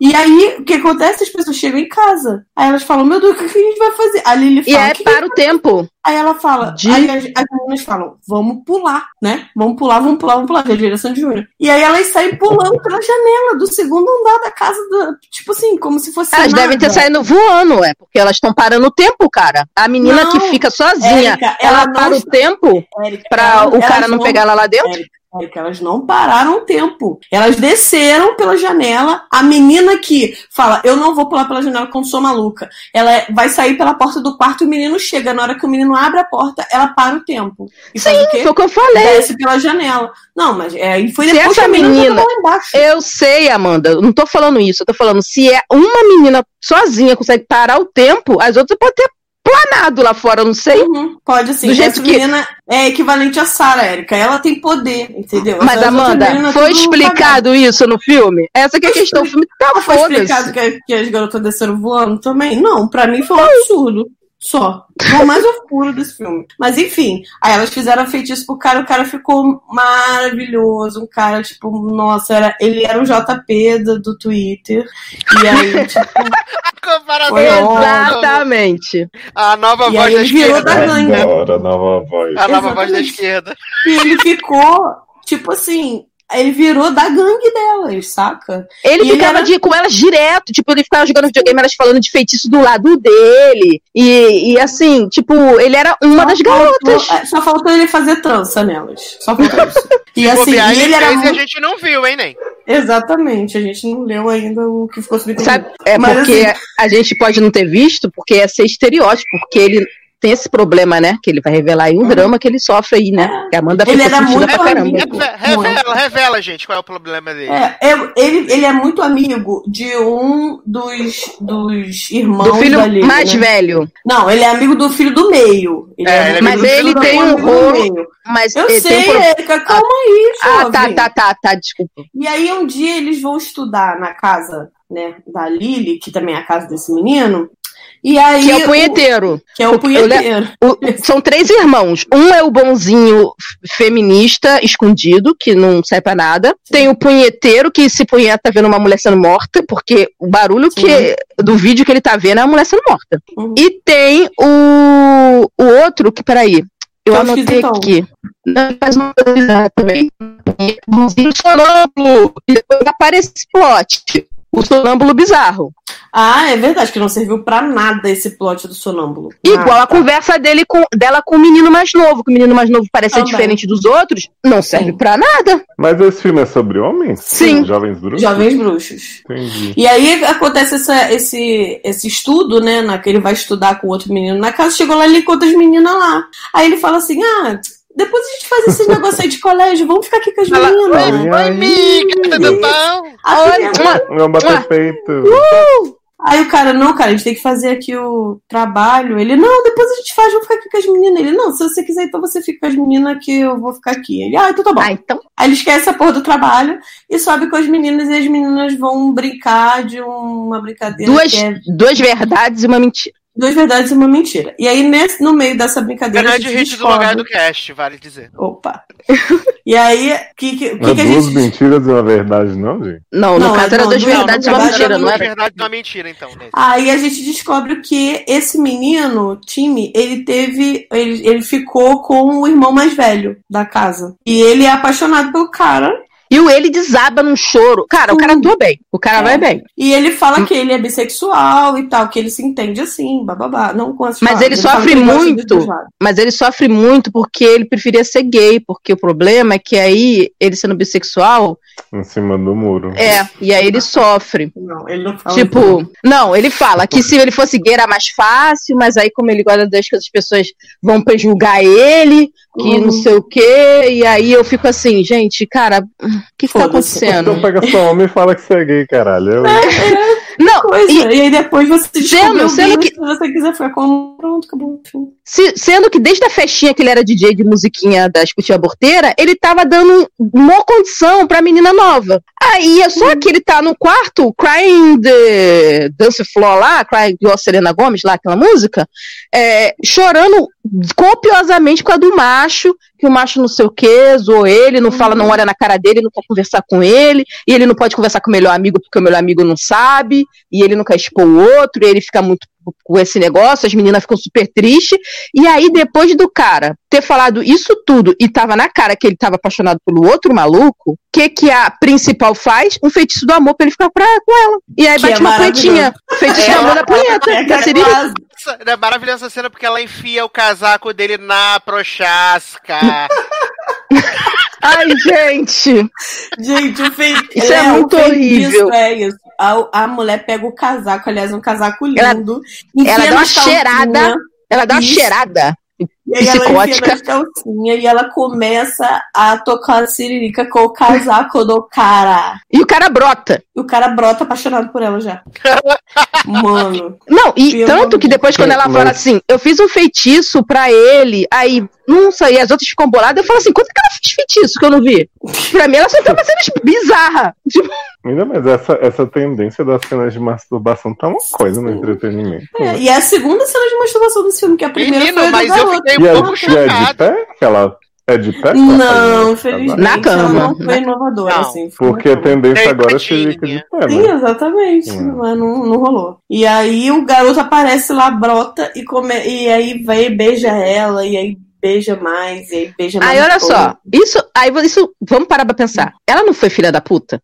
E aí, o que acontece? As pessoas chegam em casa. Aí elas falam, meu Deus, o que a gente vai fazer? A Lily E fala, é "O que que para o tempo. Aí ela fala, De- aí as, as meninas falam, vamos pular, né? Vamos pular, vamos pular, vamos pular, que é a direção de Júnior. E aí elas saem pulando pela janela do segundo andar da casa da. Tipo assim, como se fosse. Elas nada. devem ter saído voando, é, porque elas estão parando o tempo, cara. A menina Não, que fica sozinha, Érica, ela, ela para o tempo ela- o cara não pegar ela lá dentro? Érica, É que elas não pararam o tempo. Elas desceram pela janela. A menina que fala, eu não vou pular pela janela quando sou maluca. Ela é- vai sair pela porta do quarto e o menino chega. Na hora que o menino abre a porta, ela para o tempo. E Sim, foi o que eu falei. Desce pela janela. Não, mas é, e foi Se depois que essa menina. Eu sei, Amanda, eu não tô falando isso, eu tô falando se é uma menina sozinha consegue parar o tempo, as outras podem ter planado lá fora, não sei. Uhum, pode sim. Do jeito que- menina é equivalente a Sarah, Érica. Ela tem poder, entendeu? Mas, Amanda, meninas foi explicado isso no filme? Essa que é a questão, o filme tá Não foi explicado que, que as garotas desceram voando também? Não, pra mim foi um absurdo. Só. Foi o mais oscuro desse filme. Mas enfim, aí elas fizeram feitiço pro cara, o cara ficou maravilhoso. Um cara, tipo, nossa, era, ele era o JP do, do Twitter. E aí, <laughs> tipo, Comparação. Foi ótimo. Exatamente. A nova E voz da esquerda. Adoro a nova voz. A nova voz da Exatamente. esquerda. e ele ficou, tipo assim, ele virou da gangue delas, saca? Ele E ficava era- de- com elas direto, tipo, ele ficava jogando videogame, elas falando de feitiço do lado dele. E, e assim, tipo, ele era uma Só das faltou- garotas. é, Só faltou ele fazer trança nelas. Só faltou isso. <laughs> E assim, e ele ele era e a muito... gente não viu, hein, nem? Exatamente, a gente não leu ainda o que ficou subentendido. Sabe? É Mas, porque assim, a gente pode não ter visto, porque ia ser estereótipo, porque ele tem esse problema, né? Que ele vai revelar aí um drama que ele sofre aí, né? Que a Amanda Ele era muito pra caramba. amigo. Reve- Revela, revela, gente, qual é o problema dele. É, é, ele, ele é muito amigo de um dos, dos irmãos Do filho da Lily, mais né? velho. Não, ele é amigo do filho do meio. Ele É, é amigo Mas ele tem um rolo. meio. Mas Eu ele sei, um pro- Érica, calma aí, Ah, jovem. tá, tá, tá, tá, desculpa. E aí um dia eles vão estudar na casa, né, da Lily, que também é a casa desse menino. E aí Que é o punheteiro. que é o punheteiro. O- são três irmãos. Um é o bonzinho feminista escondido, que não serve pra nada. Tem o punheteiro, que se punheta vendo uma mulher sendo morta, porque o barulho que, do vídeo que ele tá vendo é a mulher sendo morta. Uhum. E tem o, o outro, que peraí, eu Que é o anotei esquisitão. aqui. Não, faz uma coisa também. O bonzinho sonâmbulo. E depois aparece esse plot. O sonâmbulo bizarro. Ah, é verdade, que não serviu pra nada esse plot do sonâmbulo. Igual a conversa dele com, dela com o menino mais novo, que o menino mais novo parece ser diferente dos outros, não serve pra nada. Mas esse filme é sobre homens? Sim. Jovens bruxos? Jovens bruxos. Entendi. E aí acontece essa- esse, esse estudo, né? Na, que ele vai estudar com outro menino na casa, chegou lá e ele encontra as meninas lá. Aí ele fala assim: ah, depois a gente faz esse <laughs> negócio aí de colégio, vamos ficar aqui com as Ela- meninas. Oi, Oi, amiga, tudo bom? Uma- <laughs> Vamos bater peito. Aí o cara, não, cara, a gente tem que fazer aqui o trabalho. Ele, não, depois a gente faz, vamos ficar aqui com as meninas. Ele, não, se você quiser, então você fica com as meninas que eu vou ficar aqui. Ele, ah, então tá bom. Ah, então. Aí ele esquece a porra do trabalho e sobe com as meninas e as meninas vão brincar de uma brincadeira Duas, é duas verdades e uma mentira. Duas verdades e uma mentira. E aí, nesse, no meio dessa brincadeira. gente hit do descobre- lugar do cast, vale dizer. Opa! E aí, o que, que, Não é que, que a duas gente. mentiras e uma verdade, não, gente? Não, Não, no caso é- era não, duas não, verdades e uma verdade, mentira, não é? verdade e uma mentira, então. nesse. Aí a gente descobre que esse menino, Timmy, ele teve. Ele, ele ficou com o irmão mais velho da casa. E ele é apaixonado pelo cara. E o ele desaba num choro. Cara, o cara atua bem. O cara É. vai bem. E ele fala que ele é bissexual e tal, que ele se entende assim, bababá. Não com essas Mas ele fala sofre muito. Mas ele sofre muito porque ele preferia ser gay. Porque o problema é que aí, ele sendo bissexual, Em cima do muro. é. E aí ele sofre. Não, ele não fala. Tipo, não, ele fala que se ele fosse gay era mais fácil, mas aí, como ele gosta das que as pessoas vão prejulgar ele, que Uhum. não sei o quê, e aí eu fico assim, gente, cara, o que, que tá acontecendo? Então pega só homem e fala que você é gay, caralho. Eu... <laughs> Não, coisa. e, E, aí depois você descobriu sendo bem, que- se você quiser ficar com pronto, acabou. Se- sendo que desde a festinha que ele era DJ de musiquinha da Escutinha Borteira, ele tava dando uma condição pra menina nova. Aí, é só que ele tá no quarto, crying the dance floor lá, crying igual a Selena Gomes lá, aquela música, é, chorando copiosamente por causa do macho, que o macho não sei o que, zoou ele, não fala, não olha na cara dele, não quer conversar com ele, e ele não pode conversar com o melhor amigo porque o melhor amigo não sabe, e ele não quer expor o outro, e ele fica muito com esse negócio, as meninas ficam super tristes, e aí depois do cara ter falado isso tudo e tava na cara que ele tava apaixonado pelo outro maluco, o que que a principal faz? Um feitiço do amor pra ele ficar pra, com ela. E aí Que é bate uma punhetinha. Feitiço do amor na punheta. É, que a Siri- quase. Essa- É maravilhosa essa cena porque ela enfia o casaco dele na prochasca. <laughs> Ai, gente. Gente, o feitiço. Isso é muito horrível. É isso. A, a mulher pega o casaco, aliás, um casaco Ela- lindo. ela enfia dá uma cheirada. Ela dá uma Isso. cheirada E aí ela enfia psicótica. calcinhas e ela começa a tocar a siririca com o casaco do cara. E o cara brota. E o cara brota apaixonado por ela já. <laughs> Mano. Não, e tanto que depois, quando ela fala assim, eu fiz um feitiço pra ele, aí, nossa, e as outras ficam boladas, eu falo assim, quanto que ela fez feitiço que eu não vi? Pra mim, ela só tava sendo bizarra. Tipo, Ainda mais essa, essa tendência das cenas de masturbação tá uma coisa no entretenimento. É, e é a segunda cena de masturbação desse filme, que a primeira Menino, foi a mas eu fiquei E é, um e é de pé? Que ela é de pé? Não, faz infelizmente. Na ela cama. não foi inovadora, Não. assim. foi Porque a tendência Tem agora é ser de pé, Sim, né? exatamente. Hum. Mas não, não rolou. E aí o garoto aparece lá, brota, e, come... e aí vai e beija ela, e aí beija mais, e aí beija mais. aí, olha todo. só, isso, aí, isso, vamos parar pra pensar. Ela não foi filha da puta?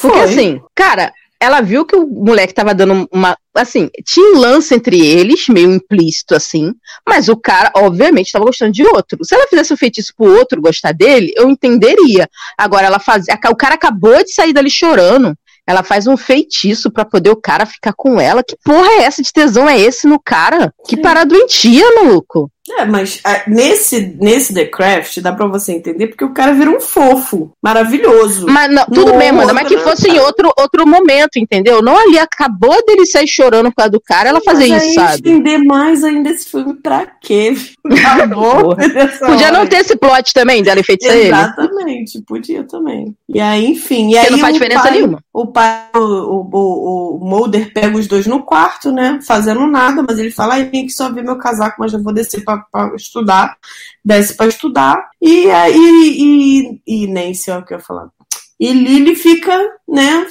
Porque Foi. assim, cara, ela viu que o moleque tava dando uma. Assim, tinha um lance entre eles, meio implícito assim, mas o cara, obviamente, tava gostando de outro. Se ela fizesse um feitiço pro outro gostar dele, eu entenderia. Agora, ela fazia. O cara acabou de sair dali chorando. Ela faz um feitiço pra poder o cara ficar com ela. Que porra é essa de tesão é esse no cara? Que parada doentia, maluco. É, mas ah, nesse, nesse The Craft dá pra você entender porque o cara vira um fofo, maravilhoso. Mas não, tudo bem, Amanda, mas que fosse em outro, outro momento, entendeu? Não ali acabou dele sair chorando por causa do cara, ela fazer isso, sabe? estender mais ainda esse filme pra quê? <laughs> Acabou. <laughs> Podia não hora. ter esse plot também dela enfeitiçar ele. Exatamente, podia também. E aí, enfim. E aí não faz o diferença pai, nenhuma. O pai, o, o, o Mulder pega os dois no quarto, né? Fazendo nada, mas ele fala: ai, vem aqui só ver meu casaco, mas eu vou descer pra, pra estudar. Desce pra estudar. E aí, e, e Nancy, ó, o que eu ia falar. E Lily fica, né?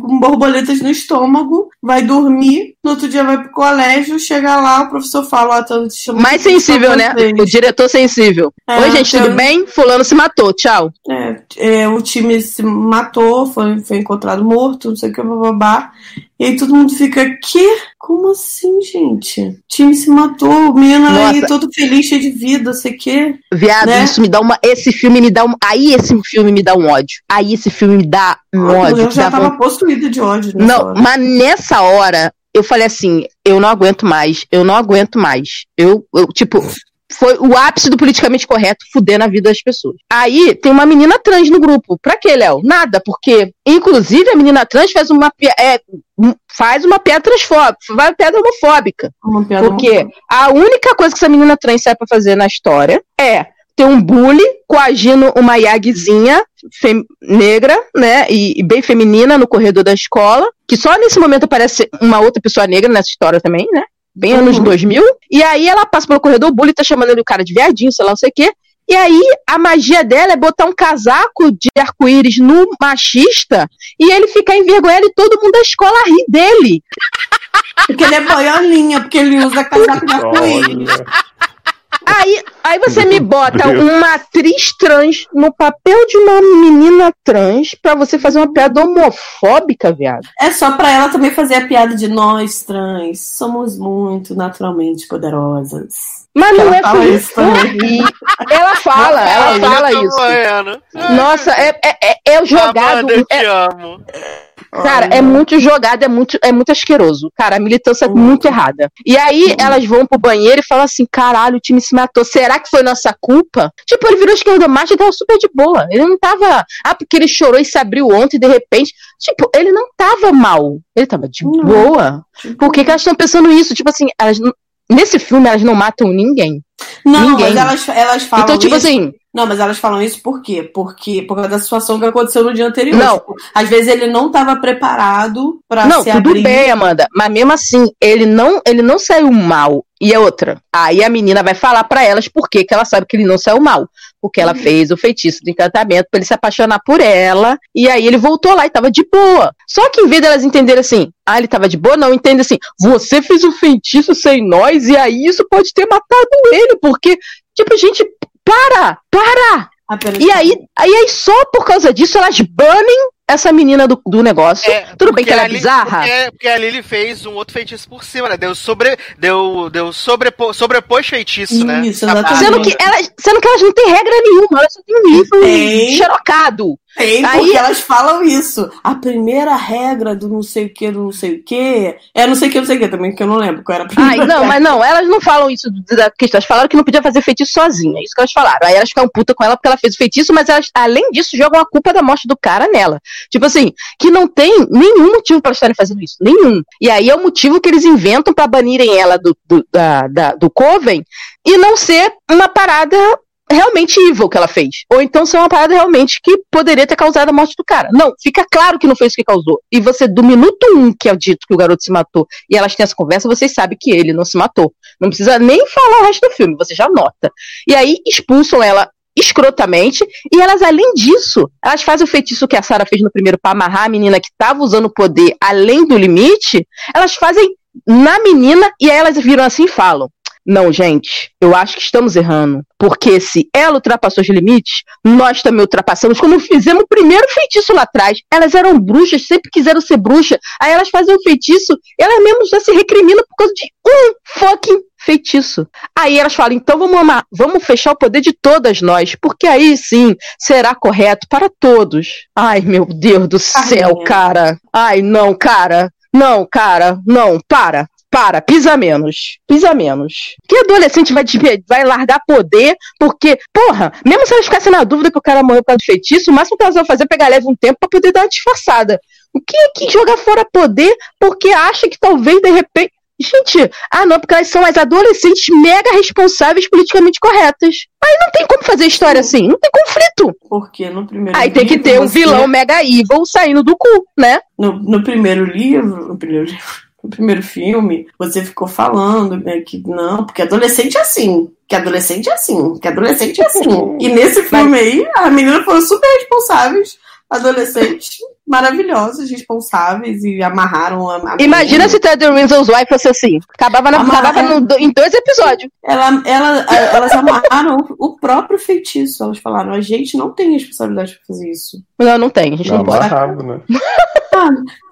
Com borboletas no estômago, vai dormir, no outro dia vai pro colégio, chega lá, o professor fala, ó, tô te chamando Mais sensível, né? vocês. O diretor sensível. É, Oi, gente, tudo eu- bem? Fulano se matou, tchau. É, é, o time se matou, foi, foi encontrado morto, não sei o que, bababá. E aí todo mundo fica, que? Como assim, gente? O time se matou, o menino aí Nossa. todo feliz, cheio de vida, sei o que. Viado, Né? isso me dá uma. Esse filme me dá um. Aí esse filme me dá um ódio. Aí esse filme me dá um ódio. Eu já tava von- possuída de ódio Não, hora. mas nessa hora, eu falei assim: eu não aguento mais, eu não aguento mais. Eu, eu tipo. Foi o ápice do politicamente correto fuder na vida das pessoas. Aí tem uma menina trans no grupo. Pra quê, Léo? Nada, porque, inclusive, a menina trans faz uma, é, um- faz uma piada transfóbica, faz uma piada homofóbica. Uma piada Porque homofóbica. a única coisa que essa menina trans sai pra fazer na história é ter um bully coagindo uma Yagzinha negra, né, e, e bem feminina no corredor da escola, que só nesse momento aparece uma outra pessoa negra nessa história também, né, bem anos Uhum. 2000, e aí ela passa pelo corredor, o bully tá chamando ele o cara de viadinho, sei lá, não sei o quê, e aí a magia dela é botar um casaco de arco-íris no machista e ele ficar envergonhado e todo mundo da escola rir dele. Porque ele é boiolinha, porque ele usa casaco de arco-íris. Aí, aí você me bota uma atriz trans no papel de uma menina trans pra você fazer uma piada homofóbica, viado. É só pra ela também fazer a piada de nós trans. Somos muito naturalmente poderosas. Mas não Ela é fala por isso também. <laughs> Ela fala, ela fala tô isso. morrendo. Nossa, é, é, é, é o jogado. Amanda, eu te é- amo. cara, é muito jogado, é muito, é muito asqueroso. Cara, a militância é muito errada. E aí elas vão pro banheiro e falam assim: caralho, o time se matou. Será que foi nossa culpa? Tipo, ele virou esquerdomacho e tava super de boa. Ele não tava. Ah, porque ele chorou e se abriu ontem de repente. Tipo, ele não tava mal. Ele tava de Não. boa. Por que, que elas estão pensando isso? Tipo assim, elas, não- nesse filme elas não matam ninguém. Não, Ninguém. mas elas, elas falam então, tipo isso. assim, Não, mas elas falam isso por quê? Porque por causa da situação que aconteceu no dia anterior. Não. Tipo, às vezes ele não estava preparado Não, se tudo abrir. bem, Amanda. Mas mesmo assim, ele não, ele não saiu mal. E a outra. Aí a menina vai falar pra elas por que ela sabe que ele não saiu mal. Porque ela fez o feitiço do encantamento pra ele se apaixonar por ela. E aí ele voltou lá e tava de boa. Só que em vez delas entenderem assim, ah, ele tava de boa, não, entende assim, você fez um feitiço sem nós e aí isso pode ter matado ele. Porque, tipo, gente, para, para! Apenas E aí, aí, aí só por causa disso elas banem essa menina do, do negócio. Tudo bem que ela é bizarra. Porque, porque ali ele fez um outro feitiço por cima, né? Deu sobre. Deu, deu sobrepo, sobrepôs feitiço, né? Isso, Na exatamente. Sendo que, elas, sendo que elas não têm regra nenhuma, elas só têm um livro xerocado. Tem, Aí- porque elas falam isso. A primeira regra do não sei o que, do não sei o que. É não sei o que, não sei o que também, que eu não lembro qual era a primeira. Ai, não, regra. mas não, elas não falam isso da questão. Elas falaram que não podia fazer feitiço sozinha. É isso que elas falaram. Aí elas ficam puta com ela porque ela fez o feitiço, mas elas, além disso, jogam a culpa da morte do cara nela. Tipo assim, que não tem nenhum motivo elas estarem fazendo isso. Nenhum. E aí é o motivo que eles inventam pra banirem ela do, do, da, da- do Coven e não ser uma parada realmente evil que ela fez. Ou então ser uma parada realmente que poderia ter causado a morte do cara. Não, fica claro que não foi isso que causou. E você, do minuto um que é dito que o garoto se matou e elas têm essa conversa, vocês sabem que ele não se matou. Não precisa nem falar o resto do filme, você já nota. E aí expulsam ela escrotamente, e elas, além disso, elas fazem o feitiço que a Sarah fez no primeiro pra amarrar a menina que tava usando o poder além do limite, elas fazem na menina e aí elas viram assim e falam. Não, gente, eu acho que estamos errando. Porque se ela ultrapassou os limites, nós também ultrapassamos. Quando fizemos o primeiro feitiço lá atrás, elas eram bruxas, sempre quiseram ser bruxa. Aí elas fazem o feitiço, elas mesmo já se recriminam por causa de um fucking feitiço. Aí elas falam, então vamos, amar, vamos fechar o poder de todas nós, porque aí sim será correto para todos. Ai, meu Deus do céu, cara. Ai, não, cara. Não, cara. Não, para. Para, pisa menos. Pisa menos. Que adolescente vai, vai largar poder porque, porra, mesmo se elas ficassem na dúvida que o cara morreu por causa do feitiço, o máximo que elas vão fazer é pegar leve um tempo pra poder dar uma disfarçada. O que é que jogar fora poder porque acha que talvez de repente. Gente, ah não, porque elas são as adolescentes mega responsáveis politicamente corretas. Aí não tem como fazer história assim, não tem conflito. Porque no primeiro Aí tem que livro ter um você- vilão mega evil saindo do cu, né? No, no primeiro livro, no primeiro, no primeiro filme, você ficou falando né, que não, porque adolescente é assim, que adolescente é assim, que adolescente é assim. <laughs> E nesse filme aí, as meninas foram super responsáveis, adolescentes maravilhosos, responsáveis e amarraram a. a Imagina se Ted Winslow's Wife fosse assim. Acabava, na, Amarra- acabava no- em dois episódios. Ela, ela, elas amarraram o próprio feitiço. Elas falaram: a gente não tem responsabilidade pra fazer isso. Não, não tem, a gente não, Não, pode. amarrado, né? <laughs>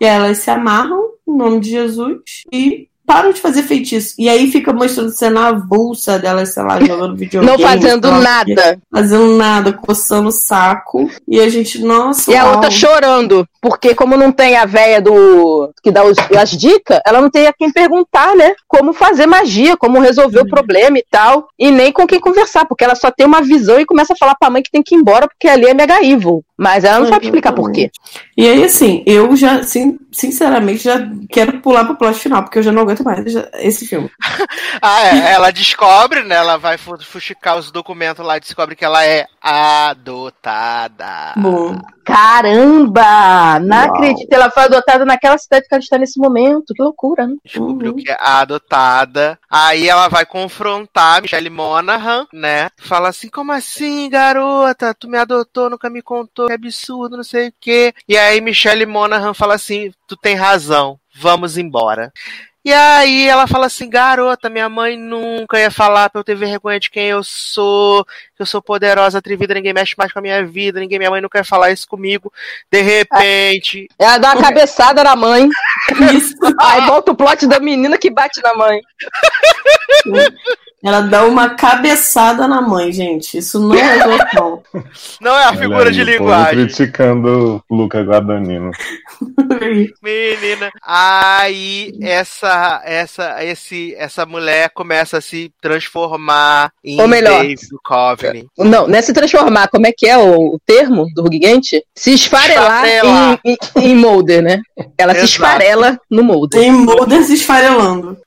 E elas se amarram no nome de Jesus e param de fazer feitiço. E aí fica mostrando cena avulsa delas, sei lá, jogando videogame. Não fazendo nada. Fazendo nada, coçando o saco. E a gente, nossa. E a uau. outra chorando, porque como não tem a véia do que dá os- as dicas, ela não tem a quem perguntar, né? Como fazer magia, como resolver o problema e tal, e nem com quem conversar, porque ela só tem uma visão e começa a falar pra mãe que tem que ir embora porque ali é mega evil. Mas ela não sabe explicar por quê. E aí, assim, eu já, sin- sinceramente, já quero pular pro plot final, porque eu já não aguento mais esse filme. <laughs> Ah, é. Ela descobre, né? Ela vai fu- fuxicar os documentos lá e descobre que ela é adotada. Bom. Caramba! Não Uau. acredito, ela foi adotada naquela cidade que ela está nesse momento. Que loucura, né? Descobriu que é adotada. Aí ela vai confrontar a Michelle Monaghan, né? Fala assim: como assim, garota? Tu me adotou, nunca me contou, que absurdo, não sei o quê. E aí Michelle Monaghan fala assim: tu tem razão, vamos embora. E aí ela fala assim, garota, minha mãe nunca ia falar pra eu ter vergonha de quem eu sou, que eu sou poderosa, atrevida, ninguém mexe mais com a minha vida, ninguém, minha mãe nunca ia falar isso comigo. De repente, Ela dá uma <laughs> cabeçada na mãe. <laughs> Aí volta o plot da menina que bate na mãe. Ela dá uma cabeçada na mãe, gente. Isso não é não. não é a figura aí, de linguagem. criticando o Luca Guadagnino. <laughs> Menina. Aí essa essa esse essa mulher começa a se transformar em Ou melhor, Dave Duchovny. Não, não é se transformar. Como é que é o, o termo do Ruguente? Se esfarelar, Esfarelar. Em, em, em Mulder, né? Ela se Exato. esfarela no Mulder. Tem Mulder se esfarelando.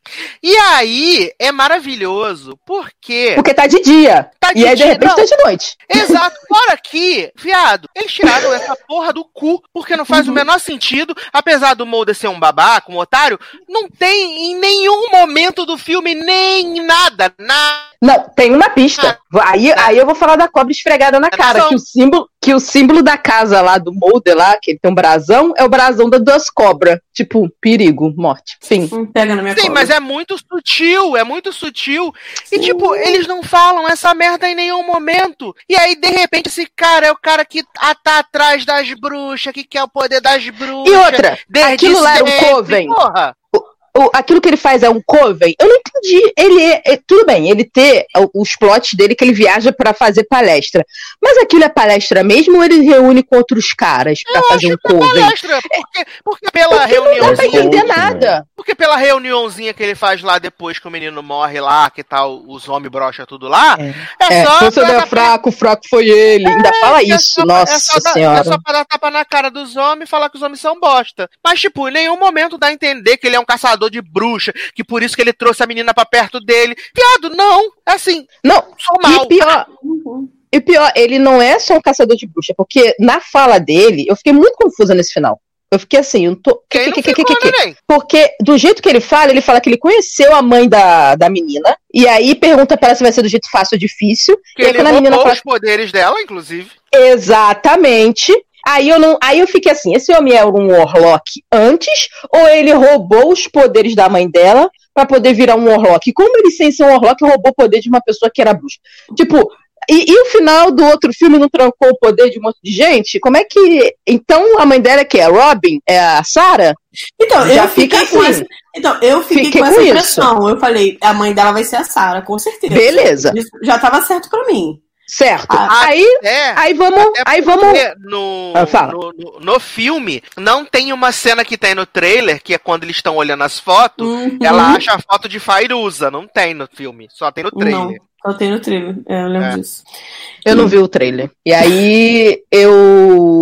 E aí é maravilhoso, porque Porque tá de dia. Tá de e aí, de repente, não. tá de noite. Exato. <laughs> Fora que, viado, eles tiraram essa porra do cu, porque não faz o menor sentido, apesar do Mulder ser um babaca, um otário, não tem em nenhum momento do filme nem nada, nada Não, tem uma pista. Aí, aí eu vou falar da cobra esfregada na cara, que o símbolo que o símbolo da casa lá do Mulder lá, que ele tem um brasão, é o brasão das duas cobras. Tipo, perigo, morte. Fim. Não pega na minha Sim, cobra. mas é muito sutil, é muito sutil. E, tipo, eles não falam essa merda em nenhum momento. E aí, de repente, esse cara é o cara que a- tá atrás das bruxas, que quer o poder das bruxas. E outra, aquilo lá era um sempre. coven. Porra. O- aquilo que ele faz é um coven? Eu não entendi. Ele é, é- tudo bem, ele ter os plots dele que ele viaja pra fazer palestra. Mas aquilo é palestra mesmo ou ele reúne com outros caras pra fazer um coven? Palestra, porque, porque pela Porque não dá pra reuniãozinha. entender nada. Porque pela reuniãozinha que ele faz lá depois que o menino morre lá, que tá os homens brocha tudo lá, é, É, só. se você pra é fraco, o fraco foi ele. Ainda fala é isso, só- nossa é só senhora. É só pra dar tapa na cara dos homens e falar que os homens são bosta. Mas, tipo, em nenhum momento dá a entender que ele é um caçador de bruxa, que por isso que ele trouxe a menina pra perto dele. Piado, não. É assim. Não, sou E mal. pior, e pior, ele não é só um caçador de bruxa, porque na fala dele, eu fiquei muito confusa nesse final. Eu fiquei assim, eu não tô. Quem que- não que- que- que-? Porque do jeito que ele fala, ele fala que ele conheceu a mãe da, da menina, e aí pergunta pra ela se vai ser do jeito fácil ou difícil. Que e aí ele quando a menina fala. os poderes dela, inclusive. Exatamente. Aí eu não, aí eu fiquei assim, esse homem era um Warlock antes ou ele roubou os poderes da mãe dela pra poder virar um Warlock? Como ele sem ser um Warlock roubou o poder de uma pessoa que era bruxa? Tipo, e, e o final do outro filme não trancou o poder de um monte de gente? Como é que então a mãe dela é que é a Robin, é a Sarah? Então, Já eu fiquei com assim. essa, então, eu fiquei, Fiquei com com essa isso. impressão. Eu falei, a mãe dela vai ser a Sarah, com certeza. Beleza. Isso já tava certo pra mim. Certo. Ah, aí, É. aí vamos, Até aí vamos. No, Ah, no, no- no filme, não tem uma cena que tem no trailer, que é quando eles estão olhando as fotos, Uhum. ela acha a foto de Fairuza. Não tem no filme, só tem no Não, trailer. só tem no trailer. É, eu lembro É. disso. Eu não vi o trailer. E aí eu.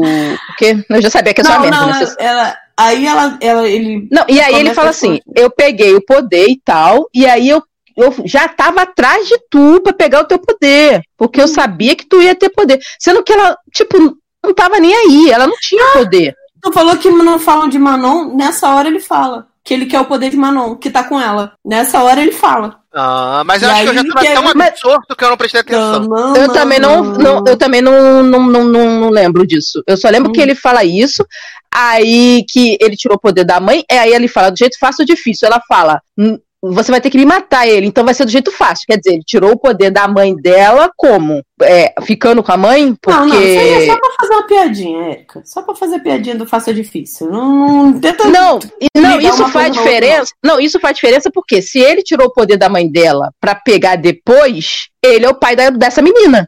O quê? Eu já sabia que é só não, merda, não, né? ela, ela- aí ela, ela, ele. Não, e aí ele fala assim: eu peguei o poder e tal, e aí eu, eu já tava atrás de tu pra pegar o teu poder. Porque eu sabia que tu ia ter poder. Sendo que ela, tipo, não tava nem aí, ela não tinha poder. Tu falou que não falam de Manon, nessa hora ele fala. Que ele quer o poder de Manon, que tá com ela. Nessa hora ele fala. Ah, mas eu E acho que eu já tava que é- tão mas- absorto que eu não prestei atenção. Não, Eu também não, não- eu também não, não, não, não, não lembro disso. Eu só lembro Hum. que ele fala isso, aí que ele tirou o poder da mãe, é aí ele fala do jeito fácil ou difícil. Ela fala, "Hum, você vai ter que me matar ele, então vai ser do jeito fácil. Quer dizer, ele tirou o poder da mãe dela como? É, ficando com a mãe? Porque. Não, não, isso aí é só pra fazer uma piadinha, Érica. Só pra fazer piadinha do faça difícil. Não, não tenta. Não, não, isso faz diferença. Não, isso faz diferença porque se ele tirou o poder da mãe dela pra pegar depois, ele é o pai da- dessa menina.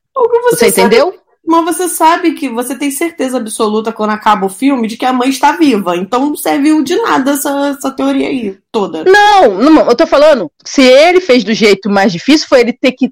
Você sabe- entendeu? Mas você sabe que você tem certeza absoluta quando acaba o filme de que a mãe está viva. Então não serviu de nada essa, essa teoria aí toda. Não, não, eu tô falando, se ele fez do jeito mais difícil, foi ele ter que,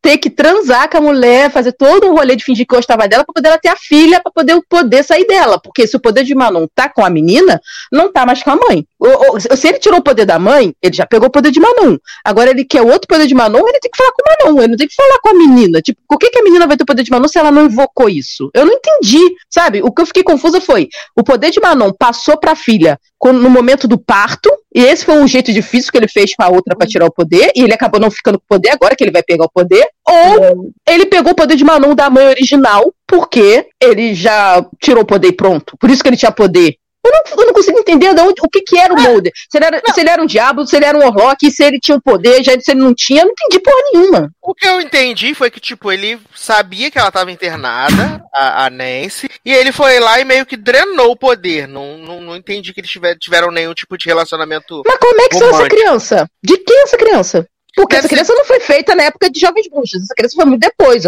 ter que transar com a mulher, fazer todo um rolê de fingir que gostava dela pra poder ela ter a filha, pra poder o poder sair dela. Porque se o poder de Manon tá com a menina, não tá mais com a mãe. Ou- ou- se ele tirou o poder da mãe, ele já pegou o poder de Manon. Agora ele quer outro poder de Manon, ele tem que falar com Manon, ele não tem que falar com a menina. Tipo, por que, que a menina vai ter o poder de Manon se ela não invocou isso? Eu não entendi, sabe? O que eu fiquei confusa foi, o poder de Manon passou pra filha quando- no momento do parto, e esse foi um jeito difícil que ele fez com a outra pra tirar o poder, e ele acabou não ficando com o poder agora que ele vai pegar o poder, ou ele pegou o poder de Manon da mãe original, porque ele já tirou o poder pronto. Por isso que ele tinha poder. Eu não, eu não consigo entender de onde- o que, que era o Mulder. Se ele era, se ele era um diabo, se ele era um Orlock, se ele tinha um poder, já se ele não tinha, eu não entendi porra nenhuma. O que eu entendi foi que, tipo, ele sabia que ela tava internada, a, a Nancy, e ele foi lá e meio que drenou o poder. Não, não, não entendi que eles tiver- tiveram nenhum tipo de relacionamento. Mas como é que são essa romântico. criança? De quem é essa criança? Porque Deve essa ser- criança não foi feita na época de Jovens Bruxas. Essa criança foi muito depois.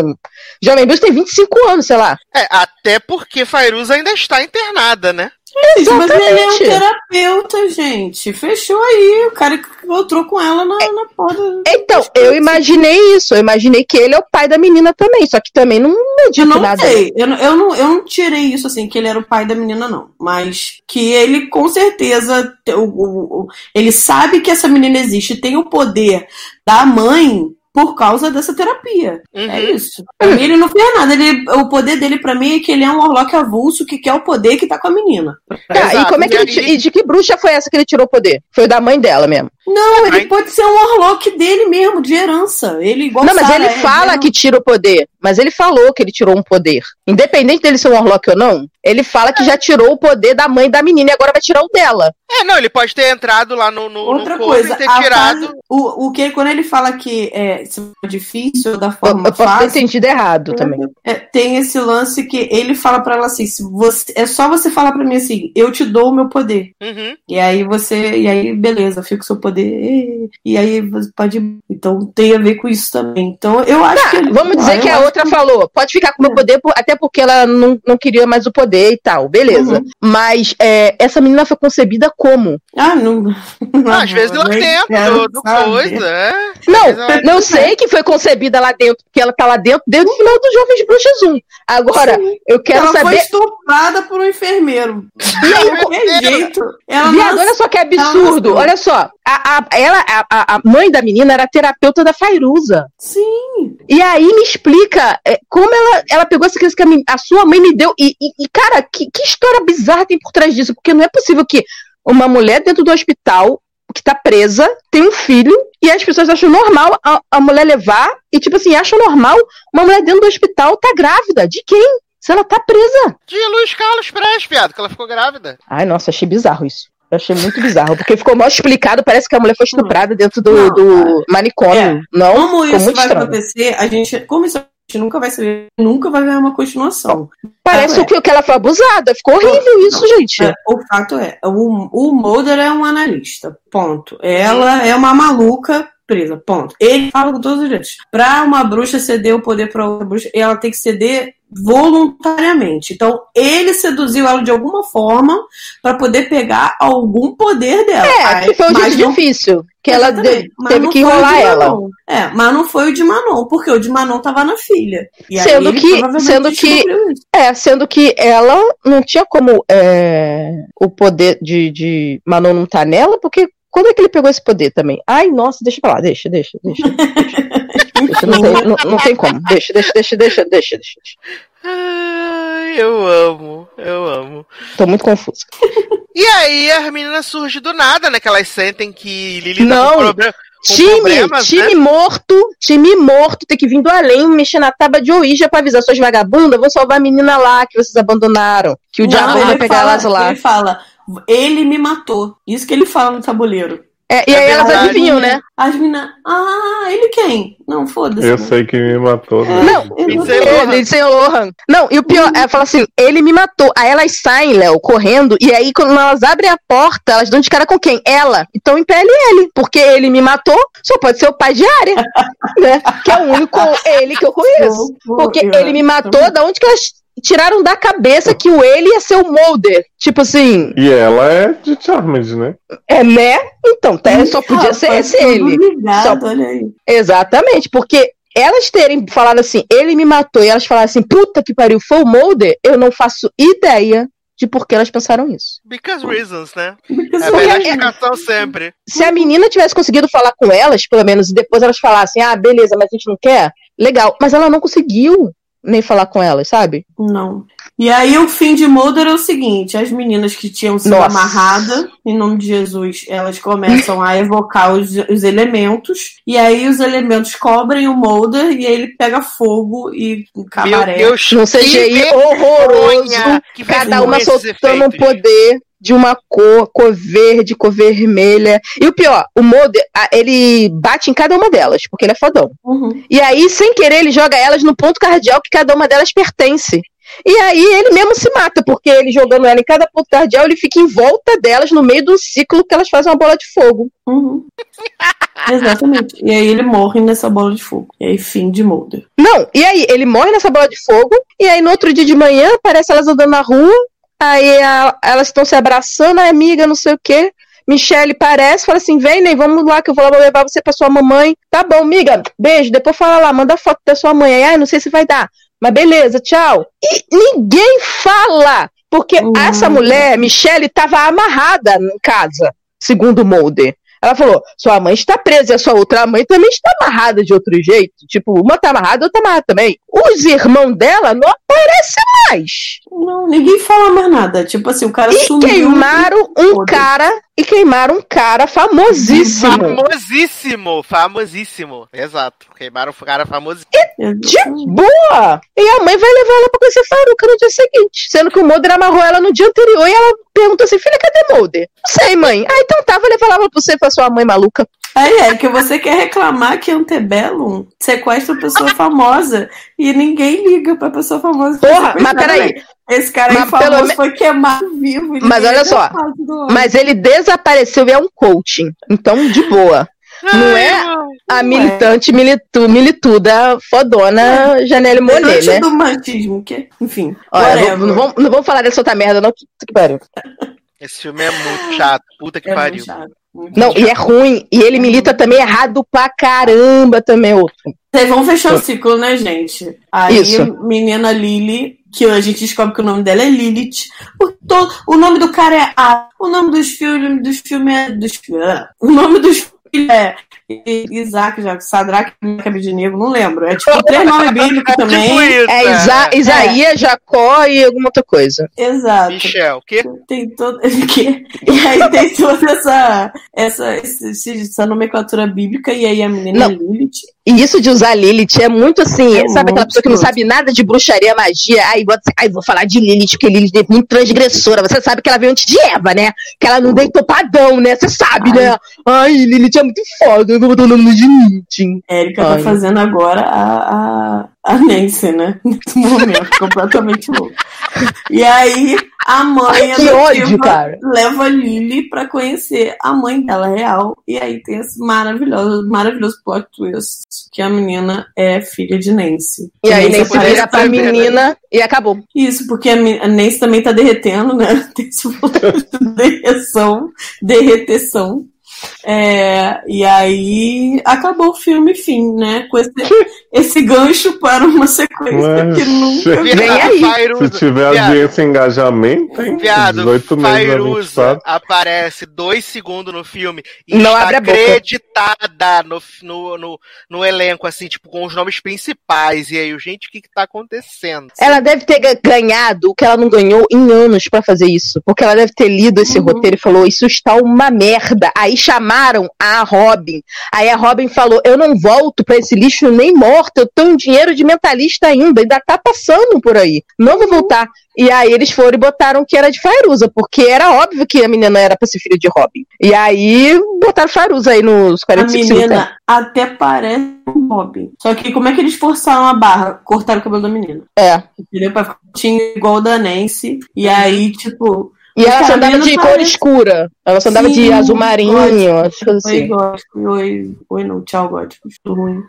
Jovem Bruxa tem 25 anos, sei lá. É, até porque Fairuza ainda está internada, né? Gente, mas ele é um Exatamente. terapeuta, gente. Fechou aí. O cara que encontrou com ela na, na porra. Então, eu imaginei isso. Eu imaginei que ele é o pai da menina também. Só que também não é Eu não nada. sei, eu, não- eu, não, eu não tirei isso assim, que ele era o pai da menina, não. Mas que ele, com certeza, te- o, o- o- ele sabe que essa menina existe, tem o poder da mãe por causa dessa terapia. Uhum. É isso. Pra mim, ele não fez nada. Ele, o poder dele, pra mim, é que ele é um Orlock avulso que quer o poder que tá com a menina. Tá, e Exato, como é que e ele, e de que bruxa foi essa que ele tirou o poder? Foi da mãe dela mesmo. Não, ele pode ser um Orlock dele mesmo, de herança. Ele igual Não, mas Sarah ele é, fala né? que tira o poder. Mas ele falou que ele tirou um poder. Independente dele ser um Warlock ou não, ele fala que já tirou o poder da mãe da menina e agora vai tirar o dela. É, não, ele pode ter entrado lá no, no, Outra no coisa, e ter tirado. fase- o, o que quando ele fala que é difícil da Eu, forma eu posso ter entendido errado também. é, tem esse lance que ele fala pra ela assim, se você, é só você falar pra mim assim, eu te dou o meu poder. Uhum. E aí você, e aí beleza, fica o seu poder. E, e aí você pode, então tem a ver com isso também. Então eu acho que ele- Vamos dizer Ah, que eu a acho outra falou, pode ficar com o meu poder, por- até porque ela não, não queria mais o poder e tal, beleza. Uhum. Mas é, essa menina foi concebida como? Ah, não. <laughs> Ah, às vezes do, do saber. coisa, é. Não, ela- não sei que foi concebida lá dentro, porque ela tá lá dentro desde o final dos Jovens Bruxas 1. Agora, eu quero ela foi saber. estuprada por um enfermeiro. Qualquer jeito. Ela Viado, olha só que ela absurdo. Olha só. A, a, ela, a, a- a mãe da menina era terapeuta da Fairuza. Sim. E aí me explica é, como ela, ela pegou essa criança que a, men- a sua mãe me deu. E, e- e, cara, que, que história bizarra tem por trás disso? Porque não é possível que uma mulher dentro do hospital que tá presa tem um filho e as pessoas acham normal a, a mulher levar e, tipo assim, acham normal uma mulher dentro do hospital tá grávida. De quem? Se ela tá presa. De Luiz Carlos Prestes, viado, que ela ficou grávida. Ai, nossa, achei bizarro isso. Eu achei muito bizarro, porque ficou mal explicado, parece que a mulher foi estuprada dentro do, Não, do manicômio. É. Não, Como ficou isso muito vai estranho. acontecer, a gente. Como isso gente nunca vai saber, nunca vai ver uma continuação. Parece é. que, que ela foi abusada. Ficou horrível isso, gente. É, o fato é, o, o Mulder é um analista, ponto. Ela é uma maluca presa, ponto. Ele fala com todos os direitos. Pra uma bruxa ceder o poder pra outra bruxa, ela tem que ceder voluntariamente. Então, ele seduziu ela de alguma forma pra poder pegar algum poder dela. É, Aí, que foi mas jeito não- difícil. Que ela de- teve que o enrolar ela. É, mas não foi o de Manon, porque o de Manon tava na filha. Aí Sendo ele que, sendo que, é, sendo que ela não tinha como é, o poder de, de Manon não tá nela, porque quando é que ele pegou esse poder também? Ai, nossa, deixa pra lá, deixa, deixa, deixa. deixa <laughs> não, tem, não, não tem como, deixa, deixa, deixa, deixa, deixa, deixa. Ai, eu amo, eu amo. Tô muito confusa. E aí as meninas surgem do nada, né? Que elas sentem que Lili tá Não. com, proble com Time, problemas, time né? morto, time morto, tem que vir do além, mexer na tábua de Ouija pra avisar suas vagabundas, vou salvar a menina lá que vocês abandonaram. Que o Não, diabo vai pegar fala- elas lá. Ele fala, ele me matou. Isso que ele fala no tabuleiro. É, e aí elas adivinham, né? As meninas, ah, ele quem? Não, foda-se. Eu sei que me matou. né? Não, É, Lohan. Lindsay Lohan. Não, e o pior, ela fala assim, ele me matou. Aí elas saem, Léo, correndo, e aí quando elas abrem a porta, elas dão de cara com quem? Ela. Então impele ele, porque ele me matou, só pode ser o pai de área, <laughs> né? Que é o único ele que eu conheço. Porque ele me matou, da onde que elas tiraram da cabeça que o ele ia ser o Mulder? Tipo assim, E ela é de Charmed, né? é né? Então, tá, só podia ser Rapaz, esse ele. Ligado, Só- olha aí. Exatamente, porque elas terem falado assim, ele me matou, e elas falaram assim, puta que pariu, foi o Mulder, eu não faço ideia de por que elas pensaram isso. Because reasons, né? Because É a explicação sempre. Se a menina tivesse conseguido falar com elas, pelo menos, e depois elas falassem, ah, beleza, mas a gente não quer, legal. Mas ela não conseguiu nem falar com elas, sabe? Não. E aí o fim de Mulder é o seguinte: as meninas que tinham sido Nossa. amarradas, em nome de Jesus, elas começam a evocar os, os elementos, e aí os elementos cobrem o Mulder e aí ele pega fogo e cabaré. Meu Deus, Num CGI que horroroso, que cada uma soltando um poder de uma cor, cor verde, cor vermelha. E o pior, o Mulder, ele bate em cada uma delas, porque ele é fodão. Uhum. E aí, sem querer, ele joga elas no ponto cardial que cada uma delas pertence. E aí ele mesmo se mata, porque ele jogando ela em cada ponto cardial, ele fica em volta delas, no meio do ciclo que elas fazem uma bola de fogo. Uhum. <laughs> Exatamente. E aí ele morre nessa bola de fogo. E aí, fim de Mulder. Não, e aí ele morre nessa bola de fogo, e aí no outro dia de manhã, aparece elas andando na rua, aí a- elas estão se abraçando, a amiga, não sei o quê. Michelle parece, fala assim: vem, Ney, vamos lá que eu vou lá levar você pra sua mamãe. Tá bom, amiga, beijo. Depois fala lá, manda foto da sua mãe. Aí, ai, não sei se vai dar. Mas beleza, tchau. E ninguém fala, porque Uhum. essa mulher, Michelle, tava amarrada em casa, segundo o Mulder. Ela falou: sua mãe está presa e a sua outra mãe também está amarrada de outro jeito. Tipo, uma tá amarrada, outra amarrada também. Os irmãos dela não aparecem mais. Não, ninguém fala mais nada. Tipo assim, o cara E sumiu. queimaram um Foda-se. cara. E queimaram um cara famosíssimo. Famosíssimo, famosíssimo. Exato. Queimaram o cara famosíssimo. De boa! E a mãe vai levar ela pra conhecer Faruca no dia seguinte. Sendo que o Mulder amarrou ela no dia anterior e ela perguntou assim: filha, cadê Mulder? Não sei, mãe. Ah, então tá, vou levar ela pra você pra sua mãe maluca. Aí é que você quer reclamar que Antebellum sequestra pessoa <laughs> famosa e ninguém liga pra pessoa famosa. Porra, mas peraí. né? Esse cara aí famoso me- foi queimado vivo. Mas olha só, mas ele desapareceu e é um coaching. Então, de boa. Não é a militante militu, milituda fodona Janelle Monet, né? do machismo, que, enfim. Olha, não, vamos, não vamos falar dessa outra merda, não. Que, que pariu. Esse filme é muito chato. Puta que É muito pariu. chato, muito Não, chato. e é ruim. E ele milita também errado pra caramba também, outro. Vocês vão fechar o ciclo, né, gente? Aí, Isso. menina Lily, que a gente descobre que o nome dela é Lilith. O, to- o nome do cara é A. O nome dos filmes, dos filmes é. Dos, ah, o nome dos filhos é I- Isaac, já, Sadraque, Abednego, não lembro. É tipo <laughs> três nomes bíblicos também. Tipo isso, É Isa é. Isaías, Jacó e alguma outra coisa. Exato. Michel, o quê? Tem todo... <laughs> que- E aí tem toda essa, essa, essa nomenclatura bíblica, e aí a menina Não. é Lilith. E isso de usar Lilith é muito assim, É sabe aquela pessoa que não sabe nada de bruxaria, magia, aí bota assim, ai, vou falar de Lilith, porque Lilith é muito transgressora. Você sabe que ela veio antes de Eva, né? Que ela não deitou padrão, né? Você sabe, né? Ai, Lilith é muito foda, eu vou botar o nome de Lilith. Érica Ai. tá fazendo agora a, a, a Nancy, né? <laughs> Nesse momento, completamente louco. E aí, a mãe Ai, que ódio, cara. leva a Lily pra conhecer a mãe dela real. E aí tem esse maravilhoso, maravilhoso plot twist que a menina é filha de Nancy. E aí Nancy vira pra também, né? menina e acabou. Isso, porque a, a Nancy também tá derretendo, né? <laughs> Tem esse momento de derreção, derreteção. É, e aí acabou o filme, fim, né? Com esse, <laughs> esse gancho para uma sequência Mas- que nunca Vem aí. Se tiver viado, audiência e engajamento, tem Viado, 18 meses a Fairuza 24. aparece dois segundos no filme e Não está abre a boca. acreditada no, no, no, no elenco, assim, tipo, com os nomes principais. E aí, gente, o que que tá acontecendo? Ela deve ter ga- ganhado o que ela não ganhou em anos pra fazer isso. Porque ela deve ter lido esse Uhum. roteiro e falou: Isso está uma merda. Aí chamaram a Robin. Aí a Robin falou: Eu não volto pra esse lixo nem morta. Eu tenho dinheiro de mentalista ainda. Ainda tá passando por aí. Não vou voltar. E aí eles foram e botaram que era de Fairuza. Porque era óbvio que a menina era pra ser filha de Robin. E aí botaram Fairuza aí nos A 45 segundos. menina até parece um Robin. Só que como é que eles forçaram a barra? Cortaram o cabelo da menina. É. Entendeu? Pra ficar tinha igual o da Nancy. E aí, tipo. E ela só andava de cor parece- escura. Ela só andava de Sim, azul marinho, as coisas Oi, assim. gótico. Oi, oi, não. Tchau, gótico. Estou ruim.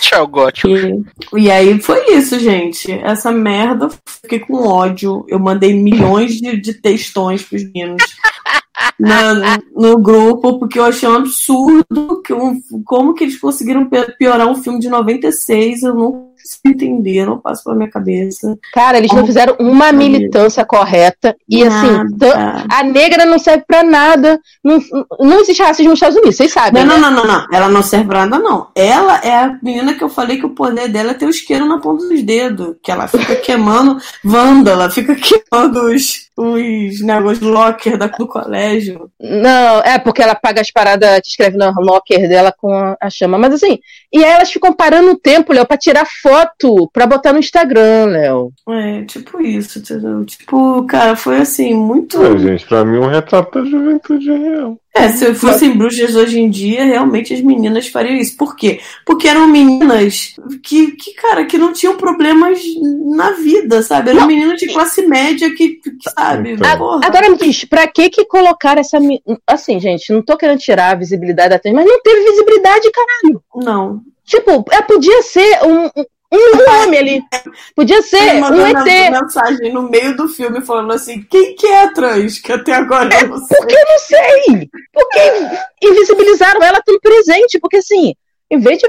Tchau, gótico. E, e aí foi isso, gente. Essa merda, fiquei com ódio. Eu mandei milhões de, de textões pros meninos <laughs> na- no grupo, porque eu achei um absurdo que um- como que eles conseguiram piorar um filme de 96. Eu não consigo entender, não passa pela minha cabeça. Cara, eles não fizeram uma militância correta. E assim, Nada. tan- a negra não serve pra nada. Não, não existe racismo nos Estados Unidos, vocês sabem. Não, não, né? não, não, não. Ela não serve pra nada, não. Ela é a menina que eu falei que o poder dela é ter o isqueiro na ponta dos dedos. Que ela fica <laughs> queimando vândala, fica queimando os, os negócios locker da, do colégio. Não, é porque ela paga as paradas que escreve no locker dela com a, a chama. Mas assim, e aí elas ficam parando o tempo, Léo, pra tirar foto, pra botar no Instagram, Léo. É, tipo isso, entendeu? Tipo, cara, foi assim, muito. É, gente, pra mim um retrato da juventude real. É, se fossem bruxas hoje em dia, realmente as meninas fariam isso. Por quê? Porque eram meninas que, que cara, que não tinham problemas na vida, sabe? Eram meninas de classe média que, que sabe? Então. Agora me diz, pra que que colocar essa. Assim, gente, não tô querendo tirar a visibilidade da atriz, mas não teve visibilidade, caralho. Não. Tipo, é, podia ser um, um, <laughs> homem ali. Podia ser um ET. mensagem no meio do filme falando assim: quem que é a trans? Que até agora eu não sei. Porque eu não sei. Porque invisibilizaram ela tão presente. Porque assim, em vez de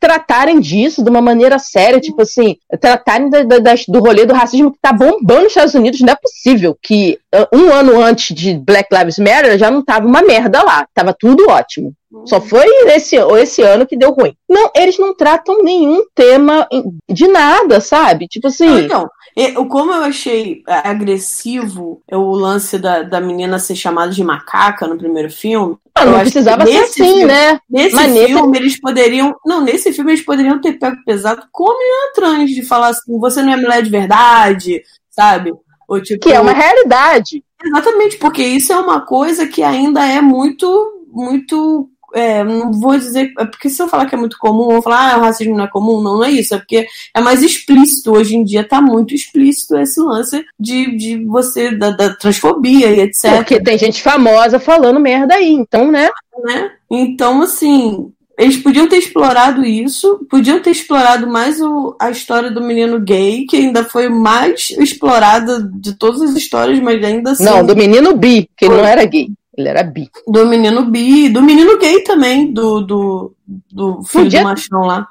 tratarem disso de uma maneira séria, tipo assim, tratarem da- da- do rolê do racismo que tá bombando nos Estados Unidos, não é possível que uh, um ano antes de Black Lives Matter já não tava uma merda lá, tava tudo ótimo. Só foi esse, esse ano que deu ruim. Não, eles não tratam nenhum tema em- de nada, sabe? Tipo assim. Não, então, eu- como eu achei é, agressivo é o lance da, da menina ser chamada de macaca no primeiro filme. Ah, não que precisava ser nesse assim, filme- né? Nesse Mas nesse- filme eles poderiam. Não, nesse filme eles poderiam ter pego pesado com a menina trans, de falar assim, você não é mulher de verdade, sabe? Ou, tipo, Que é uma realidade. Exatamente, porque isso é uma coisa que ainda é muito, muito. É, não vou dizer. É porque se eu falar que é muito comum, vou falar, ah, o racismo não é comum. Não, não é isso. É porque é mais explícito. Hoje em dia tá muito explícito esse lance de, de você, da, da transfobia e etc. Porque tem gente famosa falando merda aí, então, né? né? Então, assim, eles podiam ter explorado isso, podiam ter explorado mais o, a história do menino gay, que ainda foi mais explorada de todas as histórias, mas ainda assim. Não, do menino bi, que ele não era gay. Ele era bi. Do menino bi, do menino gay também, do, do, do filho Podia- do machão lá.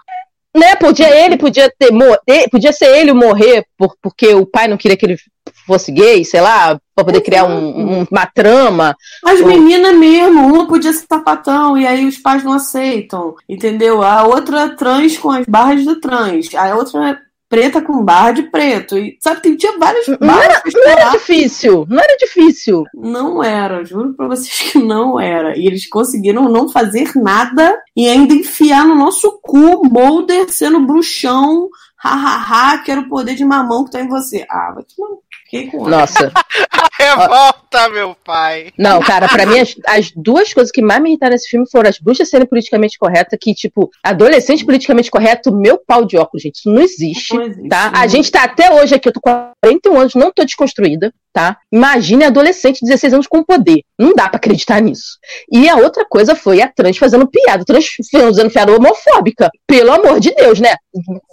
Né, podia ele, podia ter, mo- e- podia ser ele morrer por, porque o pai não queria que ele fosse gay, sei lá, pra poder criar um- um- uma trama. As Ou- meninas mesmo, uma podia ser sapatão e aí os pais não aceitam, entendeu? A outra trans com as barras de trans, a outra preta com barra de preto. E, sabe, tem- tinha várias Não barras era, não era difícil, não era difícil. Não era, juro pra vocês que não era. E eles conseguiram não fazer nada e ainda enfiar no nosso cu Mulder sendo bruxão, hahaha, quero o poder de mamão que tá em você. Ah, vai tomar. Fiquei com ódio. Nossa. <laughs> Revolta, meu pai. Não, cara, pra mim as, as duas coisas que mais me irritaram nesse filme foram as bruxas serem politicamente corretas, que, tipo, adolescente politicamente correto, meu pau de óculos, gente, isso não existe, Não existe, tá? não. A gente tá até hoje aqui, eu tô com 41 anos, não tô desconstruída, tá? Imagine adolescente de 16 anos com poder. Não dá pra acreditar nisso. E a outra coisa foi a trans fazendo piada, trans fazendo piada homofóbica. Pelo amor de Deus, né?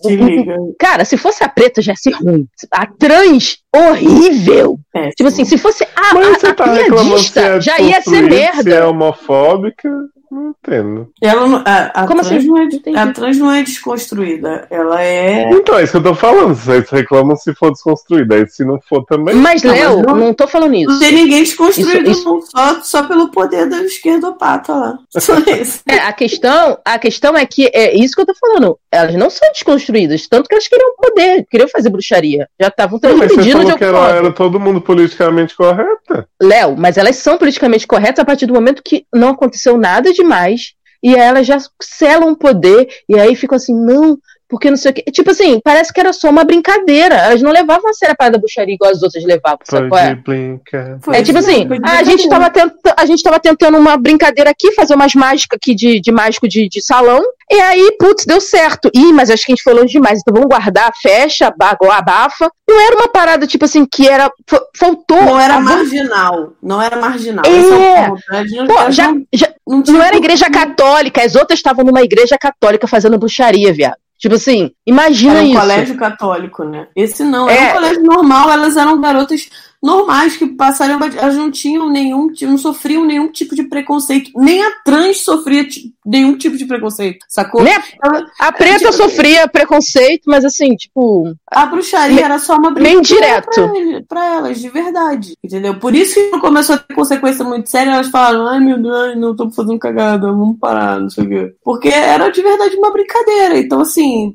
Se liga. Cara, se fosse a preta, já ia ser ruim. A trans, horrível. É, Tipo assim, se fosse a, Mas a, você a tá reclamando se piadista, é já ia ser merda. Se é homofóbica, não entendo. Ela não- a, a Como trans assim? não é, a trans não é desconstruída. Ela é. Então, é isso que eu tô falando. Vocês reclamam se for desconstruída. Aí se não for também. Mas, Não, Léo, mas não- não tô falando isso. Não tem ninguém desconstruído, Isso- isso-. Só, só pelo poder da esquerdopata lá. <laughs> Só isso. É, a questão, a questão é que é isso que eu tô falando. Elas não são desconstruídas, tanto que elas queriam poder, queriam fazer bruxaria. Já estavam transgredindo de falou que algum era, todo mundo politicamente correta. Léo, mas elas são politicamente corretas a partir do momento que não aconteceu nada demais e aí elas já selam o poder e aí ficam assim, não, porque não sei o quê. Tipo assim, parece que era só uma brincadeira. Elas não levavam a sério a parada da bruxaria igual as outras levavam, sabe qual é? Brincar. É tipo assim, a gente, tava tenta, a gente tava tentando uma brincadeira aqui, fazer umas mágicas aqui de, de mágico de, de salão, e aí, putz, deu certo. Ih, mas acho que a gente foi longe demais, então vamos guardar, fecha, aba- abafa. Não era uma parada, tipo assim, que era. fa- Faltou. Não era marginal. Não era marginal. É. Não- Pô, já, já, não tinha não era igreja católica, as outras estavam numa igreja católica fazendo bruxaria, viado. Tipo assim, imagina Era um isso. colégio católico, né? Esse não, era É. um colégio normal, elas eram garotas normais que passaram, elas não tinham nenhum, não sofriam nenhum tipo de preconceito, nem a trans sofria nenhum tipo de preconceito, sacou? Né? Ela- A preta tipo, sofria preconceito, mas assim, tipo. A bruxaria Bem- era só uma bem brincadeira direto. pra, pra elas, de verdade. Entendeu? Por isso que começou a ter consequência muito séria, elas falaram, ai meu Deus, não tô fazendo cagada, vamos parar, não sei o quê. Porque era de verdade uma brincadeira. Então, assim,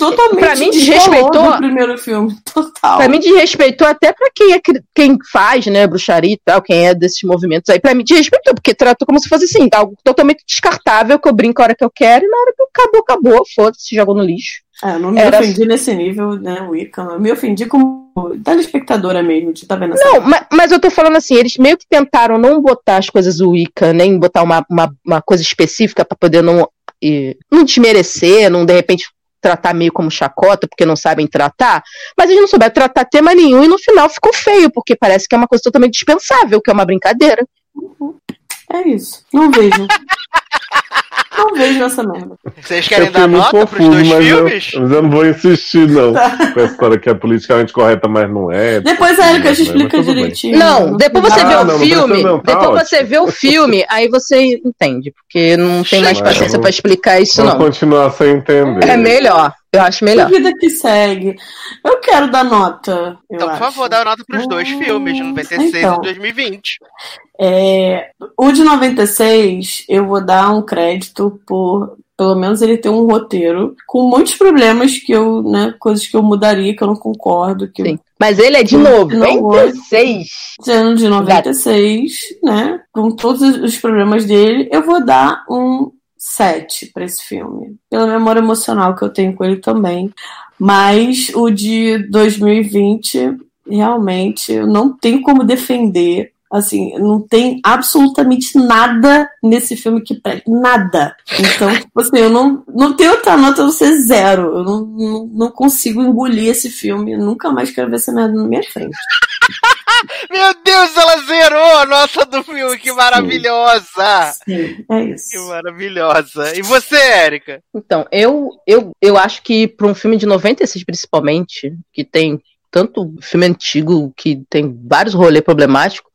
totalmente Pra mim, desrespeitou- do primeiro filme. Total. Pra mim, desrespeitou até pra quem, é, quem faz, né, bruxaria e tal, quem é desses movimentos aí. Pra mim, desrespeitou, porque tratou como se fosse assim, algo totalmente descartável, que eu brinco a hora que eu quero, e na hora que acabou, acabou, foda-se, jogou no lixo. É, eu não me Era- ofendi nesse nível, né, Wicca. Eu me ofendi como telespectadora mesmo, de tá vendo essa Não, mas, mas eu tô falando assim, eles meio que tentaram não botar as coisas Wicca, nem botar uma, uma, uma coisa específica pra poder não, e, não desmerecer, não de repente tratar meio como chacota, porque não sabem tratar, mas eles não souberam tratar tema nenhum e no final ficou feio, porque parece que é uma coisa totalmente dispensável, que é uma brincadeira. É isso. Não vejo. <laughs> não vejo essa merda. Vocês querem eu dar nota pros confuso, dois mas eu, filmes? mas eu não vou insistir, não. <laughs> Com a história que é politicamente correta, mas não é. Depois a Erika te Mas explica direitinho. Não, depois você Ah, vê o não, precisa filme, não, tá depois você ótimo. vê o filme, aí você entende, porque não tem mais Mas paciência pra explicar isso não. continuar sem entender. É melhor, eu acho melhor. Vida que segue. Eu quero dar nota. eu Então, por acho. favor, dá nota pros dois filmes, de 96 então. e 2020. É, o de 96, eu vou dar um crédito por. Pelo menos ele ter um roteiro com muitos problemas que eu, né, coisas que eu mudaria, que eu não concordo. Que Sim. Mas ele é de Não, 96. Sendo de 96, né? Com todos os problemas dele, eu vou dar um 7 pra esse filme. Pela memória emocional que eu tenho com ele também. Mas o de 2020, realmente, eu não tenho como defender. Assim, não tem absolutamente nada nesse filme que presta. Nada. Então, <laughs> tipo assim, eu não, não tenho outra nota não ser zero. Eu não, não, não consigo engolir esse filme. Eu nunca mais quero ver essa merda na minha frente. <laughs> Meu Deus, ela zerou a nota do filme, que maravilhosa! Sim, é isso. Que maravilhosa. E você, Érica? Então, eu, eu, eu acho que para um filme de 96, principalmente, que tem tanto filme antigo, que tem vários rolês problemáticos,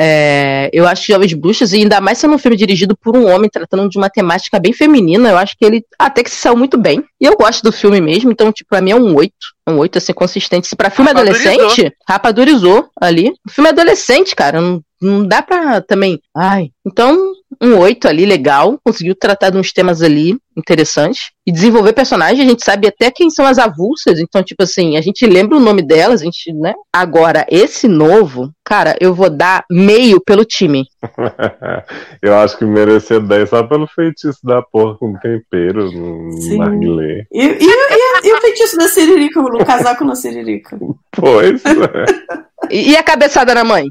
é, eu acho que Jovens Bruxas, e ainda mais sendo um filme dirigido por um homem, tratando de uma temática bem feminina, eu acho que ele até que se saiu muito bem. E eu gosto do filme mesmo, então, tipo, pra mim é um 8. Um 8, assim, consistente. Se pra filme Rapadurizou. adolescente, rapadurizou ali. O filme é adolescente, cara, não, não dá pra também... Ai, então, um 8 ali, legal. Conseguiu tratar de uns temas ali interessantes. E desenvolver personagens, a gente sabe até quem são as avulsas. Então, tipo assim, a gente lembra o nome delas, a gente, né? Agora, esse novo, cara, eu vou dar meio pelo time. <laughs> Eu acho que merecia 10 só pelo feitiço da porra com tempero no Sim. narguilé. E, e, e, e o feitiço da Siririca, o casaco na Siririca? <laughs> Pois. E, e a cabeçada na mãe?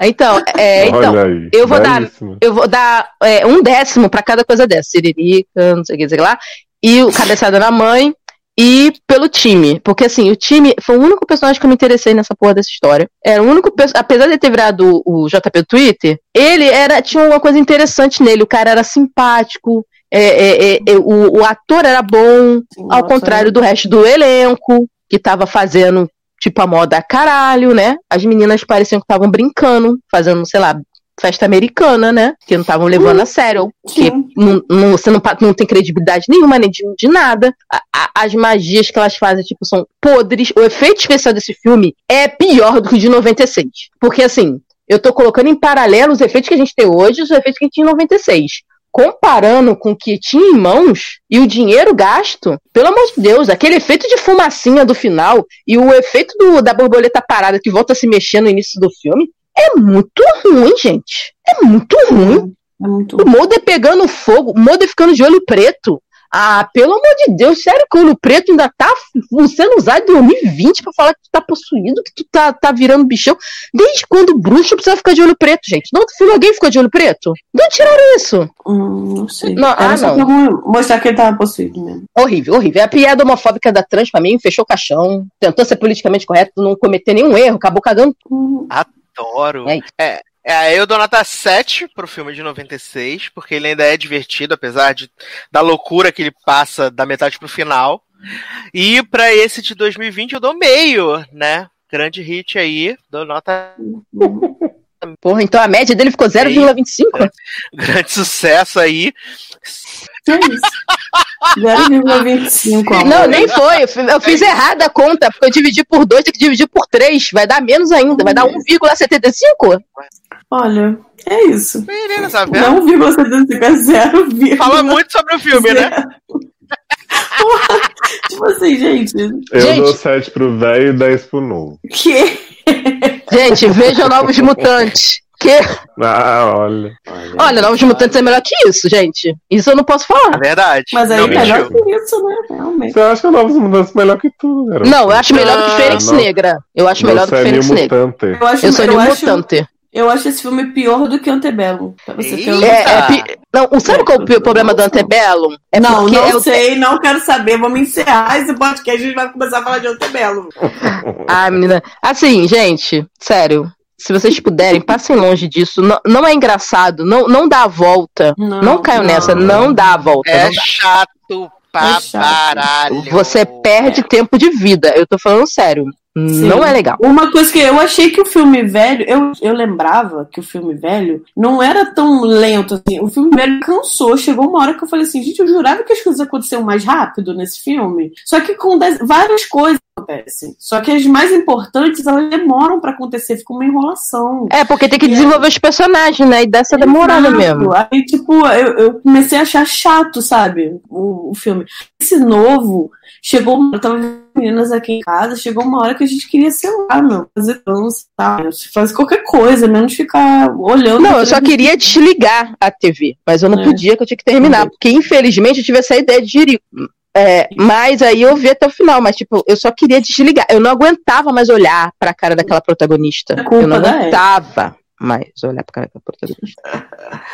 Então, é, então aí. eu vou dar, eu vou dar é, um décimo pra cada coisa dessa. Siririca, não sei o que, sei lá. E o cabeçada na mãe. E pelo time. Porque assim, o time foi o único personagem que eu me interessei nessa porra dessa história. Era o único Apesar de ter virado o JP do Twitter, ele era. Tinha uma coisa interessante nele. O cara era simpático. é, é, é, é, o, o ator era bom. Ao contrário do resto do elenco, que tava fazendo tipo a moda caralho, né? As meninas pareciam que estavam brincando, fazendo, sei lá, festa americana, né? Que não estavam levando a sério. Que não, não- você não, não tem credibilidade nenhuma, nem de, de nada. A- a- as magias que elas fazem, tipo, são podres. O efeito especial desse filme é pior do que o de 96. Porque, assim, eu tô colocando em paralelo os efeitos que a gente tem hoje e os efeitos que a gente tinha em 96 comparando com o que tinha em mãos e o dinheiro gasto, pelo amor de Deus, aquele efeito de fumacinha do final e o efeito do- da borboleta parada que volta a se mexer no início do filme é muito ruim, gente. É muito ruim. É muito O Mulder pegando fogo, o Mulder ficando de olho preto. Ah, pelo amor de Deus, sério que o olho preto ainda tá sendo usado em 2020 pra falar que tu tá possuído, que tu tá, tá virando bichão. Desde quando o bruxo precisa ficar de olho preto, gente? No outro filme alguém ficou de olho preto? De onde tiraram isso? Hum, não sei. Não, Era ah, só não. mostrar que ele tava possuído mesmo. Horrível, horrível. A piada homofóbica da trans, pra mim, fechou o caixão, tentou ser politicamente correto, não cometer nenhum erro, acabou cagando. Adoro. É. É, é, eu dou nota 7 pro filme de 96, porque ele ainda é divertido, apesar de, da loucura que ele passa da metade pro final. E pra esse de 2020 eu dou meio, né? Grande hit aí, dou nota. <laughs> Porra, então a média dele ficou 0,25? <laughs> Grande sucesso aí. Que é isso? 0,25. amor. Não, nem foi. Eu fi- Eu fiz errado a conta, porque eu dividi por 2, tem que dividir por 3. Vai dar menos ainda, vai dar 1,75? Olha, é isso. Menina, tá vendo? Não 1,75 é 0, Fala muito sobre o filme, né? <laughs> Tipo assim, gente. Eu Gente. dou 7 pro velho e 10 pro novo. Que? Gente, veja Novos Mutantes. Que... Ah, olha. Olha, Novos Mutantes é melhor que isso, gente. Isso eu não posso falar. É verdade. Mas aí Não melhor que isso, né? Realmente. Você acha Novos Mutantes melhor que tudo, cara? Não, eu acho melhor do que Ah, Fênix não. Negra. Eu acho melhor do que Você é Fênix Negra. Mutante. Eu acho, Eu sou eu New acho, Mutante. Eu acho esse filme pior do que Antebellum. Pra você ter É, é pi- Não, sabe qual é o problema do Antebellum? É Não, porque não é o- sei, não quero saber. Vamos encerrar esse podcast e a gente vai começar a falar de Antebellum. <laughs> Ah, menina. Assim, gente, sério. se vocês puderem, passem longe disso. Não, não é engraçado, não, não dá a volta. Não, Não, caiam não. nessa, não dá a volta. É chato pra É chato. Você perde tempo de vida. Eu tô falando sério. Não é legal. Uma coisa que eu achei que o filme velho, eu, eu lembrava que o filme velho não era tão lento assim. O filme velho cansou. Chegou uma hora que eu falei assim, gente, eu jurava que as coisas aconteciam mais rápido nesse filme. Só que acontece, várias coisas acontecem. Só que as mais importantes, elas demoram pra acontecer, fica uma enrolação. É, porque tem que desenvolver os personagens, né? E dessa demorada mesmo. Aí, tipo, eu, eu comecei a achar chato, sabe? O, o filme. Esse novo, chegou. Eu tava meninas aqui em casa, chegou uma hora que a gente queria, sei lá, meu, fazer dança, tá? fazer qualquer coisa, menos ficar olhando. Não, eu só queria desligar a TV, mas eu não É. podia, que eu tinha que terminar, porque infelizmente eu tive essa ideia de gerir. É, mas aí eu vi até o final, mas tipo, eu só queria desligar. Eu não aguentava mais olhar pra cara daquela protagonista. culpa Eu não aguentava mais olhar pra cara daquela protagonista.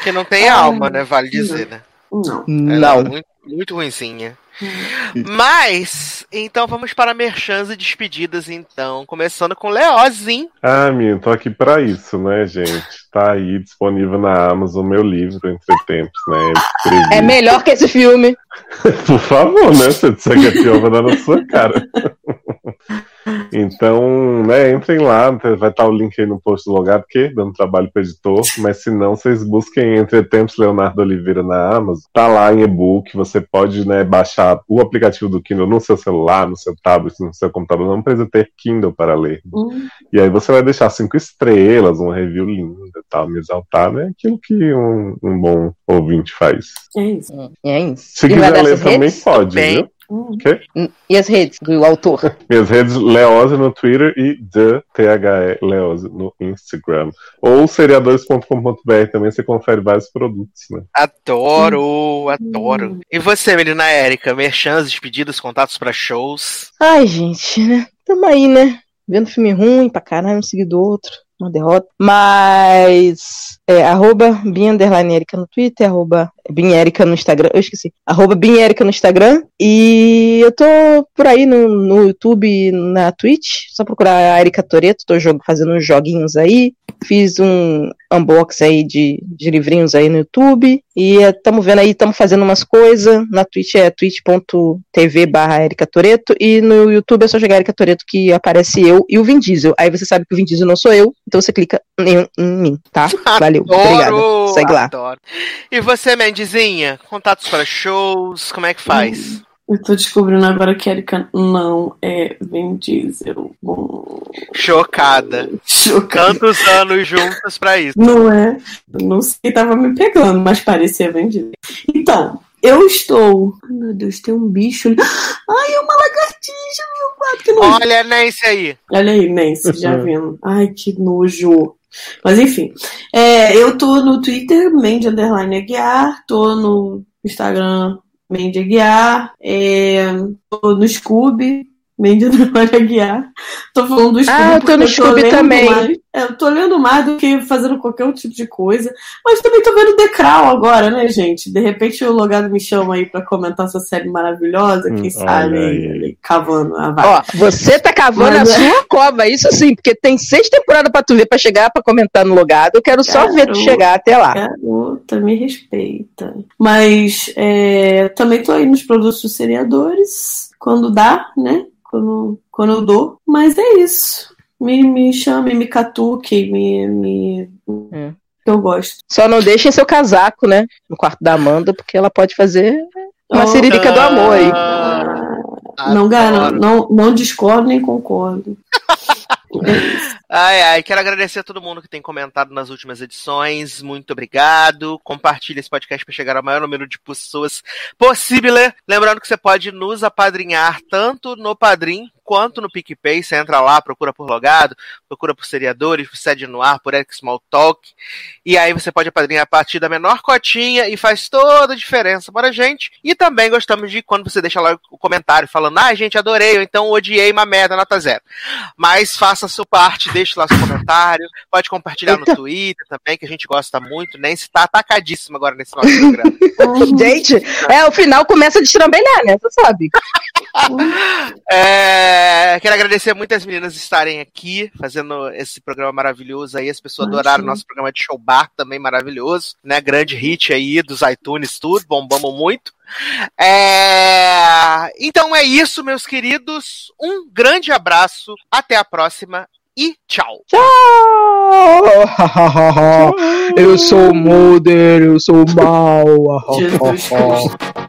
Que não tem alma, né? Vale dizer, né? Não. Ela é Não. muito, muito ruinzinha. <laughs> Mas, então vamos para merchans e despedidas, então. Começando com Leozinho. Ah, minha, tô aqui pra isso, né, gente? Tá aí disponível na Amazon meu livro Entre Tempos, né? Escrevi. É melhor que esse filme. <laughs> Por favor, né? Se eu disser que é pior, vou dar na sua cara. <laughs> Então, né, entrem lá, vai estar o link aí no post do lugar, porque dando trabalho pro editor, mas se não, vocês busquem Entre Tempos Leonardo Oliveira na Amazon, tá lá em e-book, você pode, né, baixar o aplicativo do Kindle no seu celular, no seu tablet, no seu computador, não precisa ter Kindle para ler. Hum. E aí você vai deixar cinco estrelas, um review lindo e tal, me exaltar, né, aquilo que um, um bom ouvinte faz. É isso. É isso. Se E quiser ler também redes? pode, Bem. viu? Hum. Ok? E as redes do autor? <laughs> Minhas redes Leose no Twitter e The THE Leose no Instagram. Ou seriadores.com.br também você confere vários produtos, né? Adoro, adoro. E você, menina Érica? Merchans, despedidas, contatos para shows. Ai, gente, né? Tamo aí, né? Vendo filme ruim pra caralho, um seguido do outro, uma derrota. Mas, é, arroba Bin Underline Erika no Twitter, arroba Bin Erika no Instagram, eu esqueci. Arroba Bin Erika no Instagram. E eu tô por aí no, no YouTube na Twitch, só procurar a Erika Toreto, tô jogo, fazendo uns joguinhos aí. Fiz um unboxing aí de, de livrinhos aí no YouTube. E estamos vendo aí, estamos fazendo umas coisas. Na Twitch é twitch.tv barra Erika Toreto. E no YouTube é só jogar Erika Toreto que aparece eu e o Vin Diesel. Aí você sabe que o Vin Diesel não sou eu, então você clica em, em mim, tá? <laughs> Valeu. Adoro, Segue lá. adoro. E você, Mendizinha? Contatos para shows, como é que faz? Eu tô descobrindo agora que a Erika não é Vin Diesel. Chocada. Chocada. Tantos anos juntos pra isso. Não é? Não sei, tava me pegando, mas parecia Vin Diesel. Então, eu estou. Ai, meu Deus, tem um bicho ali. Ai, é uma lagartixa meu. Que nojo. Olha, Nancy aí. Olha aí, Nancy, já <laughs> vendo. Ai, que nojo. Mas enfim, é, eu tô no Twitter, Mandy Underline Aguiar, tô no Instagram, Mandy Aguiar, é, tô no Scooby, Mandy Underline Aguiar. Tô falando do Scooby Ah, eu tô no Scooby também. mais. É, eu tô lendo mais do que fazendo qualquer outro tipo de coisa. Mas também tô vendo The Crown agora, né, gente? De repente o Logado me chama aí pra comentar essa série maravilhosa, quem Hum, sabe, aí, cavando a vaga. Ó, você tá cavando Mas a é- sua cova, isso sim, porque tem seis temporadas pra tu ver pra chegar pra comentar no logado. Eu quero só ver tu chegar até lá. Garota, me respeita. Mas é, também tô aí nos produtos dos seriadores, quando dá, né? Quando, quando eu dou. Mas é isso. Me, me chame, me catuque, me. me... É. Eu gosto. Só não deixem seu casaco, né? No quarto da Amanda, porque ela pode fazer uma Oh, siririca do amor aí. Ah, não garanto, não, não discordo nem concordo. <laughs> Ai, ai, quero agradecer a todo mundo que tem comentado nas últimas edições. Muito obrigado. Compartilhe esse podcast para chegar ao maior número de pessoas possível. Lembrando que você pode nos apadrinhar tanto no Padrim quanto no PicPay. Você entra lá, procura por logado, procura por seriadores, por sede no ar, por Eric Small Talk. E aí você pode apadrinhar a partir da menor cotinha e faz toda a diferença para a gente. E também gostamos de quando você deixa lá o comentário falando, ah, gente, adorei, ou então odiei uma merda, nota zero. Mas faça a sua parte, deixe lá seu comentário, pode compartilhar no Twitter também, que a gente gosta muito. Nancy tá atacadíssima agora nesse nosso programa. <laughs> Gente, é, o final começa a destrambelhar, né? Você sabe. É, quero agradecer muito as meninas estarem aqui fazendo esse programa maravilhoso aí. As pessoas Imagina. adoraram nosso programa de show bar também maravilhoso, né? Grande hit aí dos iTunes, tudo, bombamos muito. É, Então é isso, meus queridos. Um grande abraço, até a próxima e tchau. <laughs> eu sou Mulder, eu sou mal. Jesus Cristo. <laughs>